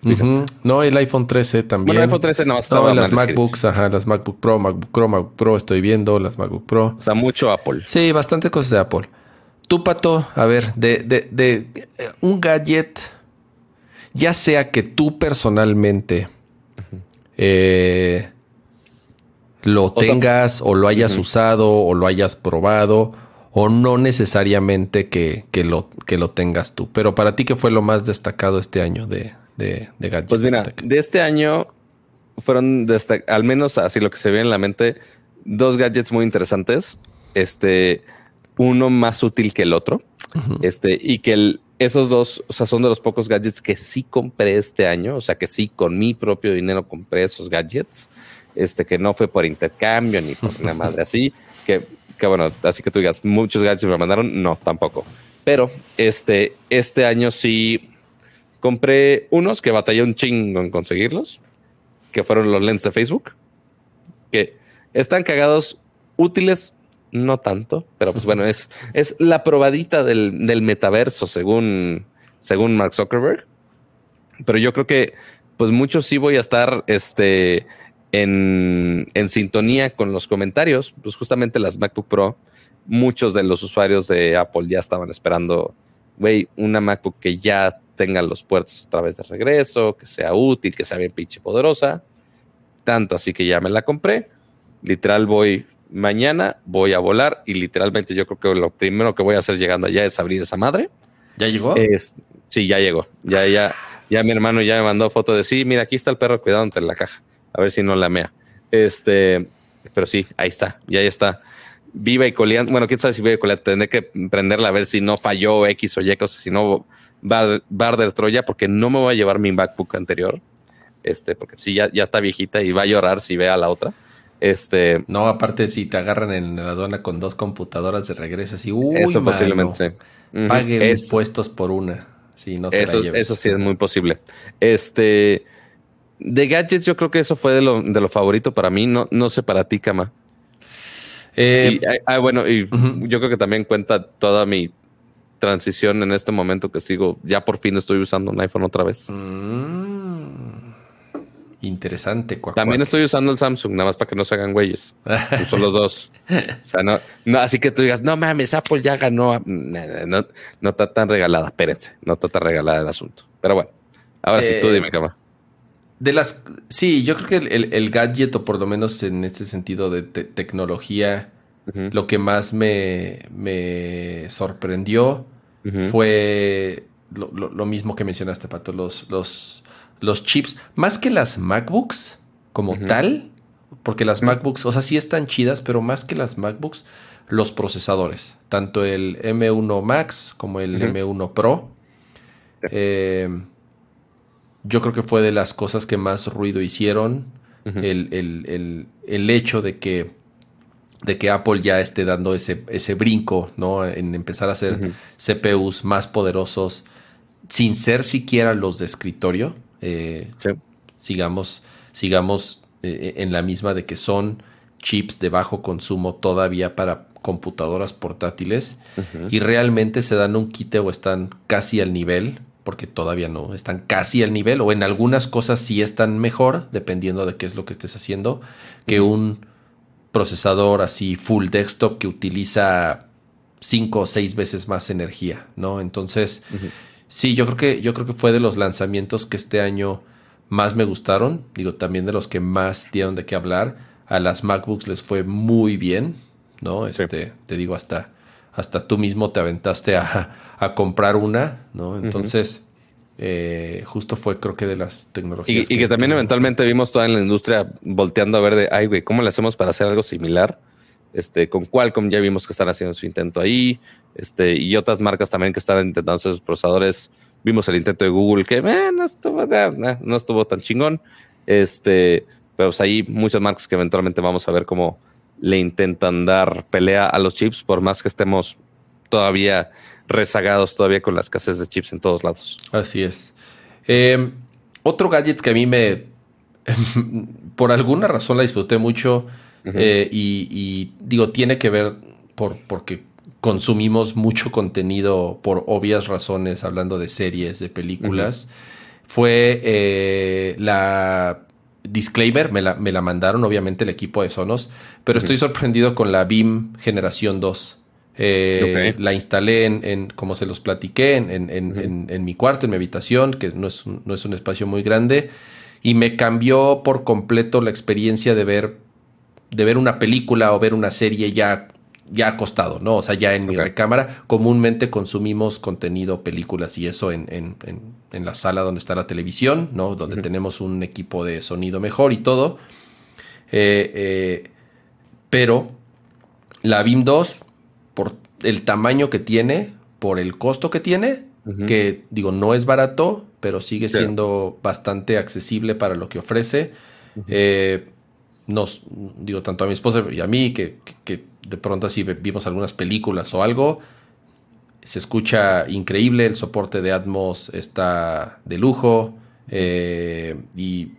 No, el iPhone 13 también. Bueno, el iPhone 13 no estaba. No, las MacBooks, ajá, las MacBook Pro, MacBook Pro, MacBook Pro, estoy viendo las MacBook Pro. O sea, mucho Apple. Sí, bastante cosas de Apple. Tú, Pato, a ver, de, de, de, eh, un gadget, ya sea que tú personalmente eh, lo tengas o lo hayas usado o lo hayas probado o no necesariamente que, lo, que lo tengas tú. Pero para ti, ¿qué fue lo más destacado este año de, de, gadgets? Pues mira, de este año fueron, al menos así lo que se ve en la mente, dos gadgets muy interesantes. Este, uno más útil que el otro. Este, y que esos dos, o sea, son de los pocos gadgets que sí compré este año. O sea, que sí con mi propio dinero compré esos gadgets. Este, que no fue por intercambio ni por una madre así, que que bueno, así que tú digas, muchos gadgets me mandaron, no, tampoco. Pero este, este año sí compré unos que batallé un chingo en conseguirlos, que fueron los lentes de Facebook, que están cagados, útiles, no tanto, pero pues bueno, es, es la probadita del, del metaverso según, según Mark Zuckerberg. Pero yo creo que pues muchos sí voy a estar este, en, en sintonía con los comentarios, pues justamente las MacBook Pro, muchos de los usuarios de Apple ya estaban esperando, güey, una MacBook que ya tenga los puertos otra vez de regreso, que sea útil, que sea bien pinche poderosa. Tanto así que ya me la compré. Literal voy mañana, voy a volar y literalmente yo creo que lo primero que voy a hacer llegando allá es abrir esa madre. ¿Ya llegó? sí, ya llegó. Ya, ya, ya mi hermano ya me mandó foto de sí, mira, aquí está el perro cuidado entre la caja. A ver si no la mea. Este, pero sí, ahí está, ya está. Viva y coleando. Bueno, quién sabe si viva y coleando. Tendré que prenderla a ver si no falló X o Y, cosas, si no Barder Troya porque no me voy a llevar mi MacBook anterior. Este, porque si ya, ya está viejita y va a llorar si ve a la otra. Este, no, aparte si te agarran en la aduana con dos computadoras de regreso, así, eso posiblemente Pague impuestos por una. Si no te eso, eso sí es muy posible. Este, de gadgets, yo creo que eso fue de lo, de lo favorito para mí. No, no sé para ti, Kama. Eh, ah, bueno, y yo creo que también cuenta toda mi transición en este momento que sigo, ya por fin estoy usando un iPhone otra vez. Mm. Interesante. También estoy usando el Samsung, nada más para que no se hagan güeyes. Uso los dos. O sea, no, no, así que tú digas, no mames, Apple ya ganó. No, no, está tan regalada, espérense, no está tan regalada el asunto. Pero bueno, ahora sí tú eh, dime, cama. De las, sí, yo creo que el, gadget, o por lo menos en este sentido de tecnología, lo que más me, me sorprendió fue lo, mismo que mencionaste, Pato, los, los, los chips, más que las MacBooks como tal, porque las MacBooks, o sea, sí están chidas, pero más que las MacBooks, los procesadores, tanto el M1 Max como el M1 Pro. Eh, yo creo que fue de las cosas que más ruido hicieron. el, el, hecho de que de que Apple ya esté dando ese, ese brinco, ¿no? En empezar a hacer CPUs más poderosos sin ser siquiera los de escritorio. Eh, sigamos, sigamos eh, en la misma de que son chips de bajo consumo todavía para computadoras portátiles y realmente se dan un quite o están casi al nivel, porque todavía no, están casi al nivel o en algunas cosas sí están mejor, dependiendo de qué es lo que estés haciendo, que un procesador así full desktop que utiliza cinco o seis veces más energía, ¿no? Entonces, sí, yo creo que yo creo que fue de los lanzamientos que este año más me gustaron, digo, también de los que más dieron de qué hablar. A las MacBooks les fue muy bien, ¿no? Este, te digo, hasta, hasta tú mismo te aventaste a, a comprar una, ¿no? Entonces, eh, justo fue creo que de las tecnologías. Y que, también eventualmente vimos toda en la industria volteando a ver de, ay, güey, ¿cómo le hacemos para hacer algo similar? Este, con Qualcomm ya vimos que están haciendo su intento ahí, este, y otras marcas también que están intentando hacer sus procesadores. Vimos el intento de Google que eh, no, estuvo, eh, no estuvo tan chingón. Este, pero pues ahí muchas marcas que eventualmente vamos a ver cómo le intentan dar pelea a los chips, por más que estemos todavía rezagados todavía con la escasez de chips en todos lados. Así es. Em, otro gadget que a mí me, por alguna razón la disfruté mucho eh, y, digo, tiene que ver por, porque consumimos mucho contenido por obvias razones, hablando de series, de películas, fue eh, la disclaimer, me la, me la, mandaron obviamente el equipo de Sonos, pero estoy sorprendido con la BIM Generación 2. Eh, la instalé en, como se los platiqué, en, mi cuarto, en mi habitación, que no es, un, no es un espacio muy grande, y me cambió por completo la experiencia de ver, de ver una película o ver una serie ya, ya acostado, ¿no? O sea, ya en mi recámara. Comúnmente consumimos contenido, películas y eso en, la sala donde está la televisión, ¿no? Donde tenemos un equipo de sonido mejor y todo. Eh, eh, pero la BIM 2 por el tamaño que tiene, por el costo que tiene, que digo, no es barato, pero sigue siendo bastante accesible para lo que ofrece. Eh, nos, digo, tanto a mi esposa y a mí, que, de pronto así vimos algunas películas o algo, se escucha increíble, el soporte de Atmos está de lujo, eh, y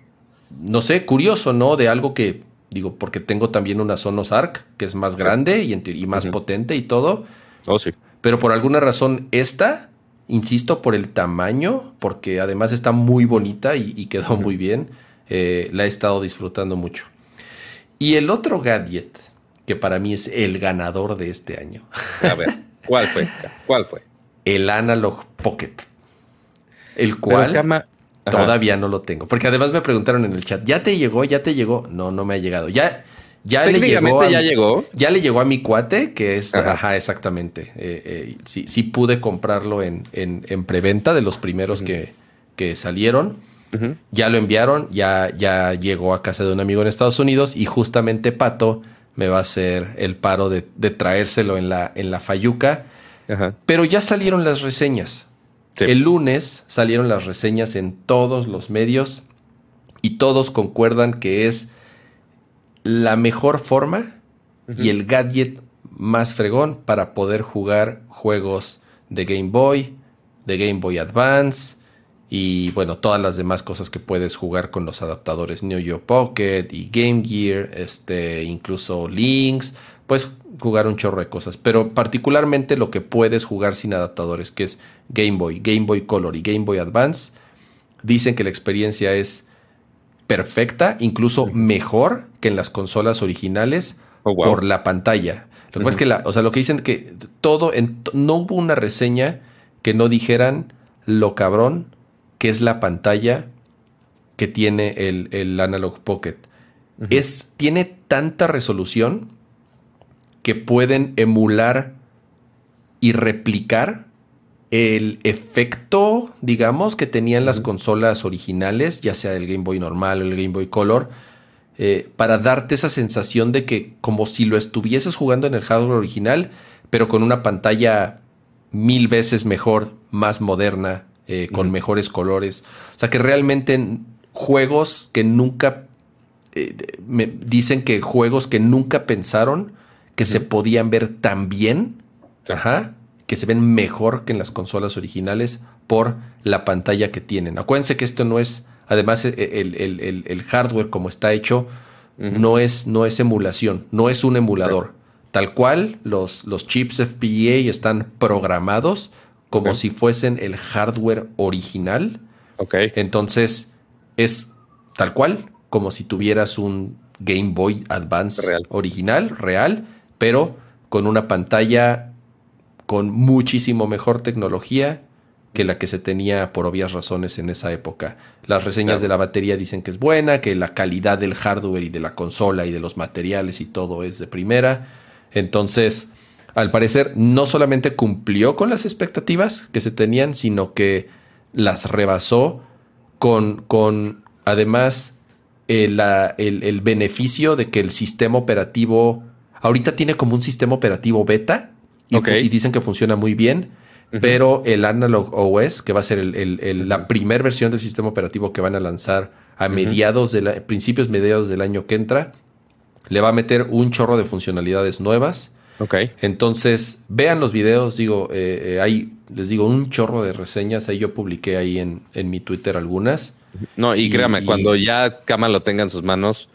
no sé, curioso, ¿no? De algo que Digo, porque tengo también una Sonos Arc, que es más grande y, y más potente y todo. Oh, sí. Pero por alguna razón, esta, insisto, por el tamaño, porque además está muy bonita y, quedó muy bien. eh, la he estado disfrutando mucho. Y el otro gadget, que para mí es el ganador de este año. A ver, ¿cuál fue? ¿Cuál fue? El Analog Pocket. El cual todavía no lo tengo. Porque además me preguntaron en el chat, ¿ya te llegó? ¿Ya te llegó? No, no me ha llegado. Ya, ya le llegó. A, ya llegó. Ya le llegó a mi cuate, que es. Ajá, exactamente. Eh, eh, sí, sí, pude comprarlo en, en, preventa de los primeros que, que, salieron. Ya lo enviaron, ya, ya llegó a casa de un amigo en Estados Unidos y justamente Pato me va a hacer el paro de, traérselo en la, en la Fayuca. Pero ya salieron las reseñas. El lunes salieron las reseñas en todos los medios y todos concuerdan que es la mejor forma y el gadget más fregón para poder jugar juegos de Game Boy, de Game Boy Advance y bueno, todas las demás cosas que puedes jugar con los adaptadores New Geo Pocket y Game Gear, este, incluso Links, puedes jugar un chorro de cosas, pero particularmente lo que puedes jugar sin adaptadores, que es Game Boy, Game Boy Color y Game Boy Advance, dicen que la experiencia es perfecta, incluso mejor que en las consolas originales oh, por la pantalla. Lo que es que la, o sea, lo que dicen que todo, no hubo una reseña que no dijeran lo cabrón que es la pantalla que tiene el, el Analog Pocket. es, tiene tanta resolución que pueden emular y replicar el efecto, digamos, que tenían las consolas originales, ya sea el Game Boy normal o el Game Boy Color, eh, para darte esa sensación de que como si lo estuvieses jugando en el hardware original, pero con una pantalla mil veces mejor, más moderna, eh, con mejores colores. O sea que realmente juegos que nunca, eh, me dicen que juegos que nunca pensaron que se podían ver tan bien, ajá, que se ven mejor que en las consolas originales por la pantalla que tienen. Acuérdense que esto no es, además e, e, el, hardware como está hecho, no, es, no es emulación, no es un emulador. Tal cual, los, los chips FPGA están programados como si fuesen el hardware original. Ok. Entonces, es tal cual, como si tuvieras un Game Boy Advance original, real, pero con una pantalla con muchísimo mejor tecnología que la que se tenía por obvias razones en esa época. Las reseñas de la batería dicen que es buena, que la calidad del hardware y de la consola y de los materiales y todo es de primera. Entonces, al parecer, no solamente cumplió con las expectativas que se tenían, sino que las rebasó con, con además, el, el beneficio de que el sistema operativo ahorita tiene como un sistema operativo beta y, dicen que funciona muy bien. Pero el Analog OS, que va a ser la primera versión del sistema operativo que van a lanzar a mediados de la, principios mediados del año que entra, le va a meter un chorro de funcionalidades nuevas. Ok. Entonces, vean los videos, digo, eh, eh les digo, un chorro de reseñas. Ahí yo publiqué ahí en, mi Twitter algunas. No, y, créame, cuando ya Kama lo tenga en sus manos,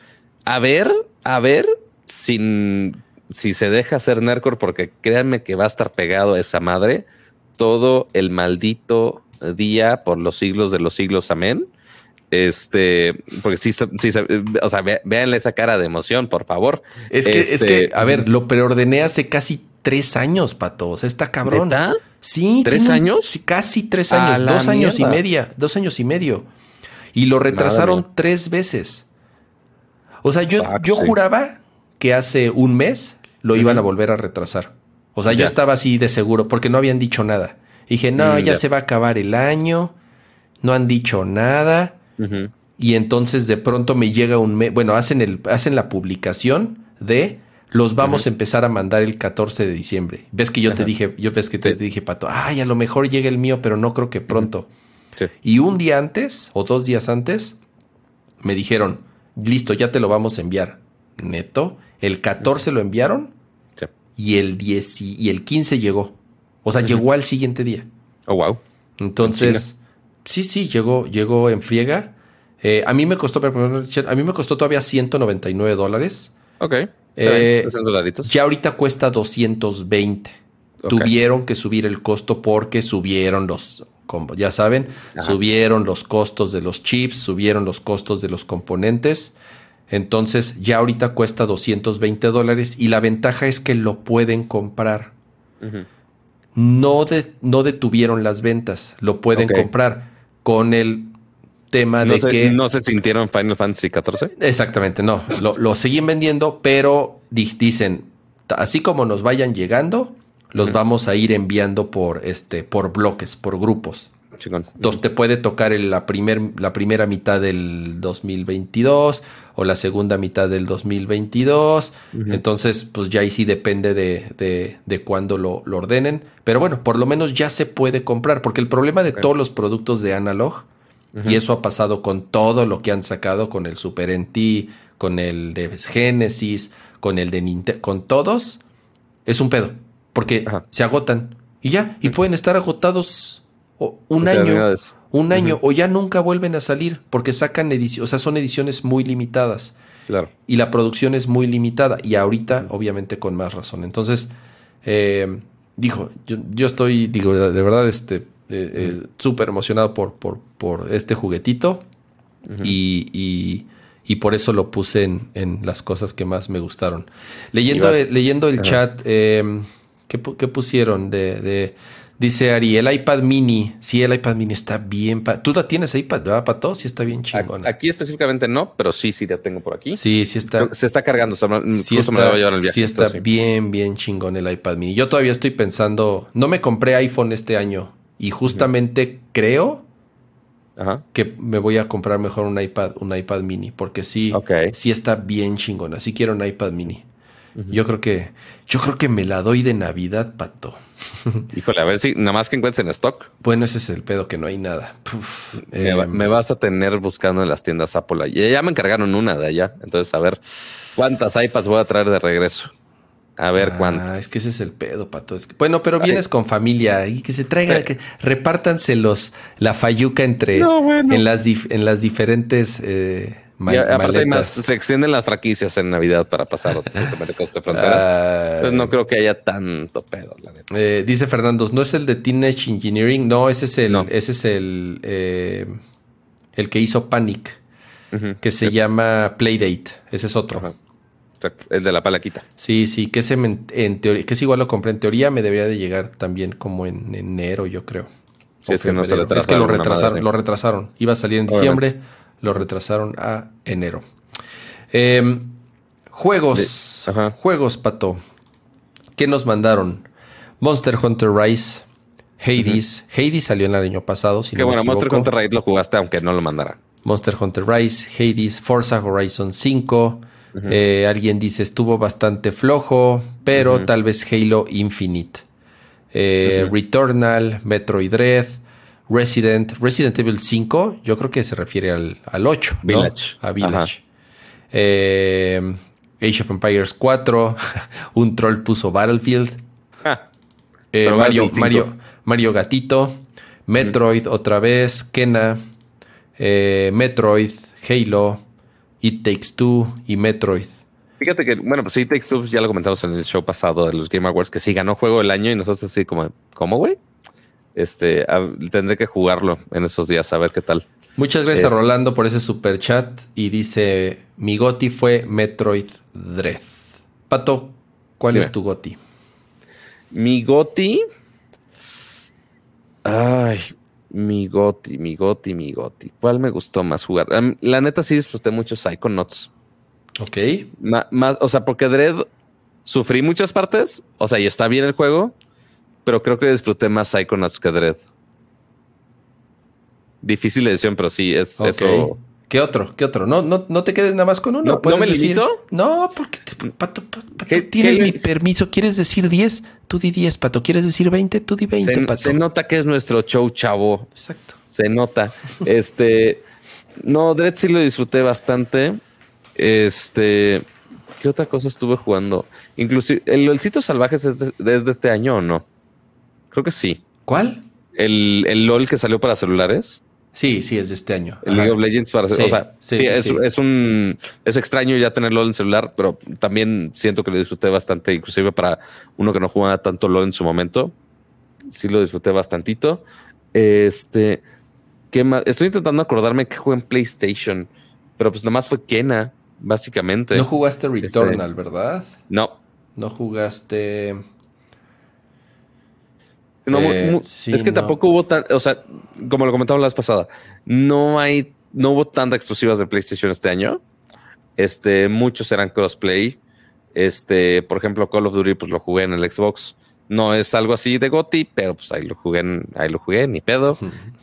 a ver, a ver, sin si se deja hacer Nercor, porque créanme que va a estar pegado a esa madre todo el maldito día por los siglos de los siglos. Amén. Este, porque sí, sí, o sea, véanle esa cara de emoción, por favor. Es que, es que, este, a ver, lo preordené hace casi tres años, patos. Está cabrón. Sí, tres años. Sí, casi tres años, dos años y media, dos años y medio. Y lo retrasaron tres veces. O sea, yo, yo juraba que hace un mes lo iban a volver a retrasar. O sea, yo estaba así de seguro porque no habían dicho nada. dije, no, mm, ya, se va a acabar el año, no han dicho nada. Y entonces de pronto me llega un mes, bueno, hacen, el, hacen la publicación de los vamos a empezar a mandar el 14 de diciembre. Ves que yo te dije, yo ves que te, dije, Pato, ay, a lo mejor llega el mío, pero no creo que pronto. Y un día antes o dos días antes me dijeron, listo, ya te lo vamos a enviar. Neto, el 14 lo enviaron y, el 10 y el 15 llegó. O sea, llegó al siguiente día. Oh, wow. Entonces, sí, sí, llegó, llegó en friega. Eh, a mí me costó, a mí me costó todavía 199 dólares. Ok. Eh, ya ahorita cuesta 220. Tuvieron que subir el costo porque subieron los como ya saben, Ajá. subieron los costos de los chips, subieron los costos de los componentes. Entonces ya ahorita cuesta 220 dólares y la ventaja es que lo pueden comprar. No, de- no detuvieron las ventas, lo pueden comprar con el tema No de se, que... no se sintieron Final Fantasy XIV. Exactamente, no. Lo, lo siguen vendiendo, pero di- dicen, "Ta- así como nos vayan llegando, los vamos a ir enviando por este, por bloques, por grupos. Chingón. Entonces te puede tocar en la, primer, la primera mitad del 2022 o la segunda mitad del 2022. Ujú. Entonces, pues ya ahí sí depende de, de, de cuándo lo, lo ordenen. Pero bueno, por lo menos ya se puede comprar, porque el problema de todos los productos de analog, y eso ha pasado con todo lo que han sacado, con el Super NT, con el de Genesis, con el de Nintendo, con todos, es un pedo, porque Ajá. se agotan y ya, y pueden estar agotados o- un año, un año, o ya nunca vuelven a salir, porque sacan ediciones, o sea, son ediciones muy limitadas Claro. y la producción es muy limitada y ahorita obviamente con más razón. Entonces, eh, dijo, yo, yo estoy, digo, de verdad, este, eh, eh, súper emocionado por, por, por este juguetito y, y- y por eso lo puse en, en las cosas que más me gustaron. Leyendo, eh, leyendo el Ajá. chat, eh, ¿qué, qué pusieron? De, de- dice Ari, el iPad mini. Sí, el iPad mini está bien. pa- Tú la tienes iPad, ¿verdad, Pato? Sí está bien chingona. Aquí específicamente no, pero sí, sí la tengo por aquí. Sí, sí está. Se está cargando. sea, no- Sí incluso me la está, voy a llevar al viaje. sí está entonces, bien, bien chingón el iPad mini. Yo todavía estoy pensando, no me compré iPhone este año y justamente creo Ajá. que me voy a comprar mejor un iPad, un iPad mini, porque sí, sí está bien chingona. Sí quiero un iPad mini. Yo creo que, yo creo que me la doy de Navidad, pato. Híjole, a ver si nada más que encuentres en stock. Bueno, ese es el pedo que no hay nada. Puf, me, eh, va- me vas a tener buscando en las tiendas Apple. Y ya me encargaron una de allá. Entonces, a ver cuántas iPads voy a traer de regreso. A ver ah, cuántas. es que ese es el pedo, pato. Es que- bueno, pero Ay. vienes con familia y que se traigan, Sí. que repártanse los, la fayuca entre No, bueno. en las dif- en las diferentes eh, Y aparte hay más, se extienden las franquicias en Navidad para pasar cosas de frontera. Ah, Entonces no creo que haya tanto pedo, la neta. eh, dice Fernando, ¿no es el de Teenage Engineering? No, ese es el, No. ese es el, eh, el que hizo Panic, que se llama Playdate. Ese es otro. Exacto, El de la palaquita. Sí, sí, que ese me- en teoría, que es igual lo compré en teoría, me debería de llegar también como en enero, yo creo. Sí, es que no se febrero. Es que lo retrasaron, madre así. lo retrasaron. Iba a salir en Obviamente. diciembre, lo retrasaron a enero. Em, juegos, De- juegos, Pato. ¿Qué nos mandaron? Monster Hunter Rise, Hades. Hades salió el año pasado, si que no me bueno, Monster. Hunter Raid lo jugaste aunque no lo mandara. Monster Hunter Rise, Hades, Forza Horizon 5. Eh, alguien dice estuvo bastante flojo, pero tal vez Halo Infinite. Eh. Returnal, Metroid Dread, Resident, Resident Evil 5, yo creo que se refiere al, al 8, ¿no? Village. A Village. Eh, Age of Empires 4, un troll puso Battlefield. Ja. Eh, Mario, Mario, 5. Mario Gatito, Metroid otra vez, Kena, eh, Metroid, Halo, It Takes Two y Metroid. Fíjate que, bueno, pues sí, Takes Two ya lo comentamos en el show pasado de los Game Awards, que sí ganó juego del año y nosotros así como, ¿cómo, güey? Este, a- tendré que jugarlo en esos días a ver qué tal. Muchas gracias Es- a Rolando por ese super chat y dice, mi goti fue Metroid Dread. Pato, ¿cuál Dime. es tu goti? Mi Goti. Ay, mi Goti, mi Goti, mi Goti. ¿Cuál me gustó más jugar? La neta sí disfruté mucho Psychonauts. Ok. Más, o sea, porque Dread sufrí muchas partes. O sea, y está bien el juego, pero creo que disfruté más Psychonauts que Dread. Difícil decisión, pero sí, es Ok. eso. ¿Qué otro? ¿Qué otro? No, no, no te quedes nada más con uno. ¿No- no me decir- limito? No, porque te- Pato, Pato, Pato, ¿Qué- tienes qué- mi permiso. ¿Quieres decir 10? Tú di 10, Pato. ¿Quieres decir 20? Tú di 20, Se, Pato. se nota que es nuestro show, chavo. Exacto. Se nota. Este. No, Dread sí lo disfruté bastante. Este. ¿Qué otra cosa estuve jugando? Inclusive, ¿el, el sitio salvajes es de, desde este año o no? Creo que sí. ¿Cuál? El, el LOL que salió para celulares. Sí, sí, es de este año. El. League of Legends para Sí, o sea, sí, sí, es, es un es extraño ya tener LOL en celular, pero también siento que lo disfruté bastante, inclusive para uno que no jugaba tanto LOL en su momento. Sí lo disfruté bastantito. Este, ¿qué más? Estoy intentando acordarme que jugué en PlayStation, pero pues nada más fue Kena, básicamente. No jugaste Returnal, ¿verdad? No. No jugaste. No, Eh, sí, es que no. tampoco hubo tan, o sea, como lo comentaba la vez pasada, no hay, no hubo tantas exclusivas de PlayStation este año. Este, muchos eran crossplay. Este, por ejemplo, Call of Duty, pues lo jugué en el Xbox. No es algo así de GOTY, pero pues ahí lo jugué, en- ahí lo jugué, ni pedo.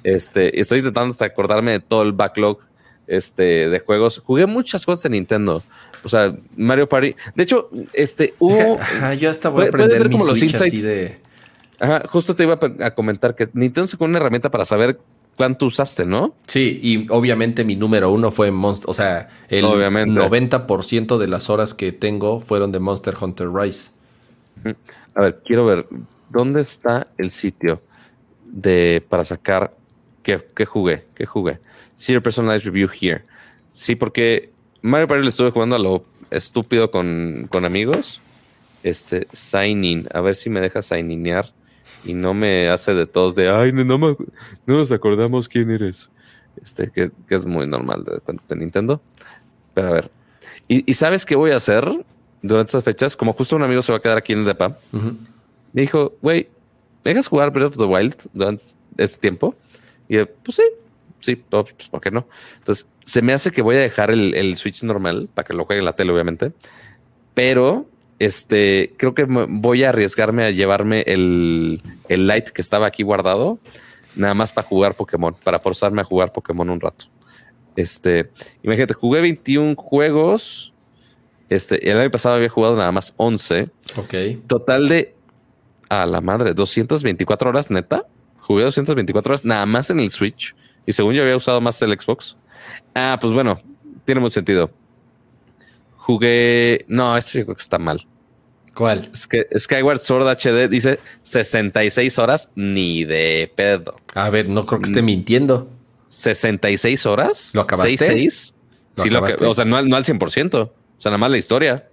Este, estoy intentando hasta acordarme de todo el backlog este, de juegos. Jugué muchas cosas de Nintendo. O sea, Mario Party. De hecho, este, hubo. Yo hasta voy a aprender mi como los Switch así insights. de. Ajá, justo te iba a comentar que Nintendo sacó una herramienta para saber cuánto usaste, ¿no? Sí, y obviamente mi número uno fue Monster. O sea, el Obviamente. 90% de las horas que tengo fueron de Monster Hunter Rise. A ver, quiero ver dónde está el sitio de para sacar qué, qué jugué, qué jugué. See your personalized review here. Sí, porque Mario Party le estuve jugando a lo estúpido con, con amigos. Este, sign in. A ver si me deja sign inear y no me hace de todos de ay, no, no, me- no nos acordamos quién eres. Este, que, que es muy normal de cuentas de Nintendo. Pero a ver. ¿Y, y sabes qué voy a hacer durante estas fechas? Como justo un amigo se va a quedar aquí en el depa, Ujú. me dijo, güey, ¿me dejas jugar Breath of the Wild durante este tiempo? Y yo, pues sí, sí, pues, pues, ¿por qué no? Entonces, se me hace que voy a dejar el, el Switch normal para que lo juegue en la tele, obviamente. Pero, este, creo que voy a arriesgarme a llevarme el, el Lite que estaba aquí guardado, nada más para jugar Pokémon, para forzarme a jugar Pokémon un rato. Este, imagínate, jugué 21 juegos. Este, el año pasado había jugado nada más 11. Ok. Total de a la madre, 224 horas neta. Jugué 224 horas nada más en el Switch. Y según yo había usado más el Xbox. Ah, pues bueno, tiene mucho sentido. Jugué. No, esto yo creo que está mal. ¿Cuál? Es que Skyward Sword HD dice 66 horas, ni de pedo. A ver, no creo que esté mintiendo. 66 horas. ¿Lo acabaste? 6, ¿Lo Sí, lo acabaste? que, o sea, no al, no al 100%. O sea, nada más la historia.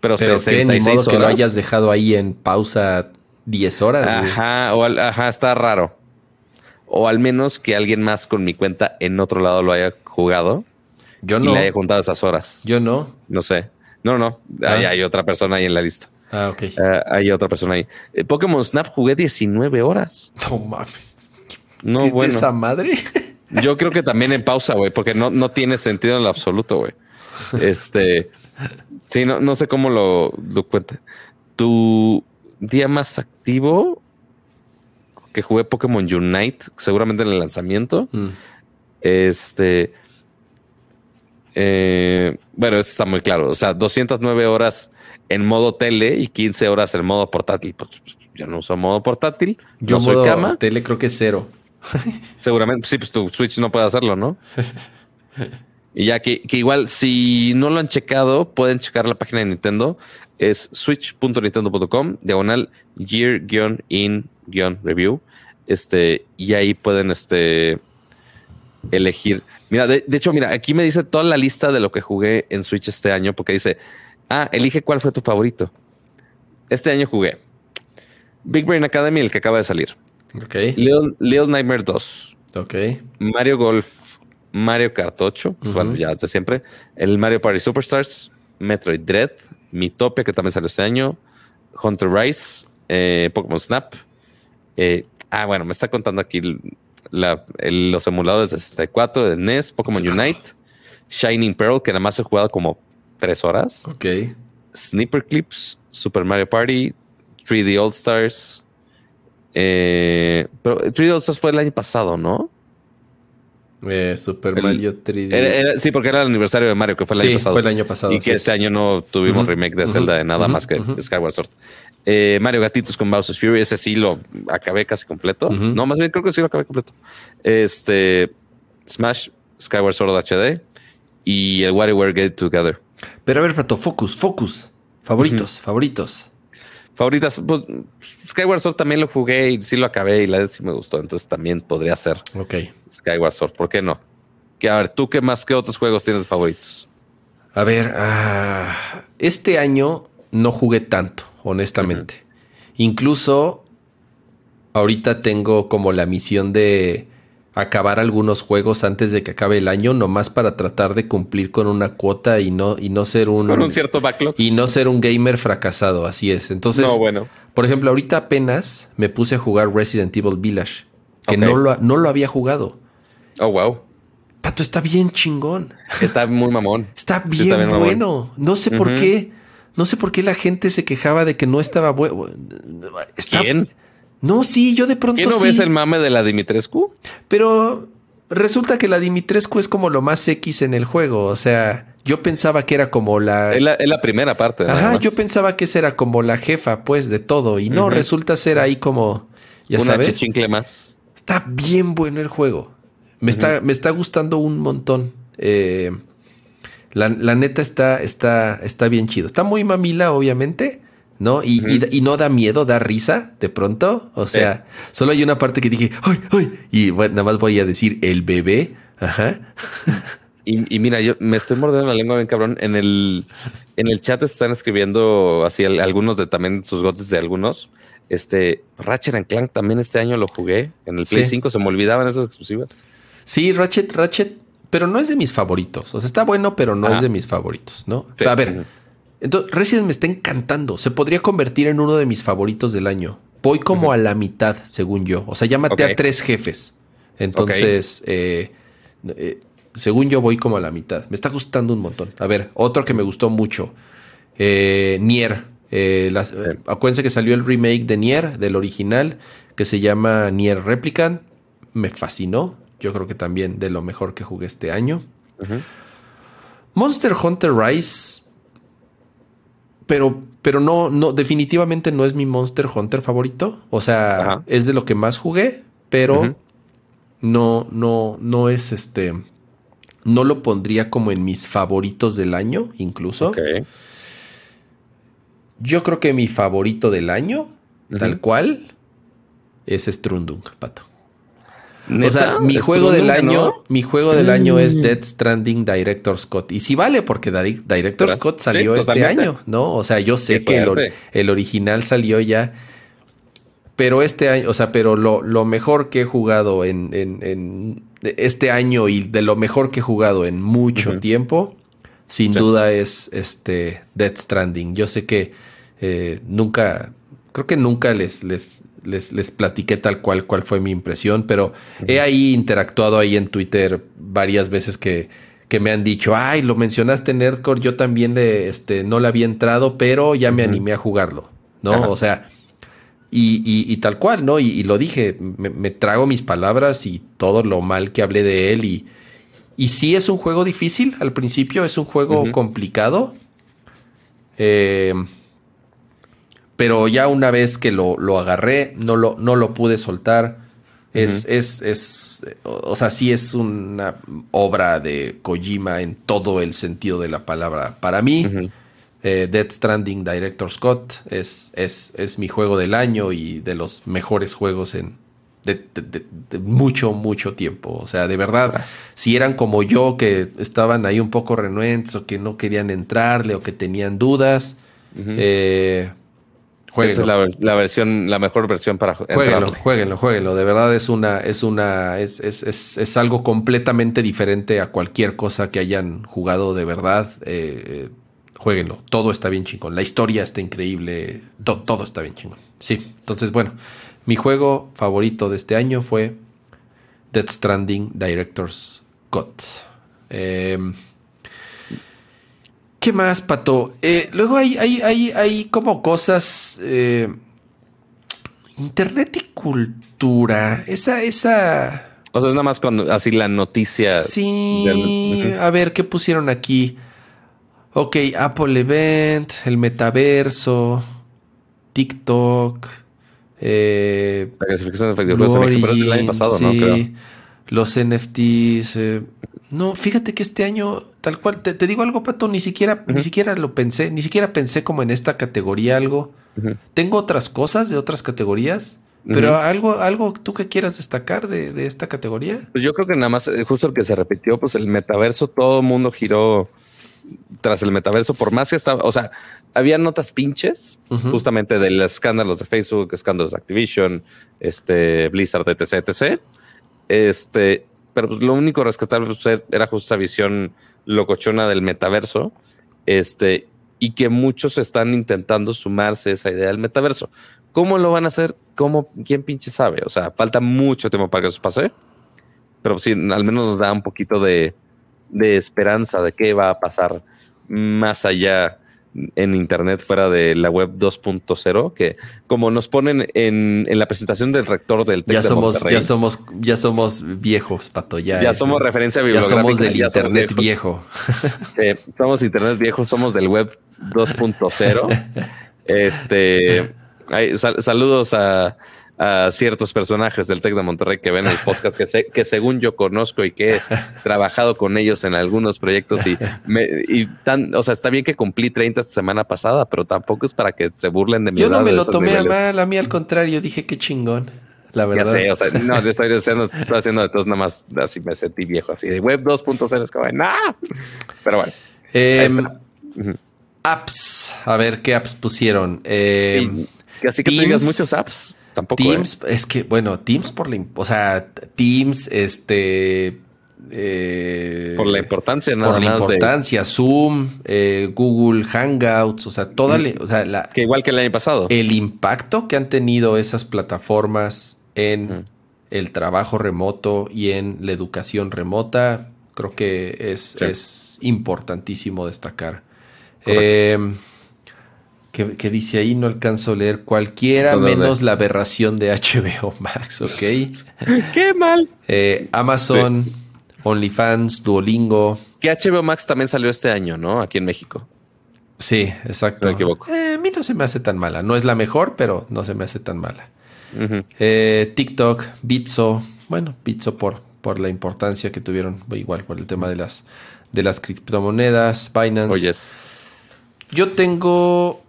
Pero, Pero que 66 ni modo que lo horas. hayas dejado ahí en pausa 10 horas. Ajá, o al- ajá, está raro. O al menos que alguien más con mi cuenta en otro lado lo haya jugado Yo y no. le haya juntado esas horas. Yo no. No sé. No, no. Ah. hay otra persona ahí en la lista. Ah, ok. Ah, hay otra persona ahí. Eh, Pokémon Snap jugué 19 horas. No mames. No, ¿Qué bueno. esa madre? Yo creo que también en pausa, güey, porque no, no tiene sentido en lo absoluto, güey. Este. Sí, no, no sé cómo lo, lo cuenta. Tu día más activo que jugué Pokémon Unite, seguramente en el lanzamiento. Mm. Este. Eh, bueno, esto está muy claro. O sea, 209 horas en modo tele y 15 horas en modo portátil. Pues, yo no uso modo portátil. Yo no soy modo cama. tele creo que es cero. Seguramente, sí, pues tu Switch no puede hacerlo, ¿no? y ya que, que igual, si no lo han checado, pueden checar la página de Nintendo. Es switch.nintendo.com, diagonal year-in-review. Este, y ahí pueden este, elegir. Mira, de, de hecho, mira, aquí me dice toda la lista de lo que jugué en Switch este año, porque dice, ah, elige cuál fue tu favorito. Este año jugué Big Brain Academy, el que acaba de salir. Ok. Little, Little Nightmare 2. Ok. Mario Golf, Mario Kart 8, pues, bueno, ya de siempre. El Mario Party Superstars, Metroid Dread, Mitopia, que también salió este año, Hunter Rise, eh, Pokémon Snap. eh, ah, bueno, me está contando aquí la- el- los emuladores de 64, de NES, Pokémon Unite, Shining Pearl, que nada más he jugado como tres horas. Ok. Sniper Clips, Super Mario Party, 3D All Stars. Eh, pero 3D All Stars fue el año pasado, ¿no? Eh, Super El- Mario 3D. Era- era- sí, porque era el aniversario de Mario, que fue el sí, año pasado. fue el año pasado. y sí que es. este año no tuvimos remake de Zelda de nada más que. Skyward Sword. Eh, Mario Gatitos con Bowser's Fury, ese sí lo acabé casi completo. No, más bien creo que sí lo acabé completo. Este Smash, Skyward Sword HD y el WarioWare Get Together. Pero a ver, Prato, focus, focus. Favoritos, favoritos. Favoritas, pues Skyward Sword también lo jugué y sí lo acabé y la vez sí me gustó, entonces también podría ser Ok. Skyward Sword, ¿por qué no? Que a ver, ¿tú qué más, qué otros juegos tienes favoritos? A ver, ah, este año no jugué tanto, honestamente. Incluso ahorita tengo como la misión de acabar algunos juegos antes de que acabe el año, nomás para tratar de cumplir con una cuota y no, y no ser un. Con un cierto backlog. Y no ser un gamer fracasado, así es. Entonces, no, bueno. por ejemplo, ahorita apenas me puse a jugar Resident Evil Village, que no, lo, no lo había jugado. Oh, wow. Pato, está bien chingón. Está muy mamón. Está bien, bueno. No sé por qué. No sé por qué la gente se quejaba de que no estaba bueno. ¿Quién? No, sí, yo de pronto. ¿Qué no ves el mame de la Dimitrescu? Pero resulta que la Dimitrescu es como lo más X en el juego. O sea, yo pensaba que era como la. Es la, primera parte. Ajá, yo pensaba que esa era como la jefa, pues, de todo. Y no, resulta ser ahí como. Ya Una sabes. más. Está bien bueno el juego. Me, está, me está gustando un montón. Eh, la, neta está, está, está bien chido. Está muy mamila, obviamente. ¿no? Y, y, no da miedo, da risa de pronto. O sea, solo hay una parte que dije, ¡ay, ay! Y bueno, nada más voy a decir el bebé. Ajá. Y, mira, yo me estoy mordiendo la lengua bien cabrón. En el, en el chat están escribiendo así algunos de también sus gotes de algunos. Este Ratchet Clank también este año lo jugué. En el Play 5 se me olvidaban esas exclusivas. Sí, Ratchet, Ratchet, pero no es de mis favoritos. O sea, está bueno, pero no es de mis favoritos, ¿no? a ver, entonces, Resident me está encantando. Se podría convertir en uno de mis favoritos del año. Voy como a la mitad, según yo. O sea, ya maté a tres jefes. Entonces, eh, eh, según yo, voy como a la mitad. Me está gustando un montón. A ver, otro que me gustó mucho. Eh, Nier. acuérdense que salió el remake de Nier, del original, que se llama Nier Replicant. Me fascinó. Yo creo que también de lo mejor que jugué este año. Monster Hunter Rise pero, pero no, no, definitivamente no es mi Monster Hunter favorito. O sea, es de lo que más jugué, pero no, no, no es este. No lo pondría como en mis favoritos del año, incluso. Yo creo que mi favorito del año, tal cual, es Strundung, pato. O sea, mi juego del año, mi juego del año es mm. Dead Stranding Director Scott. Y sí vale, porque Director Scott salió este año, ¿no? O sea, yo sé que el, original salió ya. Pero este año, o sea, pero lo, mejor que he jugado en, este año y de lo mejor que he jugado en mucho tiempo, sin duda es este Dead Stranding. Yo sé que eh, nunca, creo que nunca les, les, les, les platiqué tal cual cuál fue mi impresión, pero he ahí interactuado ahí en Twitter varias veces que, que me han dicho, ay, lo mencionaste en Nerdcore, yo también le, este, no le había entrado, pero ya me animé a jugarlo, ¿no? O sea, y, y, tal cual, ¿no? Y, lo dije, me, trago mis palabras y todo lo mal que hablé de él y, y sí es un juego difícil al principio, es un juego complicado. Eh, pero ya una vez que lo, agarré, no lo, no lo pude soltar. Es, es, es, o sea, sí es una obra de Kojima en todo el sentido de la palabra. Para mí, eh, Dead Stranding Director Scott es, es, es mi juego del año y de los mejores juegos en, de, mucho, mucho tiempo. O sea, de verdad, si eran como yo que estaban ahí un poco renuentes o que no querían entrarle o que tenían dudas, eh, esa es la, versión, la mejor versión para jueguenlo, jueguenlo, jueguenlo. De verdad es una, es una, es, es, es, es, algo completamente diferente a cualquier cosa que hayan jugado de verdad. Eh, eh, jueguenlo. Todo está bien chingón. La historia está increíble. todo está bien chingón. Sí. Entonces, bueno, mi juego favorito de este año fue Dead Stranding Director's Cut. Eh, ¿Qué más, Pato? Eh, luego hay, hay, hay, hay, como cosas. Eh, internet y cultura. Esa, esa. O sea, es nada más cuando así la noticia. Sí. A ver, ¿qué pusieron aquí? Ok, Apple Event, el metaverso, TikTok. Eh, la clasificación de el año pasado, ¿no? Creo. Los NFTs. Eh, no, fíjate que este año, tal cual, te, digo algo, Pato, ni siquiera, ni siquiera lo pensé, ni siquiera pensé como en esta categoría algo. Tengo otras cosas de otras categorías, pero algo, algo tú que quieras destacar de, esta categoría. Pues yo creo que nada más, eh, justo el que se repitió, pues el metaverso, todo el mundo giró tras el metaverso, por más que estaba, o sea, había notas pinches justamente de los escándalos de Facebook, escándalos de Activision, este Blizzard, etc, etc. Este, pero pues, lo único rescatable pues, era justo esa visión locochona del metaverso. Este, y que muchos están intentando sumarse a esa idea del metaverso. ¿Cómo lo van a hacer? ¿Cómo? ¿Quién pinche sabe? O sea, falta mucho tiempo para que eso pase. Pero sí, al menos nos da un poquito de, de esperanza de qué va a pasar más allá en Internet fuera de la web 2.0, que como nos ponen en, en, la presentación del rector del TEC ya somos, ya somos, ya somos viejos, Pato, ya. Ya somos referencia bibliográfica. Ya somos del Internet viejo. Sí, somos Internet viejo, somos del web 2.0. este, saludos a a ciertos personajes del Tec de Monterrey que ven el podcast, que, que según yo conozco y que he trabajado con ellos en algunos proyectos y, y tan, o sea, está bien que cumplí 30 esta semana pasada, pero tampoco es para que se burlen de mí. Yo no me lo tomé a mal, a mí al contrario, dije que chingón. La verdad. Ya sé, o sea, no, estoy, estoy, haciendo de todos nada más, así me sentí viejo, así de web 2.0, es como, ¡nah! Pero bueno. Em, apps, a ver qué apps pusieron. Eh, así que digas muchos apps. Tampoco. Teams, es que, bueno, Teams por la. O sea, Teams, este. Eh, por la importancia, nada Por la importancia, Zoom, eh, Google Hangouts, o sea, toda. o sea, la, que igual que el año pasado. El impacto que han tenido esas plataformas en el trabajo remoto y en la educación remota, creo que es, es importantísimo destacar. Eh, que, dice ahí, no alcanzo a leer cualquiera, menos la aberración de HBO Max, ¿ok? ¡Qué mal! Eh, Amazon, OnlyFans, Duolingo. Que HBO Max también salió este año, ¿no? Aquí en México. Sí, exacto. me equivoco. Eh, a mí no se me hace tan mala. No es la mejor, pero no se me hace tan mala. Eh, TikTok, Bitso. Bueno, Bitso por, por la importancia que tuvieron, igual por el tema de las, de las criptomonedas, Binance. Oyes. Yo tengo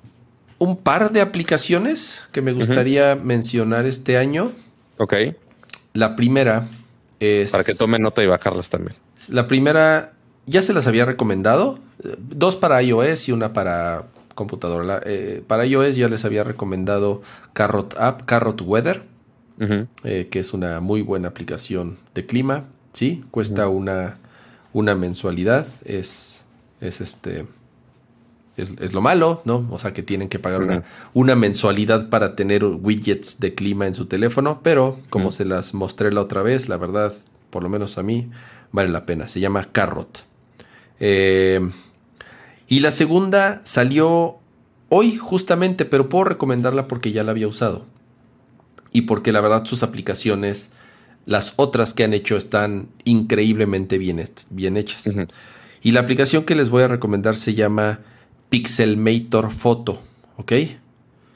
un par de aplicaciones que me gustaría mencionar este año. Ok. La primera es... Para que tomen nota y bajarlas también. La primera ya se las había recomendado. Dos para iOS y una para computadora. Eh, para iOS ya les había recomendado Carrot App, Carrot Weather, eh, que es una muy buena aplicación de clima. Sí, cuesta una, una mensualidad. Es, es este es, lo malo, ¿no? O sea, que tienen que pagar una, una, mensualidad para tener widgets de clima en su teléfono, pero como se las mostré la otra vez, la verdad, por lo menos a mí, vale la pena. Se llama Carrot. Eh, y la segunda salió hoy justamente, pero puedo recomendarla porque ya la había usado. Y porque la verdad sus aplicaciones, las otras que han hecho, están increíblemente bien, bien hechas. Y la aplicación que les voy a recomendar se llama Pixelmator Photo, ¿ok?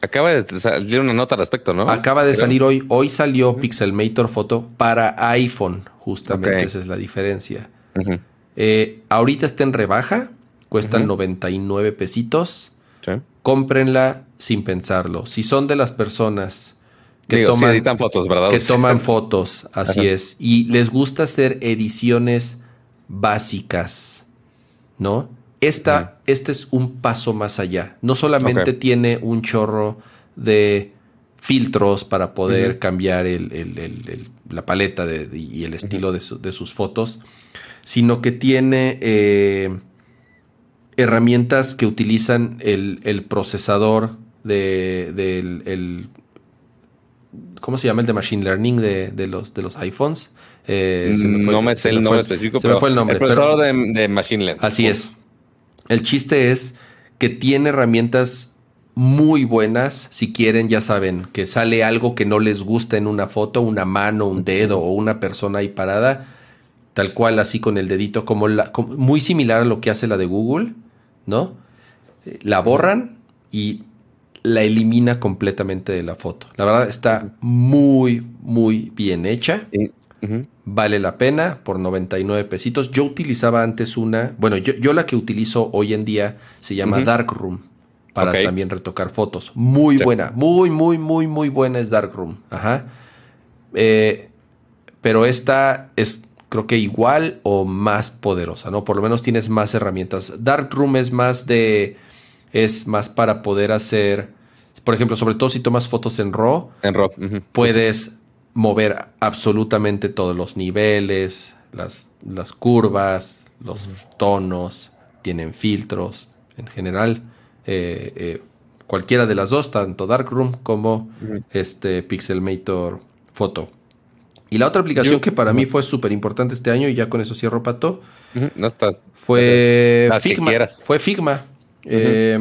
Acaba de salir una nota al respecto, ¿no? Acaba de salir hoy. Hoy salió Pixelmator Photo para iPhone, justamente esa es la diferencia. Eh, ahorita está en rebaja, cuestan 99 pesitos. Cómprenla sin pensarlo. Si son de las personas que toman fotos, ¿verdad? Que toman fotos, así es. Y les gusta hacer ediciones básicas, ¿no? Esta, Este es un paso más allá. No solamente tiene un chorro de filtros para poder cambiar la paleta y el estilo de, sus fotos, sino que tiene eh, herramientas que utilizan el, procesador de, del... ¿Cómo se llama el de Machine Learning de, los, de los iPhones? Eh, no me sé el nombre específico, se me fue el nombre. El procesador de, Machine Learning. Así es. El chiste es que tiene herramientas muy buenas. Si quieren, ya saben, que sale algo que no les gusta en una foto, una mano, un dedo o una persona ahí parada, tal cual así con el dedito, como, la, muy similar a lo que hace la de Google, ¿no? La borran y la elimina completamente de la foto. La verdad está muy, muy bien hecha. Vale la pena por 99 pesitos. Yo utilizaba antes una, bueno, yo, la que utilizo hoy en día se llama Darkroom para también retocar fotos. Muy buena, muy, muy, muy, muy buena es Darkroom. Ajá. Eh, pero esta es creo que igual o más poderosa, ¿no? Por lo menos tienes más herramientas. Darkroom es más de. Es más para poder hacer. Por ejemplo, sobre todo si tomas fotos en RAW. En RAW. Puedes mover absolutamente todos los niveles, las, las curvas, los tonos, tienen filtros. En general, eh, eh, cualquiera de las dos, tanto Darkroom como este Pixelmator Photo. Y la otra aplicación que para mí fue súper importante este año, y ya con eso cierro pato, no está. fue, Figma, fue Figma. Eh,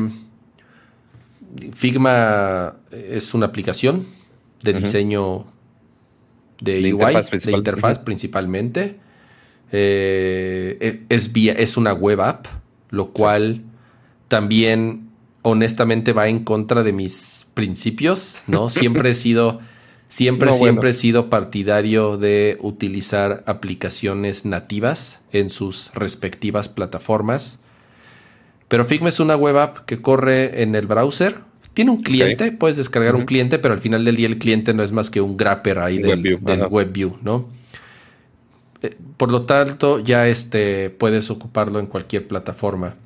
Figma es una aplicación de diseño de, UI, interfaz de interfaz principalmente. Eh, e, es, vía, es una web app, lo cual también honestamente va en contra de mis principios, ¿no? Siempre he sido, siempre, siempre he sido partidario de utilizar aplicaciones nativas en sus respectivas plataformas. Pero Figma es una web app que corre en el browser. Tiene un cliente, puedes descargar un cliente, pero al final del día el cliente no es más que un grapper ahí del, WebView, ¿no? Eh, por lo tanto, ya este, puedes ocuparlo en cualquier plataforma.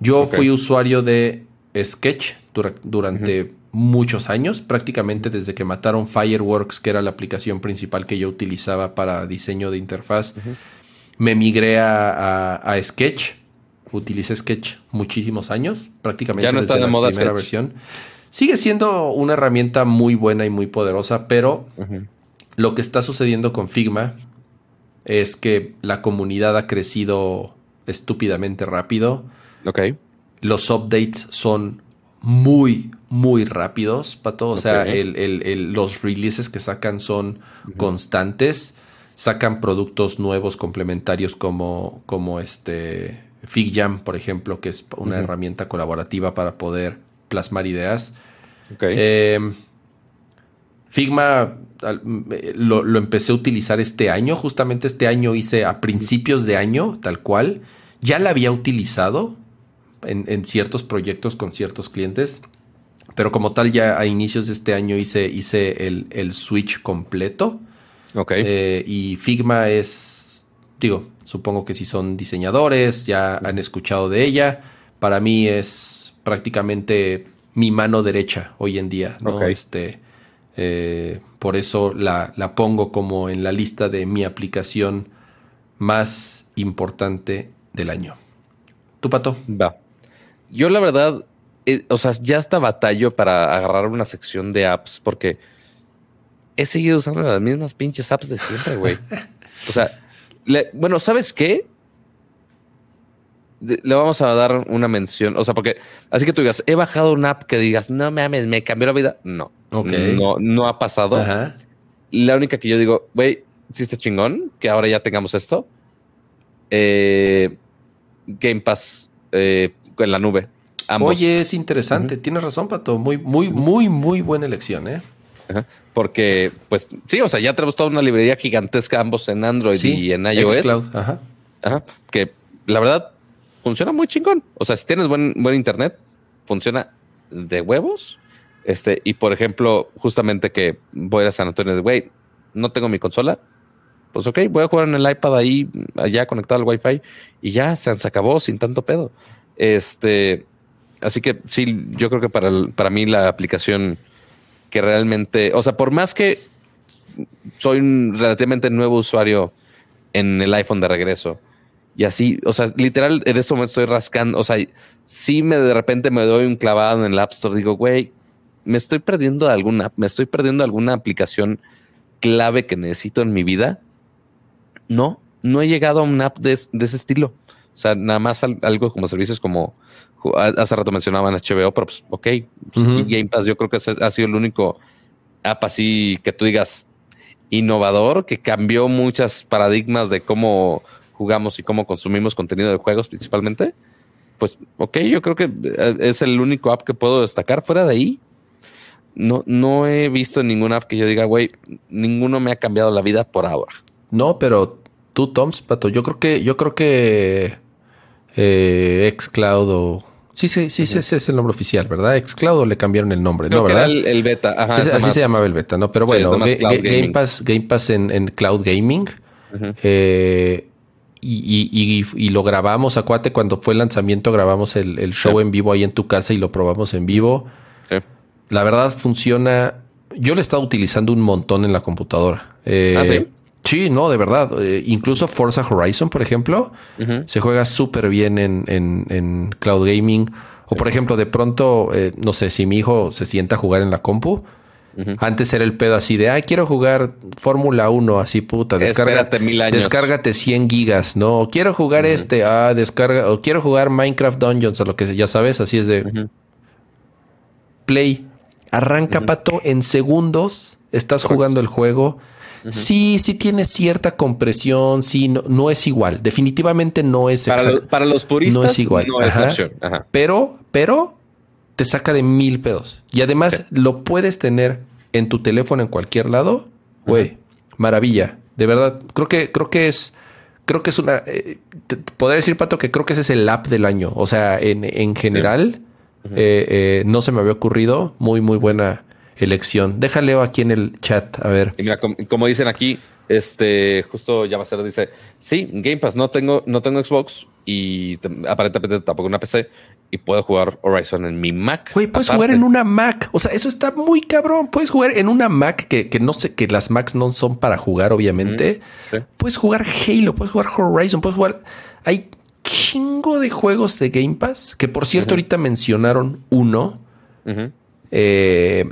Yo fui usuario de Sketch durante muchos años, prácticamente desde que mataron Fireworks, que era la aplicación principal que yo utilizaba para diseño de interfaz. Me migré a, Sketch. Utilicé Sketch muchísimos años, prácticamente ya no está desde de moda primera versión. Sigue siendo una herramienta muy buena y muy poderosa, pero lo que está sucediendo con Figma es que la comunidad ha crecido estúpidamente rápido. Ok. Los updates son muy, muy rápidos, Pato. O sea, los releases que sacan son constantes. Sacan productos nuevos complementarios como, como este FigJam, por ejemplo, que es una herramienta colaborativa para poder plasmar ideas. Em, Figma lo, lo, empecé a utilizar este año, justamente este año hice a principios de año, tal cual. Ya la había utilizado, en, ciertos proyectos con ciertos clientes. Pero como tal, ya a inicios de este año hice, hice el, switch completo. Ok. Eh, y Figma es, digo, supongo que si son diseñadores, ya han escuchado de ella. Para mí es prácticamente mi mano derecha hoy en día. ¿no? Este, eh, por eso la, la pongo como en la lista de mi aplicación más importante del año. ¿Tu pato? Va. Yo la verdad, eh, o sea, ya hasta batallo para agarrar una sección de apps porque he seguido usando las mismas pinches apps de siempre, güey. o sea, bueno, ¿sabes qué? Le vamos a dar una mención, o sea, porque así que tú digas, he bajado una app que digas, no mames, me cambió la vida. No, no, no ha pasado. La única que yo digo, güey, sí está chingón que ahora ya tengamos esto. Eh, Game Pass eh, en la nube. Oye, es interesante, tienes razón, Pato. Muy, muy, muy, muy buena elección, ¿eh? Porque, pues sí, o sea, ya tenemos toda una librería gigantesca, ambos en Android y en iOS. Ajá. Ajá. Que la verdad funciona muy chingón. O sea, si tienes buen, buen internet, funciona de huevos. Este, y por ejemplo, justamente que voy a San Antonio de güey, no tengo mi consola. Pues ok, voy a jugar en el iPad ahí, allá conectado al Wi-Fi, y ya se, se acabó sin tanto pedo. Este, así que sí, yo creo que para, para mí la aplicación que realmente, o sea, por más que soy un relativamente nuevo usuario en el iPhone de regreso, y así, o sea, literal, en este momento estoy rascando, o sea, si me de repente me doy un clavado en el App Store, digo, güey, me estoy perdiendo alguna, me estoy perdiendo alguna aplicación clave que necesito en mi vida. No, no he llegado a una app de ese estilo. O sea, nada más algo como servicios como hace rato mencionaban HBO, pero pues, ok, pues, Game Pass yo creo que ha sido el único app así que tú digas innovador, que cambió muchas paradigmas de cómo jugamos y cómo consumimos contenido de juegos principalmente. Pues, ok, yo creo que eh, es el único app que puedo destacar. Fuera de ahí, no, no he visto ninguna app que yo diga, güey, ninguno me ha cambiado la vida por ahora. No, pero tú, Toms, Pato, yo creo que, yo creo que eh, Xcloud o... Sí, sí, sí, ese es el nombre oficial, ¿verdad? Xcloud o le cambiaron el nombre, ¿no? ¿verdad? el, beta, así se llamaba el beta, ¿no? Pero bueno, Game, Pass, Game Pass en, Cloud Gaming Eh, y, lo grabamos, acuate, cuando fue el lanzamiento grabamos el, show en vivo ahí en tu casa y lo probamos en vivo. La verdad funciona. Yo lo he estado utilizando un montón en la computadora. Eh, ¿Ah, sí? Sí, no, de verdad. Eh, incluso Forza Horizon, por ejemplo, se juega súper bien en, cloud gaming. O, por ejemplo, de pronto, eh, no sé, si mi hijo se sienta a jugar en la compu, antes era el pedo así de, ay, quiero jugar Fórmula 1, así puta, descárgate, mil años. descárgate 100 gigas, ¿no? O quiero jugar este, ah, descarga, o quiero jugar Minecraft Dungeons, o lo que ya sabes, así es de Play. Arranca, pato, en segundos, estás jugando el juego. Sí, sí tiene cierta compresión, sí, no, es igual. Definitivamente no es para, para los puristas no es igual. Pero, pero te saca de mil pedos. Y además lo puedes tener en tu teléfono en cualquier lado. Güey, maravilla. De verdad, creo que, creo que es, creo que es una, eh, podría decir, Pato, que creo que ese es el app del año. O sea, en, en general, eh, eh, no se me había ocurrido. Muy, muy buena elección. Déjale aquí en el chat, a ver. Y mira, como, dicen aquí, este, justo ya va a ser, dice, sí, Game Pass, no tengo, no tengo Xbox y aparentemente tampoco una PC y puedo jugar Horizon en mi Mac. Güey, puedes jugar en una Mac. O sea, eso está muy cabrón. Puedes jugar en una Mac que, que no sé, que las Macs no son para jugar, obviamente. Puedes jugar Halo, puedes jugar Horizon, puedes jugar. Hay chingo de juegos de Game Pass que, por cierto, ahorita mencionaron uno. Eh,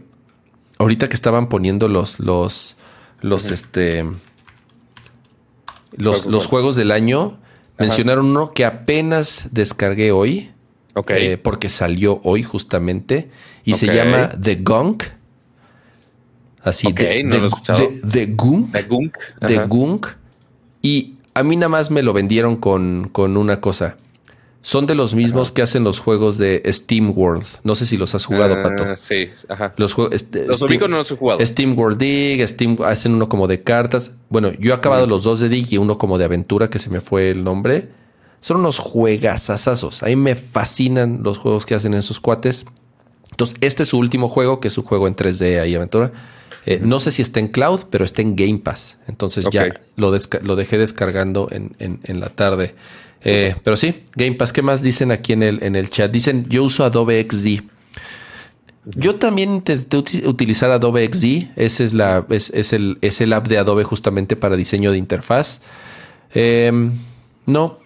ahorita que estaban poniendo los, los, los, este, los, los juegos del año, mencionaron uno que apenas descargué hoy. Ok. Eh, porque salió hoy justamente. Y se llama The Gunk. Así, de, de, Gunk. The Gunk. The Gunk. Y a mí nada más me lo vendieron con, con una cosa. Son de los mismos que hacen los juegos de Steam World. No sé si los has jugado, ah, Pato. Sí, ajá. Los juegos. Este, los Steam, no los he jugado. Steam World Dig, Steam hacen uno como de cartas. Bueno, yo he acabado los dos de Dig y uno como de aventura, que se me fue el nombre. Son unos juegasasazos. A mí me fascinan los juegos que hacen esos cuates. Entonces, este es su último juego, que es un juego en 3D ahí, aventura. Eh, no sé si está en cloud, pero está en Game Pass. Entonces ya lo, lo, dejé descargando en, en la tarde. Eh, pero sí, Game Pass, ¿qué más dicen aquí en el, en el chat? Dicen, yo uso Adobe XD. Yo también intenté utilizar Adobe XD. Ese es, la, es, el, es el app de Adobe justamente para diseño de interfaz. Em, no,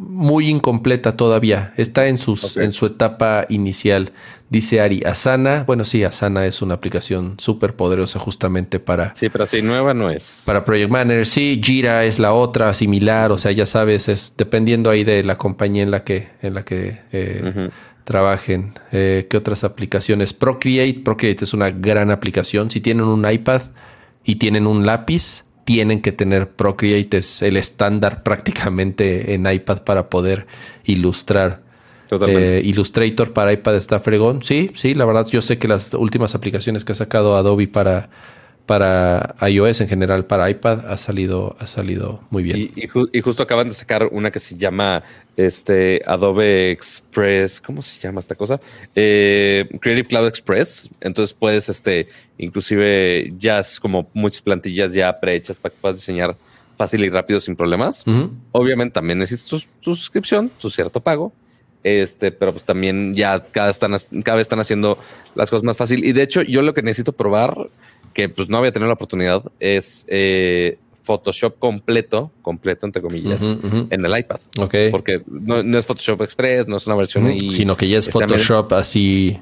muy incompleta todavía. Está en, sus, en su etapa inicial. Dice Ari, Asana. Bueno, sí, Asana es una aplicación súper poderosa justamente para... Sí, pero así nueva no es. Para Project Manager. Sí, Jira es la otra, similar. O sea, ya sabes, es dependiendo ahí de la compañía en la que, en la que eh, trabajen. Eh, ¿Qué otras aplicaciones? Procreate. Procreate es una gran aplicación. Si tienen un iPad y tienen un lápiz tienen que tener Procreate, es el estándar prácticamente en iPad para poder ilustrar. Eh, Illustrator para iPad está fregón. Sí, sí, la verdad yo sé que las últimas aplicaciones que ha sacado Adobe para, para iOS en general, para iPad, ha salido, ha salido muy bien. Y, justo acaban de sacar una que se llama este Adobe Express, ¿cómo se llama esta cosa? Eh, Creative Cloud Express. Entonces puedes, este, inclusive ya es como muchas plantillas ya prehechas para que puedas diseñar fácil y rápido sin problemas. Obviamente también necesitas tu, suscripción, tu cierto pago. Este, pero pues también ya cada, están, cada vez están haciendo las cosas más fácil. Y de hecho, yo lo que necesito probar, que pues no había tenido la oportunidad, es eh, Photoshop completo, completo entre comillas, en el iPad. Ok. Porque no, es Photoshop Express, no es una versión Sino que ya es Photoshop así.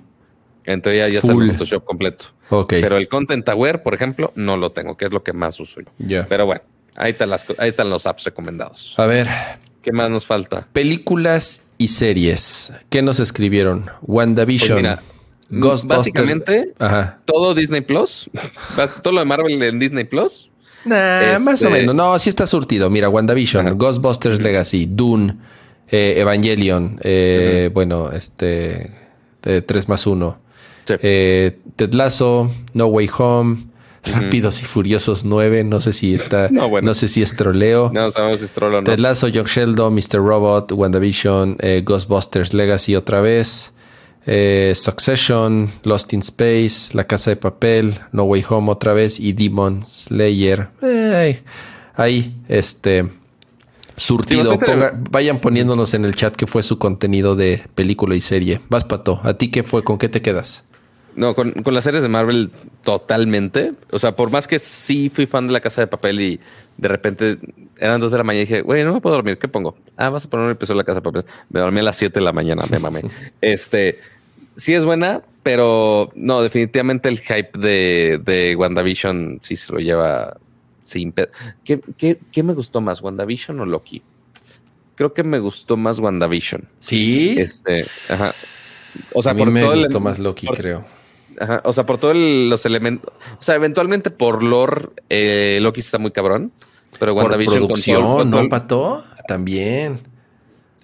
En teoría ya está el Photoshop completo. Ok. Pero el Content Aware, por ejemplo, no lo tengo, que es lo que más uso yo. Pero bueno, ahí están, las, ahí están los apps recomendados. A ver. ¿Qué más nos falta? Películas y series. ¿Qué nos escribieron? WandaVision. Pues Básicamente, todo Disney Plus, todo lo de Marvel en Disney Plus Nah, más o este, menos. No, sí está surtido. Mira, WandaVision, Ghostbusters Legacy, Dune, eh, Evangelion, eh, bueno, este, 3 más 1. Eh, Ted Lasso, No Way Home, Rápidos y Furiosos 9, no sé si está, no, sé si es troleo. No sabemos si es troleo no. Ted Lasso, Sheldon, Mr. Robot, WandaVision, Ghostbusters Legacy otra vez. Eh, Succession, Lost in Space, La Casa de Papel, No Way Home otra vez y Demon Slayer. ahí, este, surtido. vayan poniéndonos en el chat qué fue su contenido de película y serie. Vas, Pato, ¿a ti qué fue? ¿Con qué te quedas? No, con, las series de Marvel totalmente. O sea, por más que sí fui fan de la Casa de Papel y de repente eran dos de la mañana y dije, güey, no me puedo dormir, ¿qué pongo? Ah, vas a poner un episodio de la Casa de Papel. Me dormí a las 7 de la mañana, me mamé. este, sí es buena, pero no, definitivamente el hype de, de WandaVision sí se lo lleva sin... ¿Qué, qué, qué me gustó más, WandaVision o Loki? Creo que me gustó más WandaVision. Sí. Este, ajá. O sea, por me todo gustó más Loki, creo. Ajá, o sea, por todos los elementos. O sea, eventualmente por lore, eh, Loki está muy cabrón. Pero WandaVision. Por producción, ¿no, Pato? También.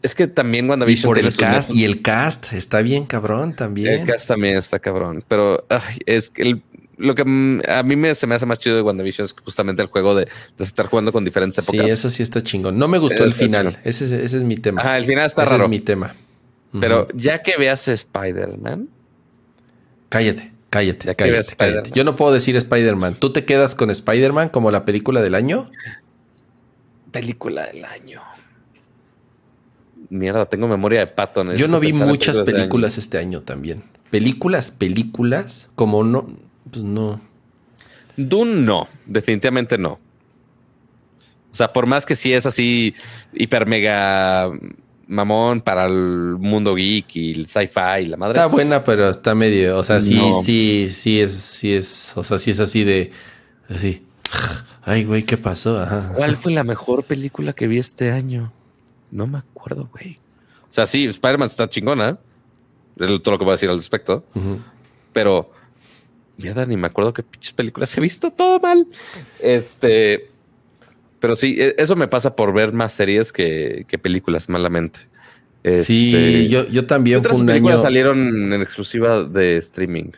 Es que también WandaVision. Y por el cast, y el cast está bien cabrón también. El cast también está cabrón. Pero es que lo que a mí me, se me hace más chido de WandaVision es justamente el juego de, estar jugando con diferentes épocas. Sí, eso sí está chingón. No me gustó el final. Ese, ese, es mi tema. Ajá, el final está raro. es mi tema. Pero ya que veas Spider-Man. Cállate, cállate, ya cállate, cállate. Yo no puedo decir Spider-Man. ¿Tú te quedas con Spider-Man como la película del año? Película del año. Mierda, tengo memoria de pato. Yo no vi muchas películas este año también. Películas, películas, como no, pues no. Dune no, definitivamente no. O sea, por más que sí es así hiper mega mamón para el mundo geek y el sci-fi y la madre. Está buena, pero está medio, o sea, sí, sí, sí es, sí es, o sea, sí es así de, así. Ay, güey, ¿qué pasó? ¿Cuál fue la mejor película que vi este año? No me acuerdo, güey. O sea, sí, Spider-Man está chingona. Es todo lo que voy a decir al respecto. Pero, mierda, ni me acuerdo qué pinches películas he visto. Todo mal. Este, pero sí, e, eso me pasa por ver más series que, películas, malamente. sí, este, yo, yo también ¿Otras películas salieron en exclusiva de streaming?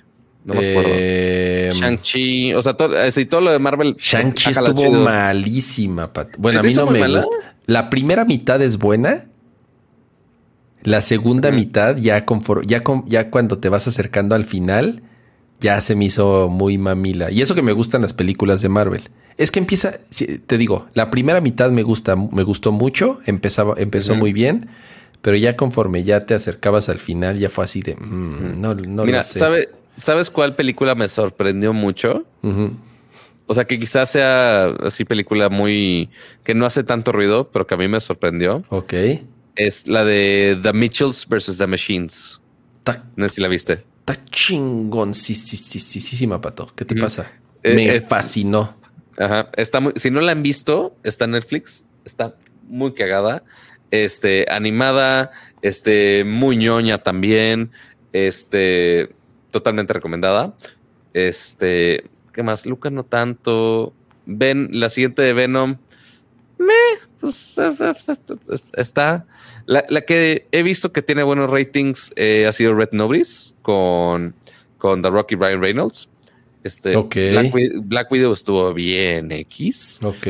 No me acuerdo. Eh, Shang-Chi, o sea, todo, todo lo de Marvel. Shang-Chi estuvo malísima, Pat. Bueno, a mí no me gusta. La primera mitad es buena. La segunda mitad, ya, ya, ya cuando te vas acercando al final, ya se me hizo muy mamila. Y eso que me gustan las películas de Marvel. Es que empieza, te digo, la primera mitad me gusta, me gustó mucho, empezaba, empezó muy bien, pero ya conforme ya te acercabas al final, ya fue así de, mm, no, no Mira, ¿sabe, ¿sabes cuál película me sorprendió mucho? O sea, que quizás sea así película muy, que no hace tanto ruido, pero que a mí me sorprendió. Ok. Es la de The Mitchells versus The Machines. no sé si la viste. Está chingón, sí, sí, sí, sí, sí, Pato. ¿Qué te pasa? Eh, me fascinó. Ajá. Está muy, si no la han visto, está en Netflix. Está muy cagada. Este, animada, este, muy ñoña también. Este, totalmente recomendada. Este, ¿qué más? Luca no tanto. Ven, la siguiente de Venom. Me, pues, está. La, que he visto que tiene buenos ratings eh, ha sido Red Nobody's con, con The Rocky Ryan Reynolds. Este, Black, Widow estuvo bien X. Ok.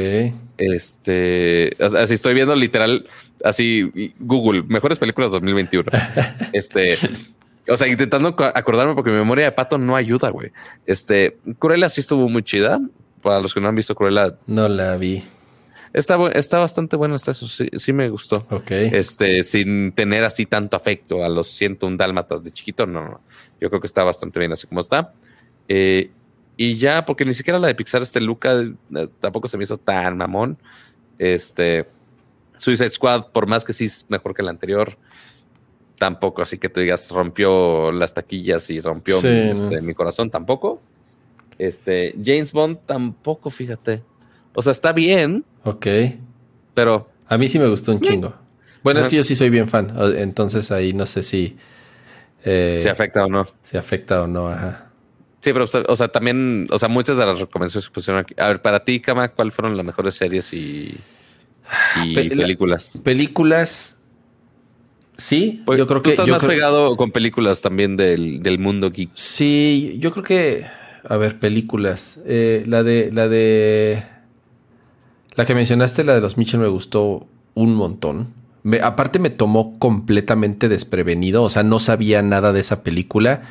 Este, así estoy viendo literal, así Google, mejores películas 2021. este, o sea, intentando acordarme porque mi memoria de pato no ayuda, güey. Este, Cruella sí estuvo muy chida. Para los que no han visto Cruella. No la vi. Está, está bastante bueno, está eso, sí, me gustó. Ok. Este, sin tener así tanto afecto a los 101 dálmatas de chiquito, no, no. Yo creo que está bastante bien así como está. Eh, y ya, porque ni siquiera la de Pixar, este Luca, eh, tampoco se me hizo tan mamón. Este, Suicide Squad, por más que sí es mejor que la anterior, tampoco, así que tú digas, rompió las taquillas y rompió este, mi corazón, tampoco. Este, James Bond tampoco, fíjate. O sea, está bien. Ok. Pero. A mí sí me gustó un chingo. Bueno, es que yo sí soy bien fan. Entonces ahí no sé si. Eh, se afecta o no. Se afecta o no, ajá. Sí, pero, o sea, también, o sea, muchas de las recomendaciones que pusieron aquí. A ver, para ti, Kama, ¿cuáles fueron las mejores series y, películas? Películas. Sí, pues, yo creo que. Tú estás más pegado con películas también del, mundo geek. Sí, yo creo que. A ver, películas. Eh, la de. La de. La que mencionaste, la de los Mitchell, me gustó un montón. aparte, me tomó completamente desprevenido. O sea, no sabía nada de esa película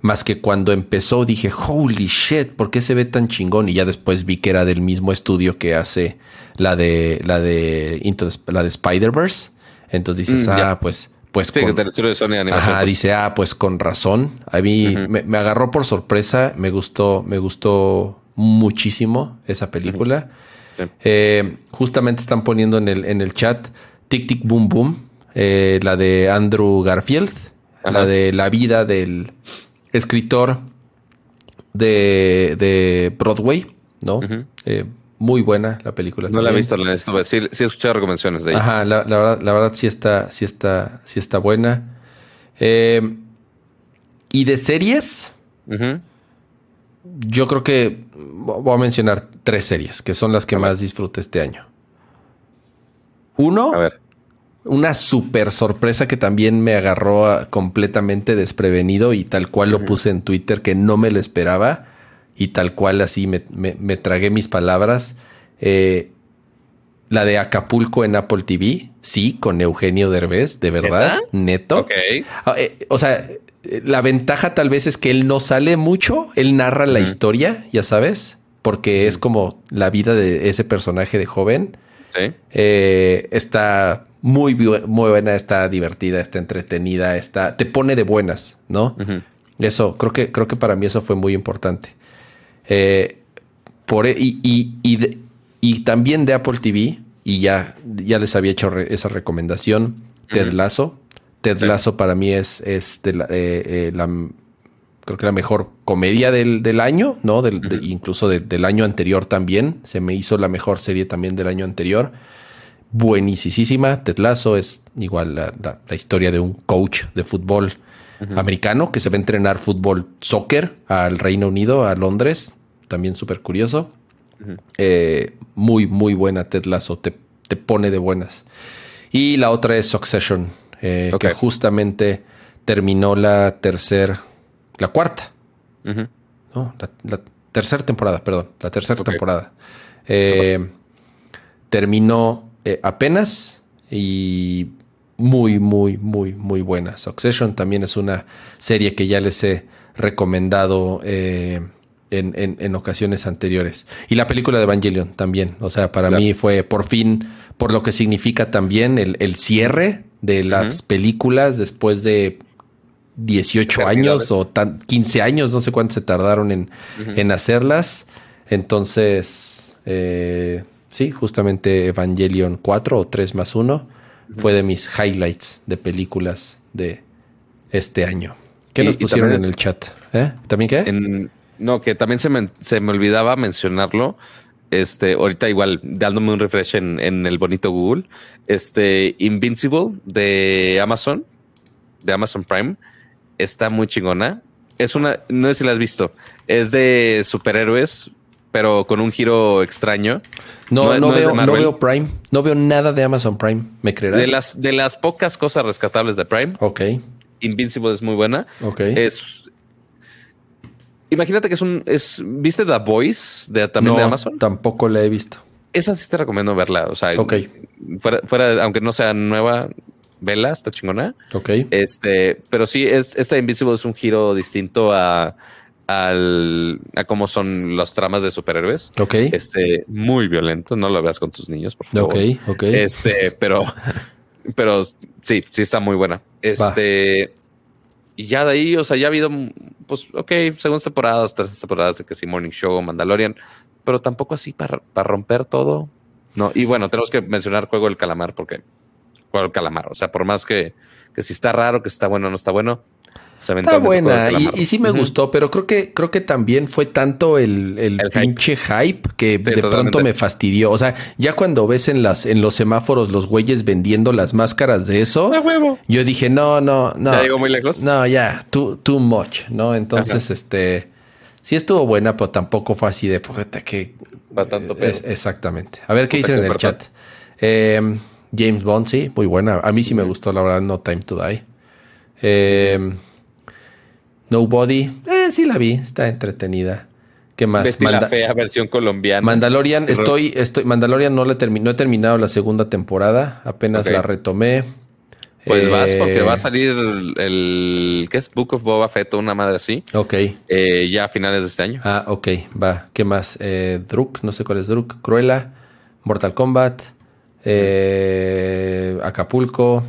Más que cuando empezó dije, holy shit, ¿por qué se ve tan chingón? Y ya después vi que era del mismo estudio que hace la de la de la de Spider-Verse. Entonces dices, mm, ah, pues pues con, de Sony ajá, pues. dice, ah, pues con razón. A mí me, agarró por sorpresa, me gustó, me gustó muchísimo esa película. Eh, justamente están poniendo en el, en el chat Tic Tic Boom Boom, eh, la de Andrew Garfield, la de la vida del escritor de, de Broadway, ¿no? Eh, muy buena la película. No la he visto, la sí, sí he escuchado recomendaciones de ella. Ajá, la, verdad, la verdad sí está, sí está, sí está buena. Eh, y de series, yo creo que voy a mencionar tres series que son las que más disfruté este año. Uno, a ver una super sorpresa que también me agarró completamente desprevenido y tal cual lo puse en Twitter que no me lo esperaba y tal cual así me, tragué mis palabras. Eh, la de Acapulco en Apple TV, sí, con Eugenio Derbez, de verdad, neto. Ah, eh, o sea, la ventaja tal vez es que él no sale mucho, él narra la historia, ya sabes, porque es como la vida de ese personaje de joven. Sí. Eh, está muy, muy buena, está divertida, está entretenida, está, te pone de buenas, ¿no? Eso, creo que, creo que para mí eso fue muy importante. Eh, por, e, y, y, y, también de Apple TV, y ya, ya les había hecho esa recomendación, Ted Lasso. Ted Lasso para mí es, es de la, eh, eh, la, creo que la mejor comedia del, del año, ¿no? Del, incluso del año anterior también. Se me hizo la mejor serie también del año anterior buenísima. Tetlazo es igual la, historia de un coach de fútbol americano que se va a entrenar fútbol soccer al Reino Unido, a Londres. También súper curioso. Eh, muy, muy buena Tetlazo. Te, te, pone de buenas. Y la otra es Succession, eh, que justamente terminó la tercera, la cuarta. No, la, tercera temporada, perdón. La tercera temporada. Eh, terminó apenas y muy, muy, muy, muy buena. Succession también es una serie que ya les he recomendado eh, en, ocasiones anteriores. Y la película de Evangelion también. O sea, para mí fue por fin, por lo que significa también el, cierre de las películas después de 18 años o 15 años, no sé cuánto se tardaron en, en hacerlas. Entonces, eh, sí, justamente Evangelion 4 o 3 más 1 fue de mis highlights de películas de este año. ¿Qué nos pusieron en el chat? ¿Eh? ¿También qué? no, que también se me, se me, olvidaba mencionarlo. Este, ahorita igual dándome un refresh en, en, el bonito Google. Este, Invincible de Amazon, de Amazon Prime, está muy chingona. Es una, no sé si la has visto, es de superhéroes, pero con un giro extraño. No, no, veo, no, veo, Prime. No veo nada de Amazon Prime. ¿Me creerás? De las, de las pocas cosas rescatables de Prime. Ok. Invincible es muy buena. Ok. Es. Imagínate que es un. Es, ¿Viste The Voice de, también de Amazon? Tampoco la he visto. Esa sí te recomiendo verla. O sea, fuera, fuera, aunque no sea nueva, vela, está chingona. Ok. Este, pero sí, es, esta Invincible es un giro distinto a al, a cómo son los tramas de superhéroes. Ok. Este, muy violento. No lo veas con tus niños, por favor. Ok, ok. Este, pero, pero sí, sí está muy buena. Este, y ya de ahí, o sea, ya ha habido, pues, ok, segundas temporadas, terceras temporadas de que sí, Morning Show, Mandalorian, pero tampoco así para, para romper todo. No, y bueno, tenemos que mencionar Juego del Calamar porque Juego del Calamar, o sea, por más que, que si está raro, que está bueno o no está bueno, Está buena y, sí me gustó, pero creo que creo que también fue tanto el, pinche hype, que de pronto me fastidió. O sea, ya cuando ves en las en los semáforos los güeyes vendiendo las máscaras de eso, yo dije, no, no, no. ¿Ya llegó muy lejos? No, ya, too, too much, ¿no? Entonces, este, sí estuvo buena, pero tampoco fue así de, que... Va tanto pedo. exactamente. A ver qué dicen en el chat. Eh, James Bond, sí, muy buena. A mí sí me gustó, la verdad, No Time to Die. Eh, Nobody, eh, sí la vi, está entretenida. ¿Qué más? la fea versión colombiana. Mandalorian, estoy, estoy, Mandalorian no, la no he terminado la segunda temporada, apenas la retomé. Pues vas Eh, porque va a salir el, el- ¿qué es? Book of Boba Fett o una madre así, Ok. eh, ya a finales de este año. Ah, ok, va. ¿Qué más? Eh, Druk, no sé cuál es Druk. Cruella, Mortal Kombat, eh, Acapulco,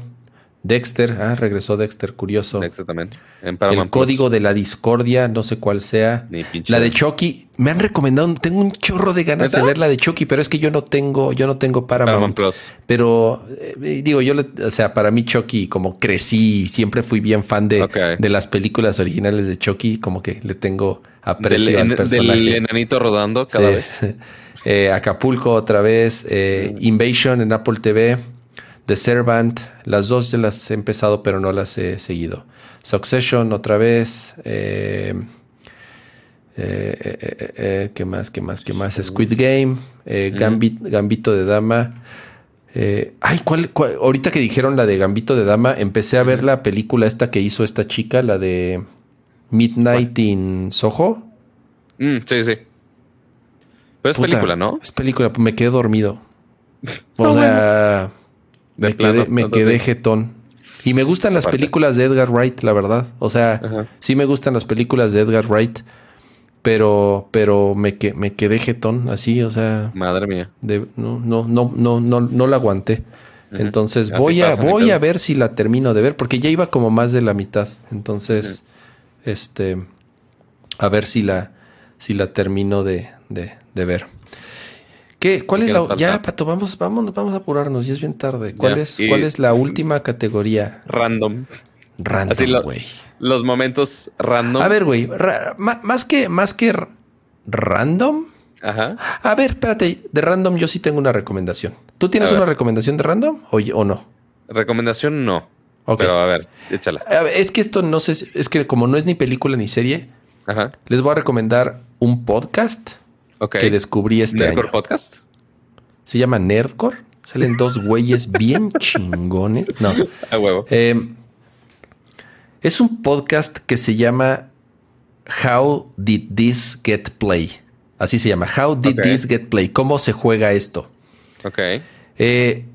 Dexter. Ah, regresó Dexter, curioso. Exactamente. En El Plus. código de la discordia, no sé cuál sea. Ni pinche La de. Chucky, me han recomendado, tengo un chorro de ganas de ver la de Chucky, pero es que yo no tengo, yo no tengo Paramount. Paramount Plus. Pero eh, digo, yo, le- o sea, para mí Chucky, como crecí, siempre fui bien fan de, de las películas originales de Chucky, como que le tengo aprecio Del, al personaje. del enanito rodando cada Sí. vez. Eh, Acapulco otra vez, eh, Invasion en Apple TV, The Servant, las dos ya las he empezado pero no las he seguido. Succession otra vez, eh, eh, eh, ¿qué más? ¿Qué más? ¿Qué más? Squid Game, Gambit- Gambito de Dama. ay, ¿cuál, cuál- Ahorita que dijeron la de Gambito de Dama, empecé a ver la película esta que hizo esta chica, la de Midnight in Soho. Mm, sí, sí. Pero es Puta, película, ¿no? Es película, me quedé dormido. O sea, De me, plano, quedé, me entonces- quedé jetón. Y me gustan las Aparte. películas de Edgar Wright, la verdad. O sea, Ajá. sí me gustan las películas de Edgar Wright, pero, pero me, que, me quedé jetón así, o sea, Madre mía. de- no, no, no, no, no, no la aguanté. Entonces Así voy a, voy a ver si la termino de ver, porque ya iba como más de la mitad. Entonces, este, a ver si la, si la termino de, de, de ver. ¿Qué, ¿Cuál ¿Y es la ya, Pato, vamos, vamos, vamos a apurarnos, ya es bien tarde. ¿Cuál Ya, es, cuál es la última categoría? Random. Random, lo- güey. Los momentos random. A ver, güey, más que, más que random. Ajá. A ver, espérate, de random yo sí tengo una recomendación. ¿Tú tienes una recomendación de random o, o no? Recomendación no. Ok. Pero a ver, échala. A ver, es que esto no sé, es que como no es ni película ni serie, Ajá. les voy a recomendar un podcast Que descubrí este Nerdcore año. Podcast. Se llama Nerdcore. Salen dos güeyes bien chingones. No. A huevo. Eh, es un podcast que se llama How Did This Get Play? Así se llama. How Did. This Get Play? ¿Cómo se juega esto? Ok. Eh,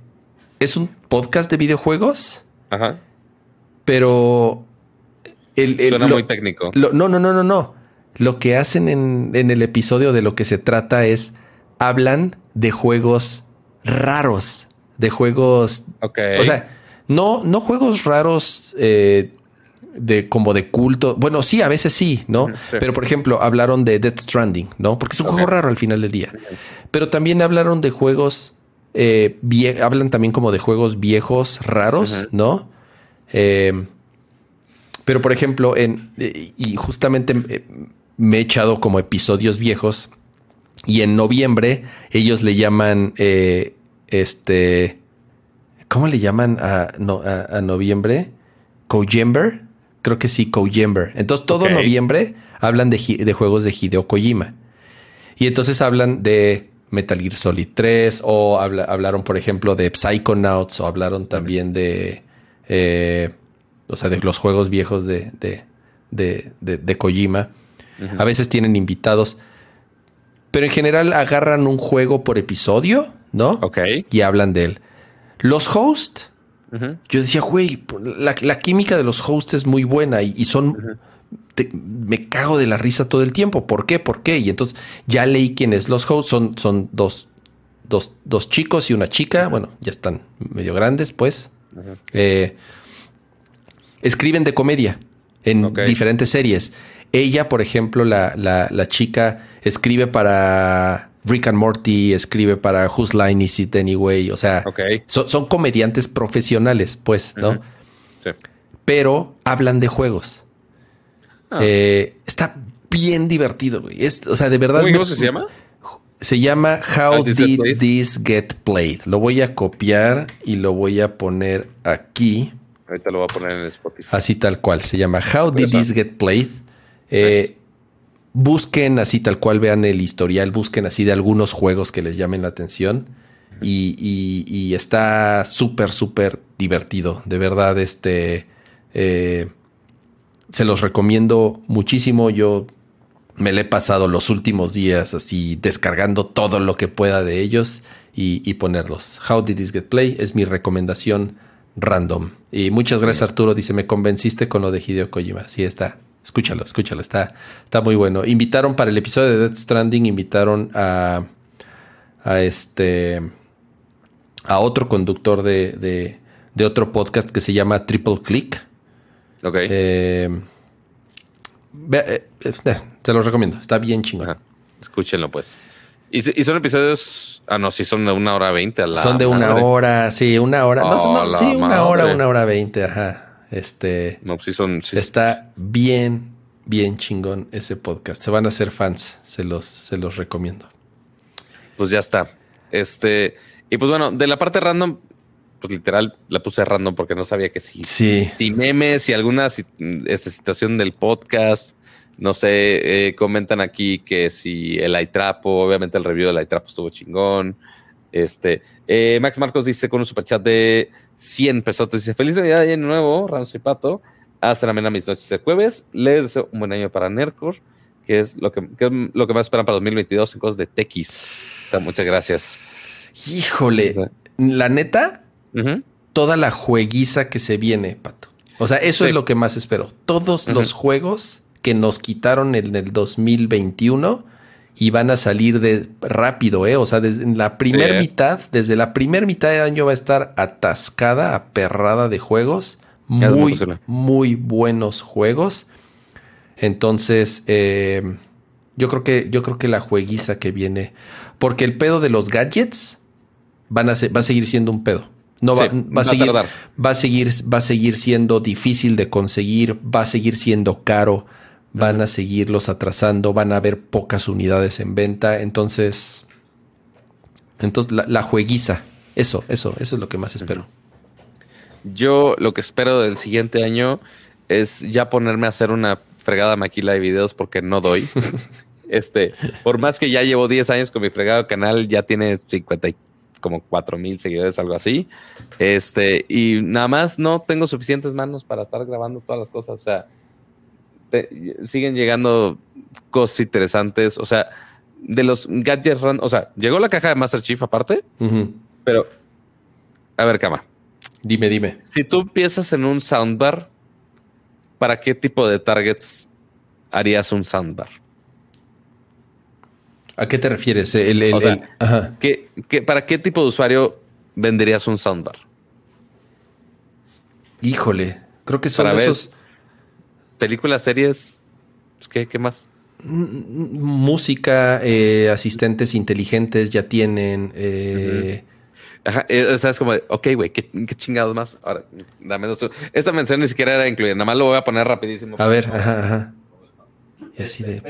es un podcast de videojuegos, Ajá. pero el, el- Suena lo- muy técnico. lo- no, no, no, no, no. Lo que hacen en, en el episodio de lo que se trata es hablan de juegos raros, de juegos. O sea, no, no juegos raros eh, de como de culto. Bueno, sí, a veces sí, ¿no? Sí. Pero por ejemplo, hablaron de Death Stranding, ¿no? Porque es un juego raro al final del día. Pero también hablaron de juegos. eh, hablan también como de juegos viejos raros. ¿no? Eh, pero por ejemplo, en. y justamente me he echado como episodios viejos. Y en noviembre ellos le llaman eh, este. ¿Cómo le llaman a, no- a, a noviembre? Kojember. Creo que sí, Kojember. Entonces todo noviembre hablan de, juegos de Hideo Kojima. Y entonces hablan de Metal Gear Solid 3 o habla- hablaron, por ejemplo, de Psychonauts o hablaron también de, eh, o sea, de los juegos viejos de, de, de, de- A veces tienen invitados, pero en general agarran un juego por episodio, ¿no? Ok. Y hablan de él. Los hosts, yo decía, güey, la, la química de los hosts es muy buena y, y son. te- me cago de la risa todo el tiempo. ¿Por qué? ¿Por qué? Y entonces ya leí quiénes los hosts. Son, son dos, dos, dos chicos y una chica. Bueno, ya están medio grandes, pues. Eh, escriben de comedia en diferentes series. Ella, por ejemplo, la, la, la chica, escribe para Rick and Morty, escribe para Whose Line Is It Anyway. O sea, Ok. son, son comediantes profesionales, pues, ¿no? Sí. Pero hablan de juegos. Ah. Eh, está bien divertido, güey. Es- o sea, de verdad. ¿Cómo me- se llama? Se llama How Did This This Get Played. Lo voy a copiar y lo voy a poner aquí. Ahorita lo voy a poner en Spotify. Así tal cual. Se llama How Did. This Get Played. Eh, Busquen así tal cual, vean el historial, busquen así de algunos juegos que les llamen la atención. Y, y- y está súper, súper divertido. De verdad, este. eh, se los recomiendo muchísimo. Yo me le he pasado los últimos días así descargando todo lo que pueda de ellos y, y ponerlos. How Did This Get Play es mi recomendación random. Y muchas gracias, Arturo. Dice, me convenciste con lo de Hideo Kojima. Sí, está. Escúchalo, escúchalo. Está, está muy bueno. Invitaron para el episodio de Death Stranding, invitaron a, a este, a otro conductor de, de, otro podcast que se llama Triple Click. Ok. Eh, eh, eh, se los recomiendo. Está bien chingón. Escúchenlo, pues. ¿Y, son episodios. Ah, no, sí, son de una hora veinte. Son de una hora, sí, una hora. no, sí, una hora, una hora veinte, ajá. Este. No, sí son. está bien, bien chingón ese podcast. Se van a hacer fans, se los, se los recomiendo. Pues ya está. Este. Y pues bueno, de la parte random, pues literal la puse random porque no sabía que sí. Sí. Si memes, si alguna esta situación del podcast no sé, eh, comentan aquí que si el iTrapo, obviamente el review del iTrapo estuvo chingón. Este, eh, Max Marcos dice con un superchat de 100 pesos. Dice: Feliz Navidad de nuevo, Ramos y Pato. Hasta la mena mis noches de jueves. Les deseo un buen año para Nercor, que es lo que, lo que más esperan para 2022 en cosas de Tequis. Muchas gracias. Híjole, la neta, toda la jueguiza que se viene, Pato. O sea, eso es lo que más espero. Todos los juegos que nos quitaron en el 2021 y van a salir de rápido, ¿eh? O sea, desde la primera mitad, desde la primera mitad de año va a estar atascada, aperrada de juegos. Muy, muy buenos juegos. Entonces, eh, yo creo que, yo creo que la jueguiza que viene. Porque el pedo de los gadgets van a va a seguir siendo un pedo. No va, va, a seguir, va a seguir, va a seguir siendo difícil de conseguir, va a seguir siendo caro van a seguirlos atrasando, van a haber pocas unidades en venta, entonces, entonces la, jueguiza, eso, eso, eso es lo que más espero. Yo lo que espero del siguiente año es ya ponerme a hacer una fregada maquila de videos porque no doy. este, por más que ya llevo 10 años con mi fregado canal, ya tiene 50 como 4 mil seguidores, algo así. Este, y nada más no tengo suficientes manos para estar grabando todas las cosas. O sea, siguen llegando cosas interesantes. O sea, de los gadgets, o sea, llegó la caja de Master Chief aparte, pero a ver, cama. Dime, dime. Si tú piensas en un soundbar, ¿para qué tipo de targets harías un soundbar? ¿A qué te refieres? El, para qué tipo de usuario venderías un soundbar? Híjole, creo que son esos películas, series, pues, ¿qué, qué más? Música, eh, asistentes inteligentes ya tienen. Eh, ajá, eh, o sea, es como, ok, güey, ¿qué, chingados más? Ahora, dame dos. Esta mención ni siquiera era incluida, nada más lo voy a poner rapidísimo. A ver, ajá, ajá. Y así de,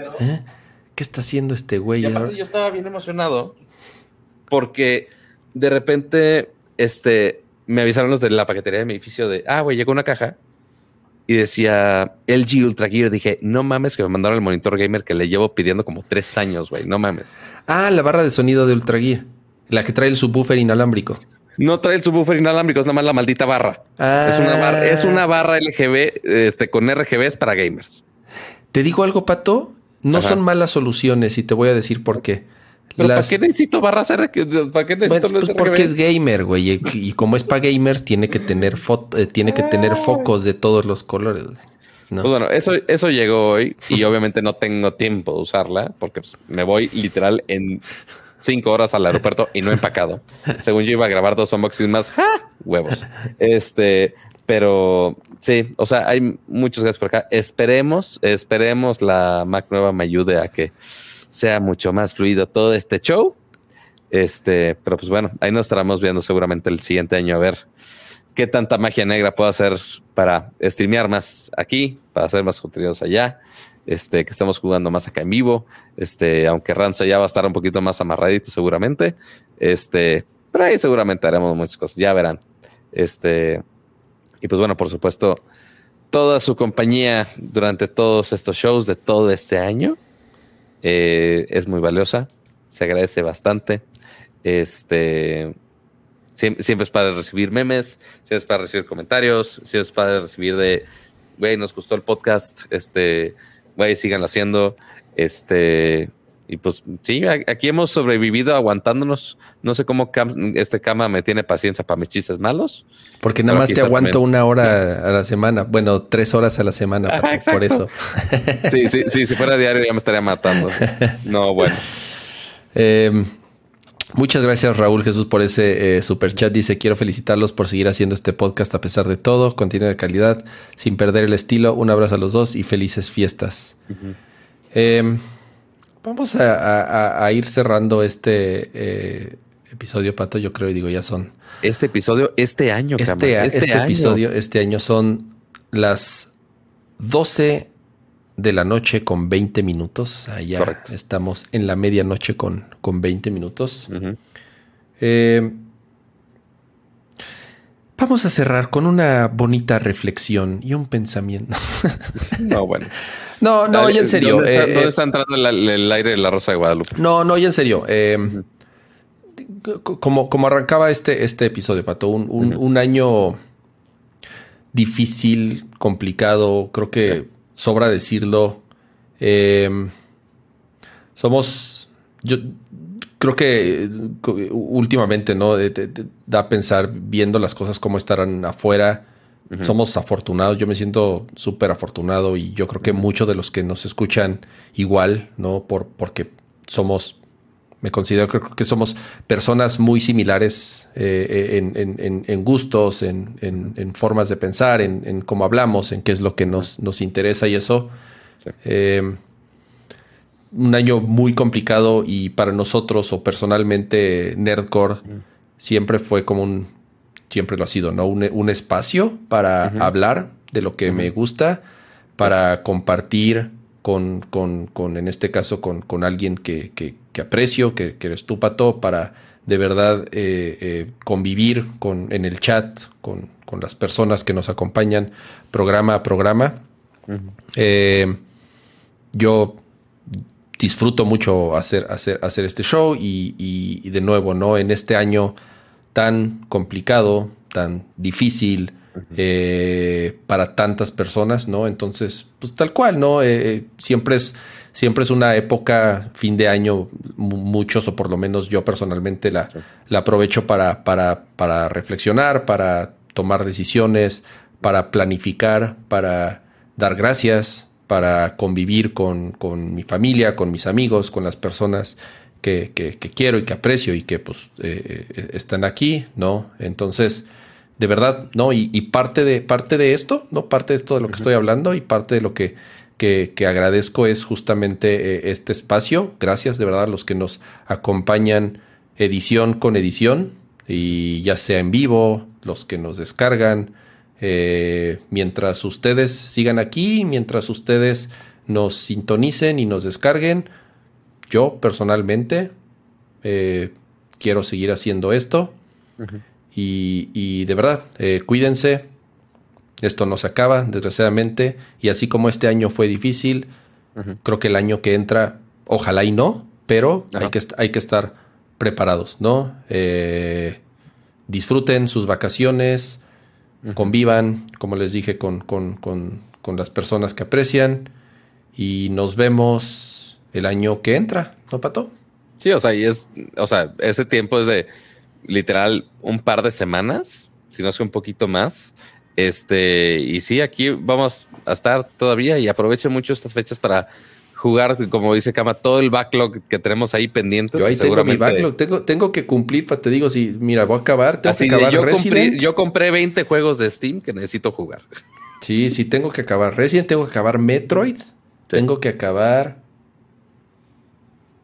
¿qué está haciendo este güey? yo estaba bien emocionado porque de repente, este, me avisaron los de la paquetería de mi edificio de, ah, güey, llegó una caja y decía LG Ultra Gear. Dije, no mames que me mandaron el monitor gamer que le llevo pidiendo como tres años, güey. No mames. Ah, la barra de sonido de Ultra Gear. La que trae el subwoofer inalámbrico. No trae el subwoofer inalámbrico, es nada más la maldita barra. Es, una barra es una barra LGB este, con RGBs para gamers. Te digo algo, Pato. No son malas soluciones y te voy a decir por qué. ¿Para qué necesito barras R? ¿Para qué necesito pues, pues porque es gamer, güey. Y, como es para gamers, tiene que tener eh, tiene que tener ah. focos de todos los colores. Pues bueno, eso, eso llegó hoy y obviamente no tengo tiempo de usarla porque pues, me voy literal en cinco horas al aeropuerto y no he empacado. Según yo iba a grabar dos unboxings más, huevos. Este, pero sí, o sea, hay muchos gases por acá. Esperemos, esperemos la Mac nueva me ayude a que sea mucho más fluido todo este show. Este, pero pues bueno, ahí nos estaremos viendo seguramente el siguiente año a ver qué tanta magia negra puedo hacer para streamear más aquí, para hacer más contenidos allá. Este, que estamos jugando más acá en vivo. Este, aunque Ramsa ya va a estar un poquito más amarradito seguramente. Este, pero ahí seguramente haremos muchas cosas, ya verán. Este, y pues bueno, por supuesto, toda su compañía durante todos estos shows de todo este año. Eh, es muy valiosa, se agradece bastante. Este siempre, es para recibir memes, siempre es para recibir comentarios, siempre es para recibir de güey, nos gustó el podcast, este, güey, sigan haciendo, este, Y pues sí, aquí hemos sobrevivido aguantándonos. No sé cómo este cama me tiene paciencia para mis chistes malos. Porque nada más te aguanto una hora a la semana. Bueno, tres horas a la semana. por eso. Sí, sí, sí. Si fuera diario ya me estaría matando. No, bueno. Em, muchas gracias Raúl Jesús por ese eh, super chat. Dice, quiero felicitarlos por seguir haciendo este podcast a pesar de todo. Contenido de calidad, sin perder el estilo. Un abrazo a los dos y felices fiestas. Vamos a, ir cerrando este eh, episodio, Pato. Yo creo y digo, ya son. Este episodio, este año, Este, este, este episodio, este año son las 12 de la noche con 20 minutos. O ya estamos en la medianoche con, con 20 minutos. Eh, vamos a cerrar con una bonita reflexión y un pensamiento. no, bueno. No, no, y en serio. ¿Dónde está, eh, está entrando el, aire de la Rosa de Guadalupe? No, no, y en serio. Eh, como, como arrancaba este, este episodio, Pato, un, año difícil, complicado, creo que sobra decirlo. Eh, somos, yo creo que últimamente, ¿no? da a pensar viendo las cosas como estarán afuera somos afortunados, yo me siento súper afortunado y yo creo que muchos de los que nos escuchan igual, ¿no? Por, porque somos, me considero creo que somos personas muy similares eh, en, gustos, en, formas de pensar, en, cómo hablamos, en qué es lo que nos, nos interesa y eso. Eh, un año muy complicado y para nosotros o personalmente Nerdcore siempre fue como un siempre lo ha sido, ¿no? Un, espacio para hablar de lo que me gusta, para compartir con, con, con, en este caso, con, con alguien que, que, aprecio, que, que, eres tú, Pato, para de verdad eh, eh, convivir con, en el chat con, con, las personas que nos acompañan programa a programa. Eh, yo disfruto mucho hacer, hacer, hacer este show y, y, de nuevo, ¿no? En este año tan complicado, tan difícil eh, para tantas personas, ¿no? Entonces, pues tal cual, ¿no? Eh, eh, siempre es siempre es una época, fin de año, muchos o por lo menos yo personalmente la, la aprovecho para, para, para reflexionar, para tomar decisiones, para planificar, para dar gracias, para convivir con, con mi familia, con mis amigos, con las personas que, que, quiero y que aprecio y que pues eh, eh, están aquí, ¿no? Entonces, de verdad, ¿no? Y, parte, de, parte de esto, ¿no? Parte de esto de lo que estoy hablando y parte de lo que, que, agradezco es justamente eh, este espacio. Gracias de verdad a los que nos acompañan edición con edición y ya sea en vivo, los que nos descargan. mientras ustedes sigan aquí, mientras ustedes nos sintonicen y nos descarguen, yo personalmente eh, quiero seguir haciendo esto. y, de verdad, eh, cuídense. Esto no se acaba, desgraciadamente. Y así como este año fue difícil, creo que el año que entra, ojalá y no, pero hay que, hay que estar preparados, ¿no? Eh, disfruten sus vacaciones, convivan, como les dije, con, con, con las personas que aprecian. Y nos vemos el año que entra, ¿no, Pato? Sí, o sea, y es, o sea, ese tiempo es de literal un par de semanas, si no es que un poquito más. Este, y sí, aquí vamos a estar todavía y aprovecho mucho estas fechas para jugar, como dice Kama, todo el backlog que tenemos ahí pendientes. Yo ahí tengo mi backlog, tengo, tengo que cumplir, para te digo, si mira, voy a acabar, tengo que acabar yo Compré, yo compré 20 juegos de Steam que necesito jugar. Sí, sí, tengo que acabar Resident, tengo que acabar Metroid, tengo que acabar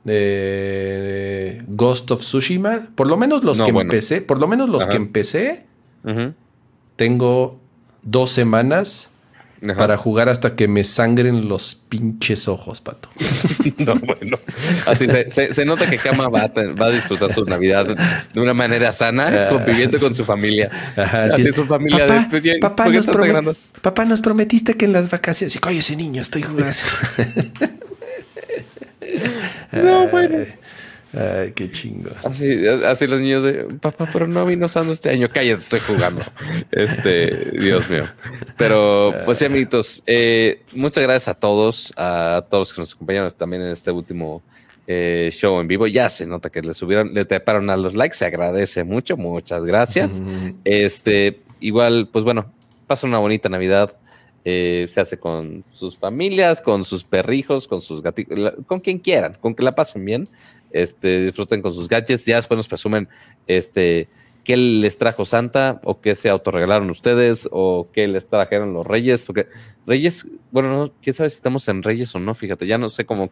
de Ghost of Tsushima. Por lo menos los que empecé, por lo menos los que empecé, tengo dos semanas para jugar hasta que me sangren los pinches ojos, pato. no, bueno. Así se, nota que Kama va a, disfrutar su Navidad de una manera sana, ah. conviviendo con su familia. así, su familia. Papá, papá, nos prometiste que en las vacaciones. Oye, ese niño, estoy jugando. No, bueno. Ay, qué chingo. Así, así los niños de papá, pero no vino usando este año. Cállate, estoy jugando. Este, Dios mío. Pero, pues, sí, amiguitos, eh, muchas gracias a todos, a todos los que nos acompañaron también en este último eh, show en vivo. Ya se nota que le subieron, le taparon a los likes, se agradece mucho, muchas gracias. Este, igual, pues bueno, pasa una bonita Navidad. Eh, se hace con sus familias, con sus perrijos, con sus gatitos, con quien quieran, con que la pasen bien, este, disfruten con sus gadgets, ya después nos presumen este, qué les trajo Santa o qué se autorregalaron ustedes o qué les trajeron los Reyes, porque Reyes, bueno, no, quién sabe si estamos en Reyes o no, fíjate, ya no sé cómo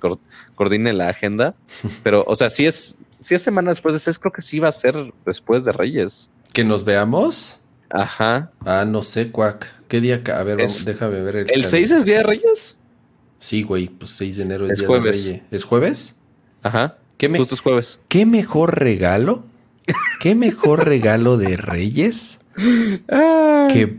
coordine la agenda, pero, o sea, si es, si es semana después de ese, creo que sí va a ser después de Reyes. ¿Que nos veamos? Ajá. Ah, no sé, Cuac. ¿Qué día? A ver, déjame ver el. ¿El 6 es Día de Reyes? Sí, güey, pues 6 de enero es, Día jueves. de Reyes. ¿Es jueves? Ajá. ¿Qué me... Justo es jueves. ¿Qué mejor regalo? ¿Qué mejor regalo de Reyes? Ah, que,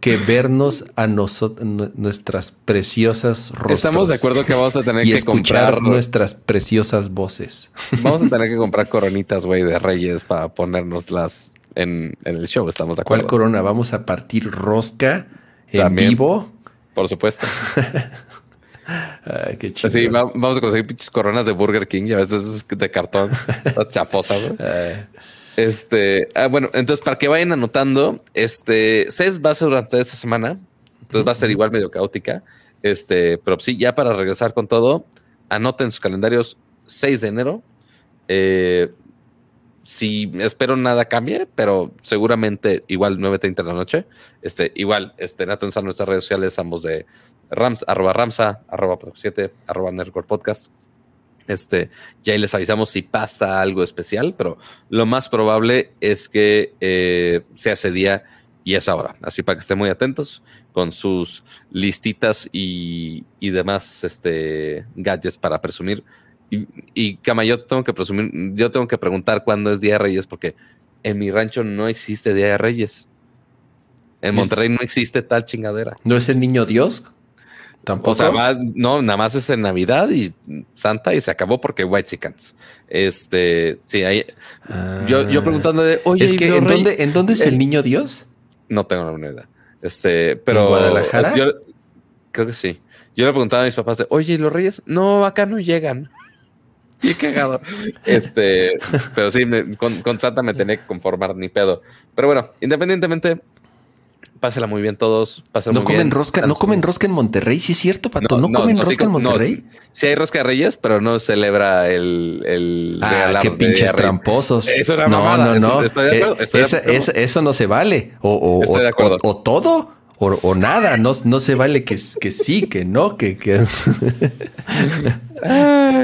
que, vernos a nosotros, nuestras preciosas rostros. Estamos de acuerdo que vamos a tener que escuchar comprar nuestras preciosas voces. Vamos a tener que comprar coronitas, güey, de Reyes para ponernoslas en, el show, estamos de acuerdo. ¿Cuál corona? ¿Vamos a partir rosca en vivo? Por supuesto. Ay, qué chido. Sí, vamos a conseguir pinches coronas de Burger King y a veces es de cartón. Está chafosa, Este, ah, bueno, entonces para que vayan anotando, este CES va a ser durante esta semana. Entonces va a ser igual medio caótica. Este, pero sí, ya para regresar con todo, anoten sus calendarios 6 de enero. Eh, si espero nada cambie, pero seguramente igual 9.30 de la noche. Este, igual, este, atentos a nuestras redes sociales, ambos de Rams, arroba Ramsa, arroba 7, arroba Podcast. Este, ya ahí les avisamos si pasa algo especial, pero lo más probable es que eh, sea ese día y esa hora. Así para que estén muy atentos con sus listitas y, y demás este, gadgets para presumir y, Cama, yo tengo que presumir, yo tengo que preguntar cuándo es Día de Reyes, porque en mi rancho no existe Día de Reyes. En Monterrey no existe tal chingadera. ¿No es el niño Dios? Tampoco. O sea, no, nada más es en Navidad y Santa y se acabó porque White Chickens. Este, sí, ahí. yo, yo ah. preguntando de, oye, es que ¿en dónde, ¿en dónde es el, niño Dios? No tengo la idea. Este, pero. ¿En Guadalajara? creo que sí. Yo le preguntaba a mis papás de, oye, ¿y los reyes? No, acá no llegan. Qué cagado. Este, pero sí, con, Santa me tenía que conformar ni pedo. Pero bueno, independientemente, pásela muy bien todos. no comen rosca, no comen rosca en Monterrey, sí es cierto, Pato. No, comen rosca en Monterrey. sí hay rosca de Reyes, pero no celebra el, el ah, qué pinches tramposos. Eso era no, no, no. Estoy de acuerdo. Eh, eso no se vale. O, o, o todo o, nada, no, no se vale que, que sí, que no, que,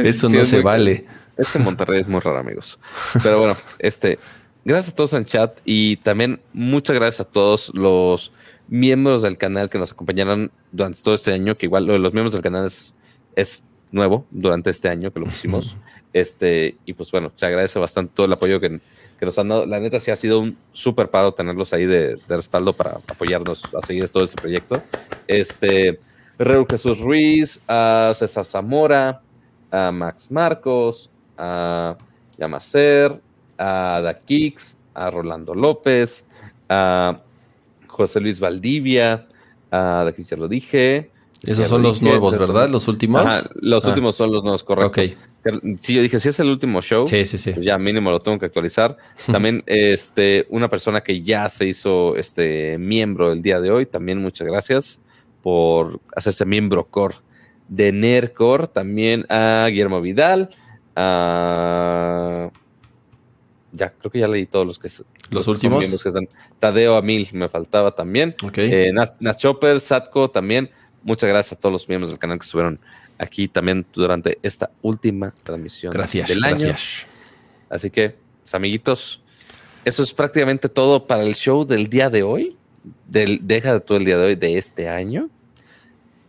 eso no se vale. Es que Monterrey es muy raro, amigos. Pero bueno, este, gracias a todos en chat y también muchas gracias a todos los miembros del canal que nos acompañaron durante todo este año, que igual lo de los miembros del canal es, es nuevo durante este año que lo pusimos. Este, y pues bueno, se agradece bastante todo el apoyo que, que nos han dado. La neta sí ha sido un súper paro tenerlos ahí de, respaldo para apoyarnos a seguir todo este proyecto. Este, Reu Jesús Ruiz, a César Zamora, a Max Marcos, a Yamacer, a Dakix, a Rolando López, a José Luis Valdivia, a Dakix ya lo dije. Esos son los nuevos, ¿verdad? Los últimos. los ah. últimos son los nuevos, correcto. Si yo dije, si es el último show, sí, sí, sí. Pues ya mínimo lo tengo que actualizar. También este, una persona que ya se hizo este, miembro el día de hoy, también muchas gracias por hacerse miembro core de NERCOR. También a Guillermo Vidal, a... Ya, creo que ya leí todos los que los, últimos. Que están. Tadeo Amil me faltaba también. Okay. Eh, Chopper, Satko también. Muchas gracias a todos los miembros del canal que estuvieron aquí también durante esta última transmisión gracias, del año. Gracias. Así que, pues, amiguitos, eso es prácticamente todo para el show del día de hoy. Del, deja de todo el día de hoy de este año.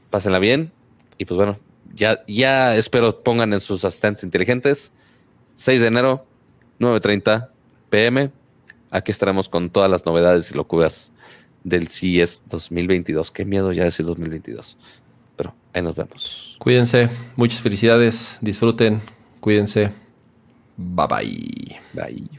Pásenla bien. Y pues bueno, ya, ya espero pongan en sus asistentes inteligentes. 6 de enero, 9.30 pm. Aquí estaremos con todas las novedades y locuras del CES 2022. Qué miedo ya decir 2022. Ahí nos vemos. Cuídense, muchas felicidades, disfruten, cuídense. Bye bye. Bye.